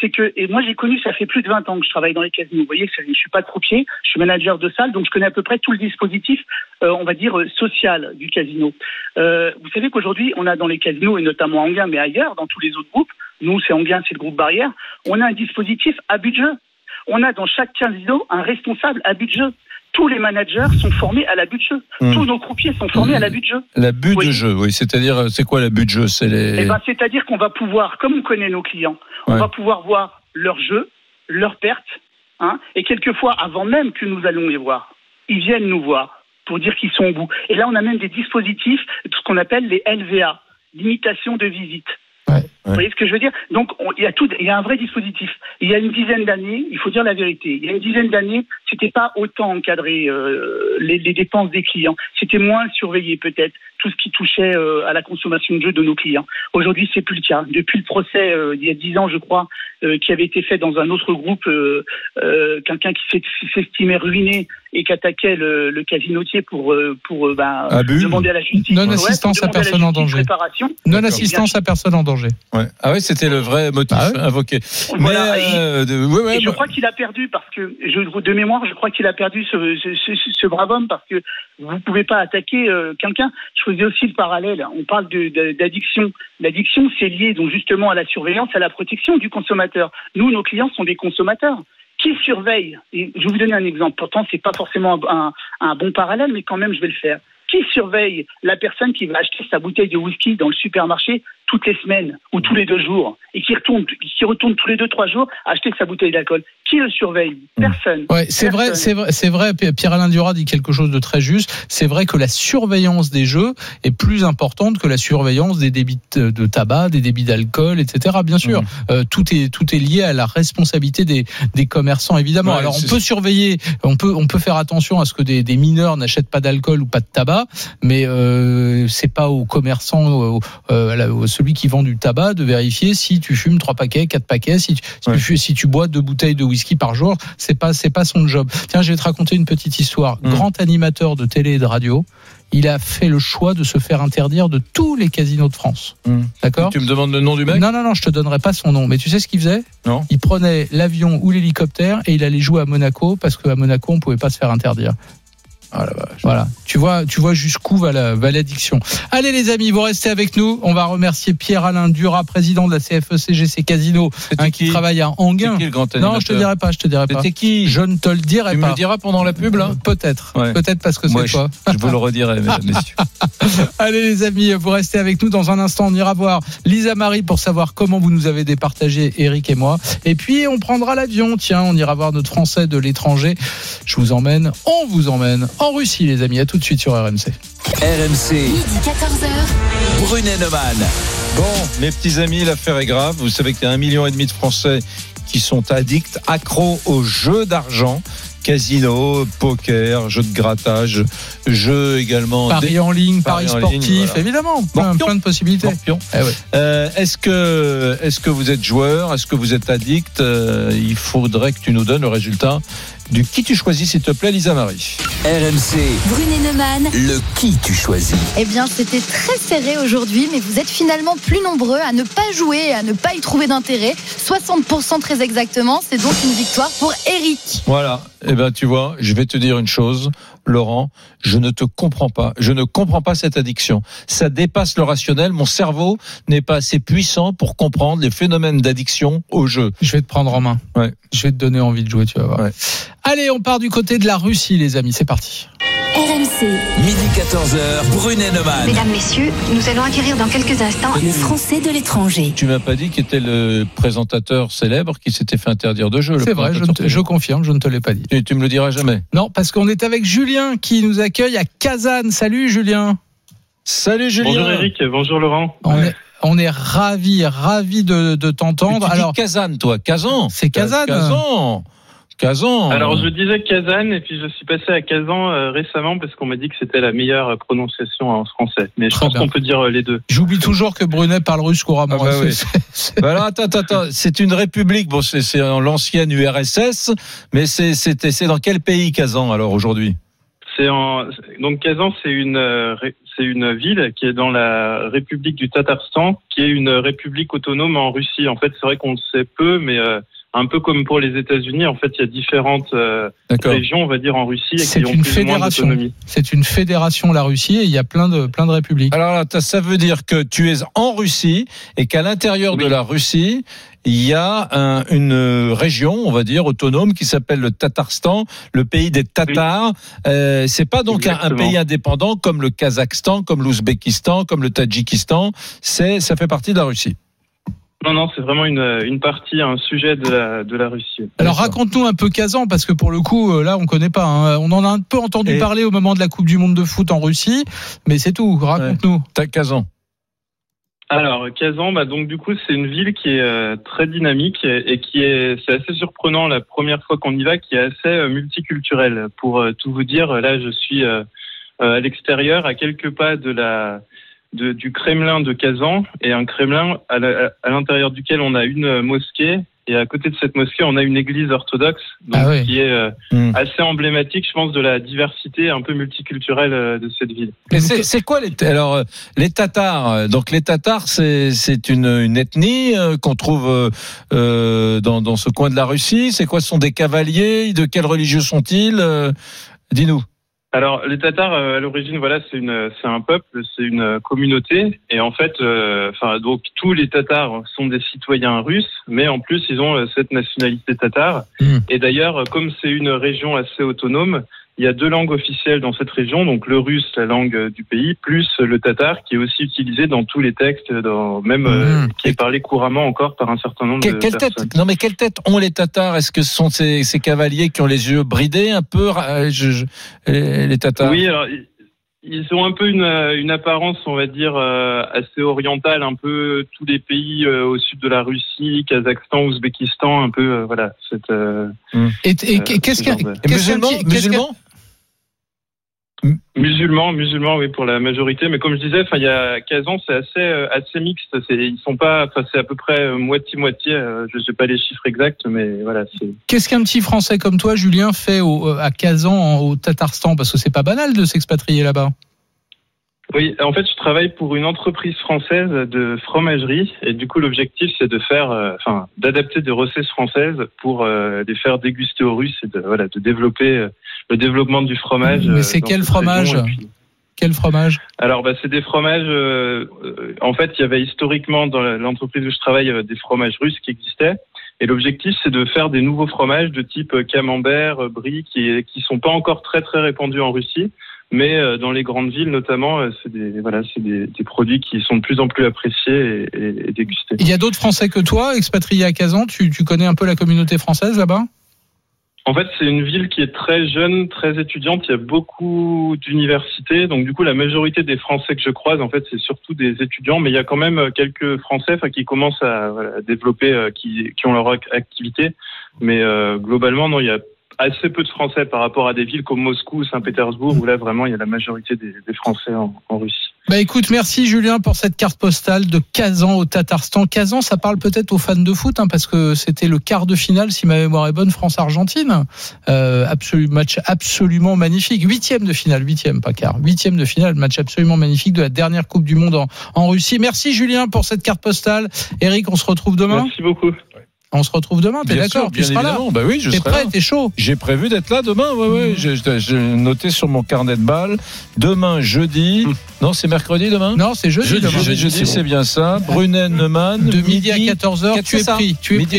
C'est que, et moi j'ai connu, ça fait plus de 20 ans que je travaille dans les casinos. Vous voyez, je suis pas de croupier, je suis manager de salle, donc je connais à peu près tout le dispositif, euh, on va dire, euh, social du casino. Euh, vous savez qu'aujourd'hui, on a dans les casinos, et notamment à Anguin, mais ailleurs, dans tous les autres groupes, nous c'est Anguin, c'est le groupe Barrière, on a un dispositif à jeu. On a dans chaque casino un responsable à but de jeu. Tous les managers sont formés à l'abus de jeu. Hmm. Tous nos croupiers sont formés à l'abus de jeu. L'abus Oui. de jeu, oui. C'est-à-dire, euh, c'est quoi l'abus de jeu? C'est les. Eh ben, c'est-à-dire qu'on va pouvoir, comme on connaît nos clients, on va pouvoir voir leurs jeux, leurs pertes, hein, et quelquefois, avant même que nous allons les voir, ils viennent nous voir. pour dire qu'ils sont au bout. Et là, on a même des dispositifs, ce qu'on appelle les LVA, limitation de visite. Vous voyez ce que je veux dire Donc, on- il y a tout, il y a un vrai dispositif. Il y a une dizaine d'années, il faut dire la vérité. Il y a une dizaine d'années, c'était pas autant encadré euh, les, les dépenses des clients. C'était moins surveillé peut-être tout ce qui touchait euh, à la consommation de jeux de nos clients. Aujourd'hui, c'est plus le cas. Depuis le procès euh, il y a dix ans, je crois, euh, qui avait été fait dans un autre groupe, euh, euh, quelqu'un qui s'est- s'estimait ruiné et qui attaquait le, le casinotier pour pour euh, ben, demander à la justice. Non assistance à personne en danger. Non assistance à personne en danger. Ouais. Ah ouais, c'était le vrai motif invoqué. Voilà, Mais, et- euh, de- ouais, ouais, et je crois qu'il a perdu parce que, je, de mémoire, je crois qu'il a perdu ce, ce, ce- ce brave homme parce que vous ne pouvez pas attaquer euh, quelqu'un. Je faisais aussi le parallèle. On parle d'addiction. L'addiction, c'est lié donc justement à la surveillance, à la protection du consommateur. Nous, nos clients sont des consommateurs. Qui surveille je vais vous donner un exemple. Pourtant, c'est pas forcément un bon parallèle, mais quand même, je vais le faire. Qui surveille la personne qui va acheter sa bouteille de whisky dans le supermarché toutes les semaines ou tous les deux jours et qui retourne, qui retourne tous les deux trois jours acheter sa bouteille d'alcool Qui le surveille? Personne. Ouais, c'est vrai, c'est vrai, c'est vrai. Pierre-Alain Dura dit quelque chose de très juste. C'est vrai que la surveillance des jeux est plus importante que la surveillance des débits de tabac, des débits d'alcool, etc. Bien sûr, Mmh. Euh, tout est tout est lié à la responsabilité des, des commerçants, évidemment. Ouais, Alors on peut surveiller, on peut on peut faire attention à ce que des, des mineurs n'achètent pas d'alcool ou pas de tabac, mais euh, c'est pas aux commerçants, euh, à la- au- celui qui vend du tabac, de vérifier si tu fumes trois paquets, quatre paquets, si tu, si, tu, fu- si tu bois deux bouteilles de whisky par jour, c'est pas c'est pas son job. Tiens, je vais te raconter une petite histoire. Mmh. Grand animateur de télé et de radio, il a fait le choix de se faire interdire de tous les casinos de France. D'accord? Mmh. Tu me demandes le nom du mec? Non, non, non, je te donnerai pas son nom. Mais tu sais ce qu'il faisait? Non. Il prenait l'avion ou l'hélicoptère et il allait jouer à Monaco parce qu'à Monaco, on pouvait pas se faire interdire. Voilà, tu vois, tu vois jusqu'où va la- va l'addiction. Allez les amis, vous restez avec nous. On va remercier Pierre-Alain Dura, président de la CFE-CGC Casino, hein, qui travaille à Anguin. C'est qui le grand non, je te dirai pas, je te dirai pas. C'était qui Je ne te le dirai Tu me pas. le diras pendant la pub là Peut-être, Ouais. peut-être parce que Moi, c'est je- toi. Je vous le redirai, mesdames, messieurs. Allez les amis, vous restez avec nous dans un instant. On ira voir Lisa Marie pour savoir comment vous nous avez départagé Eric et moi. Et puis on prendra l'avion. Tiens, on ira voir notre Français de l'étranger. Je vous emmène, on vous emmène en Russie, les amis. À tout de suite sur RMC. RMC, Midi 14h. Brunet Neumann. Bon, mes petits amis, l'affaire est grave. Vous savez qu'il y a un million et demi de Français qui sont addicts, accros aux jeux d'argent. Casino, poker, jeux de grattage, jeux également. Paris des- en ligne, paris, paris ligne, sportif, voilà. évidemment. Plein, plein de possibilités. Eh ouais. Euh, est-ce que est-ce que vous êtes joueur? Est-ce que vous êtes addict? Euh, Il faudrait que tu nous donnes le résultat du qui tu choisis, s'il te plaît, Lisa Marie. RMC, Brunet Neumann. le qui tu choisis. Eh bien, c'était très serré aujourd'hui, mais vous êtes finalement plus nombreux à ne pas jouer et à ne pas y trouver d'intérêt. 60% très exactement. C'est donc une victoire pour Eric. Voilà. Eh ben, tu vois, je vais te dire une chose, Laurent. Je ne te comprends pas. Je ne comprends pas cette addiction. Ça dépasse le rationnel. Mon cerveau n'est pas assez puissant pour comprendre les phénomènes d'addiction au jeu. Je vais te prendre en main. Ouais. Je vais te donner envie de jouer, tu vas voir. Ouais. Allez, on part du côté de la Russie, les amis. C'est parti. RMC. Midi 14h, Brunet Neumann. Mesdames, Messieurs, nous allons acquérir dans quelques instants Le Français de l'étranger. Tu m'as pas dit qui était le présentateur célèbre qui s'était fait interdire de jeu. le C'est vrai, je, te- confirme, je ne te l'ai pas dit. Tu, tu me le diras jamais. Non, parce qu'on est avec Julien qui nous accueille à Kazan. Salut Julien. Salut Julien. Bonjour Eric, bonjour Laurent. On est on est ravi, ravi de, de t'entendre. Alors, Kazan, toi, Kazan. C'est Kazan. Kazan. Kazan. Alors je disais Kazan et puis je suis passé à Kazan euh, récemment parce qu'on m'a dit que c'était la meilleure euh, prononciation en français. Mais je Très pense qu'on peut dire euh, les deux. j'oublie toujours que Brunet parle russe couramment. Ah bah oui. Bah alors, attends, attends, attends. C'est une république. Bon, c'est c'est en l'ancienne URSS, mais c'est c'était c'est dans quel pays Kazan alors aujourd'hui? C'est en donc Kazan c'est une euh, ré- c'est une ville qui est dans la République du Tatarstan, qui est une république autonome en Russie. En fait, c'est vrai qu'on le sait peu, mais euh, un peu comme pour les États-Unis, en fait, il y a différentes euh, régions, on va dire, en Russie, C'est qui ont une plus ou moins fédération. d'autonomie. C'est une fédération, la Russie, et il y a plein de, plein de républiques. Alors là, ça veut dire que tu es en Russie et qu'à l'intérieur de la Russie, il y a un- une région, on va dire, autonome qui s'appelle le Tatarstan, le pays des Tatars. Euh, c'est pas donc un, un pays indépendant comme le Kazakhstan, comme l'Ouzbékistan, comme le Tadjikistan. C'est, ça fait partie de la Russie. Non, non, c'est vraiment une, une partie, un sujet de la, de la Russie. Alors raconte-nous un peu Kazan, parce que pour le coup, euh, là, on connaît pas. hein. On en a un peu entendu Et- parler au moment de la Coupe du Monde de foot en Russie, mais c'est tout. Raconte-nous. T'as Kazan. Alors, Kazan, bah, donc du coup, c'est une ville qui est euh, très dynamique et, et qui est, c'est assez surprenant la première fois qu'on y va, qui est assez euh, multiculturelle. Pour euh, tout vous dire, là, je suis euh, euh, à l'extérieur, à quelques pas de la de- du Kremlin de Kazan, et un Kremlin à l'intérieur duquel on a une mosquée. Et à côté de cette mosquée, on a une église orthodoxe, donc, Ah qui est euh, Hmm. assez emblématique, je pense, de la diversité un peu multiculturelle euh, de cette ville. Mais c'est quoi les alors euh, les Tatars Donc les Tatars, c'est c'est une, une ethnie euh, qu'on trouve dans, dans ce coin de la Russie. C'est quoi Ce sont des cavaliers De quelle religion sont-ils Euh, Dis-nous. Alors, les Tatars, euh, à l'origine, voilà, c'est une, c'est un peuple, c'est une communauté, et en fait, euh, enfin, donc tous les Tatars sont des citoyens russes, mais en plus, ils ont euh, cette nationalité tatare. Hmm. Et d'ailleurs, comme c'est une région assez autonome, il y a deux langues officielles dans cette région, donc le russe, la langue euh, du pays, plus le tatar, qui est aussi utilisé dans tous les textes, dans, même euh, Mhm. qui est parlé couramment encore par un certain nombre Que- de quelle personnes. tête Non, mais quelle tête ont les Tatars? Est-ce que ce sont ces, ces cavaliers qui ont les yeux bridés un peu euh, je- je- les Tatars? Oui, alors ils- ont un peu une, une apparence, on va dire, euh, assez orientale, un peu tous les pays euh, au sud de la Russie, Kazakhstan, Ouzbékistan, un peu, euh, voilà. Cette, euh, Et, et euh, qu'est-ce ce qu'un genre de- qu'est-ce qu'un petit- qu'est-ce qu'un- Musulmans, musulmans, oui, pour la majorité. Mais comme je disais, il y a Kazan, c'est assez, euh, assez mixte. C'est, ils sont pas, c'est à peu près euh, moitié-moitié. euh, je sais pas les chiffres exacts, mais voilà, c'est. Qu'est-ce qu'un petit Français comme toi, Julien, fait au- à Kazan, au Tatarstan? Parce que c'est pas banal de s'expatrier là-bas. Oui, en fait, je travaille pour une entreprise française de fromagerie et du coup, l'objectif, c'est de faire, euh, enfin, d'adapter des recettes françaises pour euh, les faire déguster aux Russes et de, voilà, de développer le développement du fromage. Mais euh, c'est quel fromage puis- Quel fromage Alors, bah, c'est des fromages. euh, euh, en fait, il y avait historiquement dans l'entreprise où je travaille euh, des fromages russes qui existaient. Et l'objectif, c'est de faire des nouveaux fromages de type camembert, brie, qui qui sont pas encore très très répandus en Russie, mais dans les grandes villes notamment, c'est des voilà, c'est des, des produits qui sont de plus en plus appréciés et, et- et dégustés. Il y a d'autres Français que toi, expatriés à Kazan. Tu, tu connais un peu la communauté française là-bas? En fait, c'est une ville qui est très jeune, très étudiante. Il y a beaucoup d'universités. Donc, du coup, la majorité des Français que je croise, en fait, c'est surtout des étudiants. Mais il y a quand même euh, quelques Français qui commencent à, développer, euh, qui, ont leur ac- activité. Mais euh, globalement, non, il y a assez peu de Français par rapport à des villes comme Moscou ou Saint-Pétersbourg, où là, vraiment, il y a la majorité des, Français en Russie. Bah écoute, merci Julien pour cette carte postale de Kazan au Tatarstan. Kazan, ça parle peut-être aux fans de foot, hein, parce que c'était le quart de finale, si ma mémoire est bonne, France-Argentine. Euh, absolu, match absolument magnifique. Huitième de finale, huitième, pas quart. Huitième de finale, match absolument magnifique de la dernière Coupe du Monde en, en Russie. Merci Julien pour cette carte postale. Eric, on se retrouve demain. Merci beaucoup. On se retrouve demain, t'es d'accord Tu seras là. Bah oui, je T'es prêt, t'es chaud J'ai prévu d'être là demain. Ouais, ouais. J'ai j'ai noté sur mon carnet de balles. Demain, jeudi. Non, c'est mercredi demain? Non, c'est jeudi. Jeudi, demain. jeudi, jeudi, c'est bien ça. Brunet Neumann. De midi à 14h, tu es pris. Tu es Midi pris.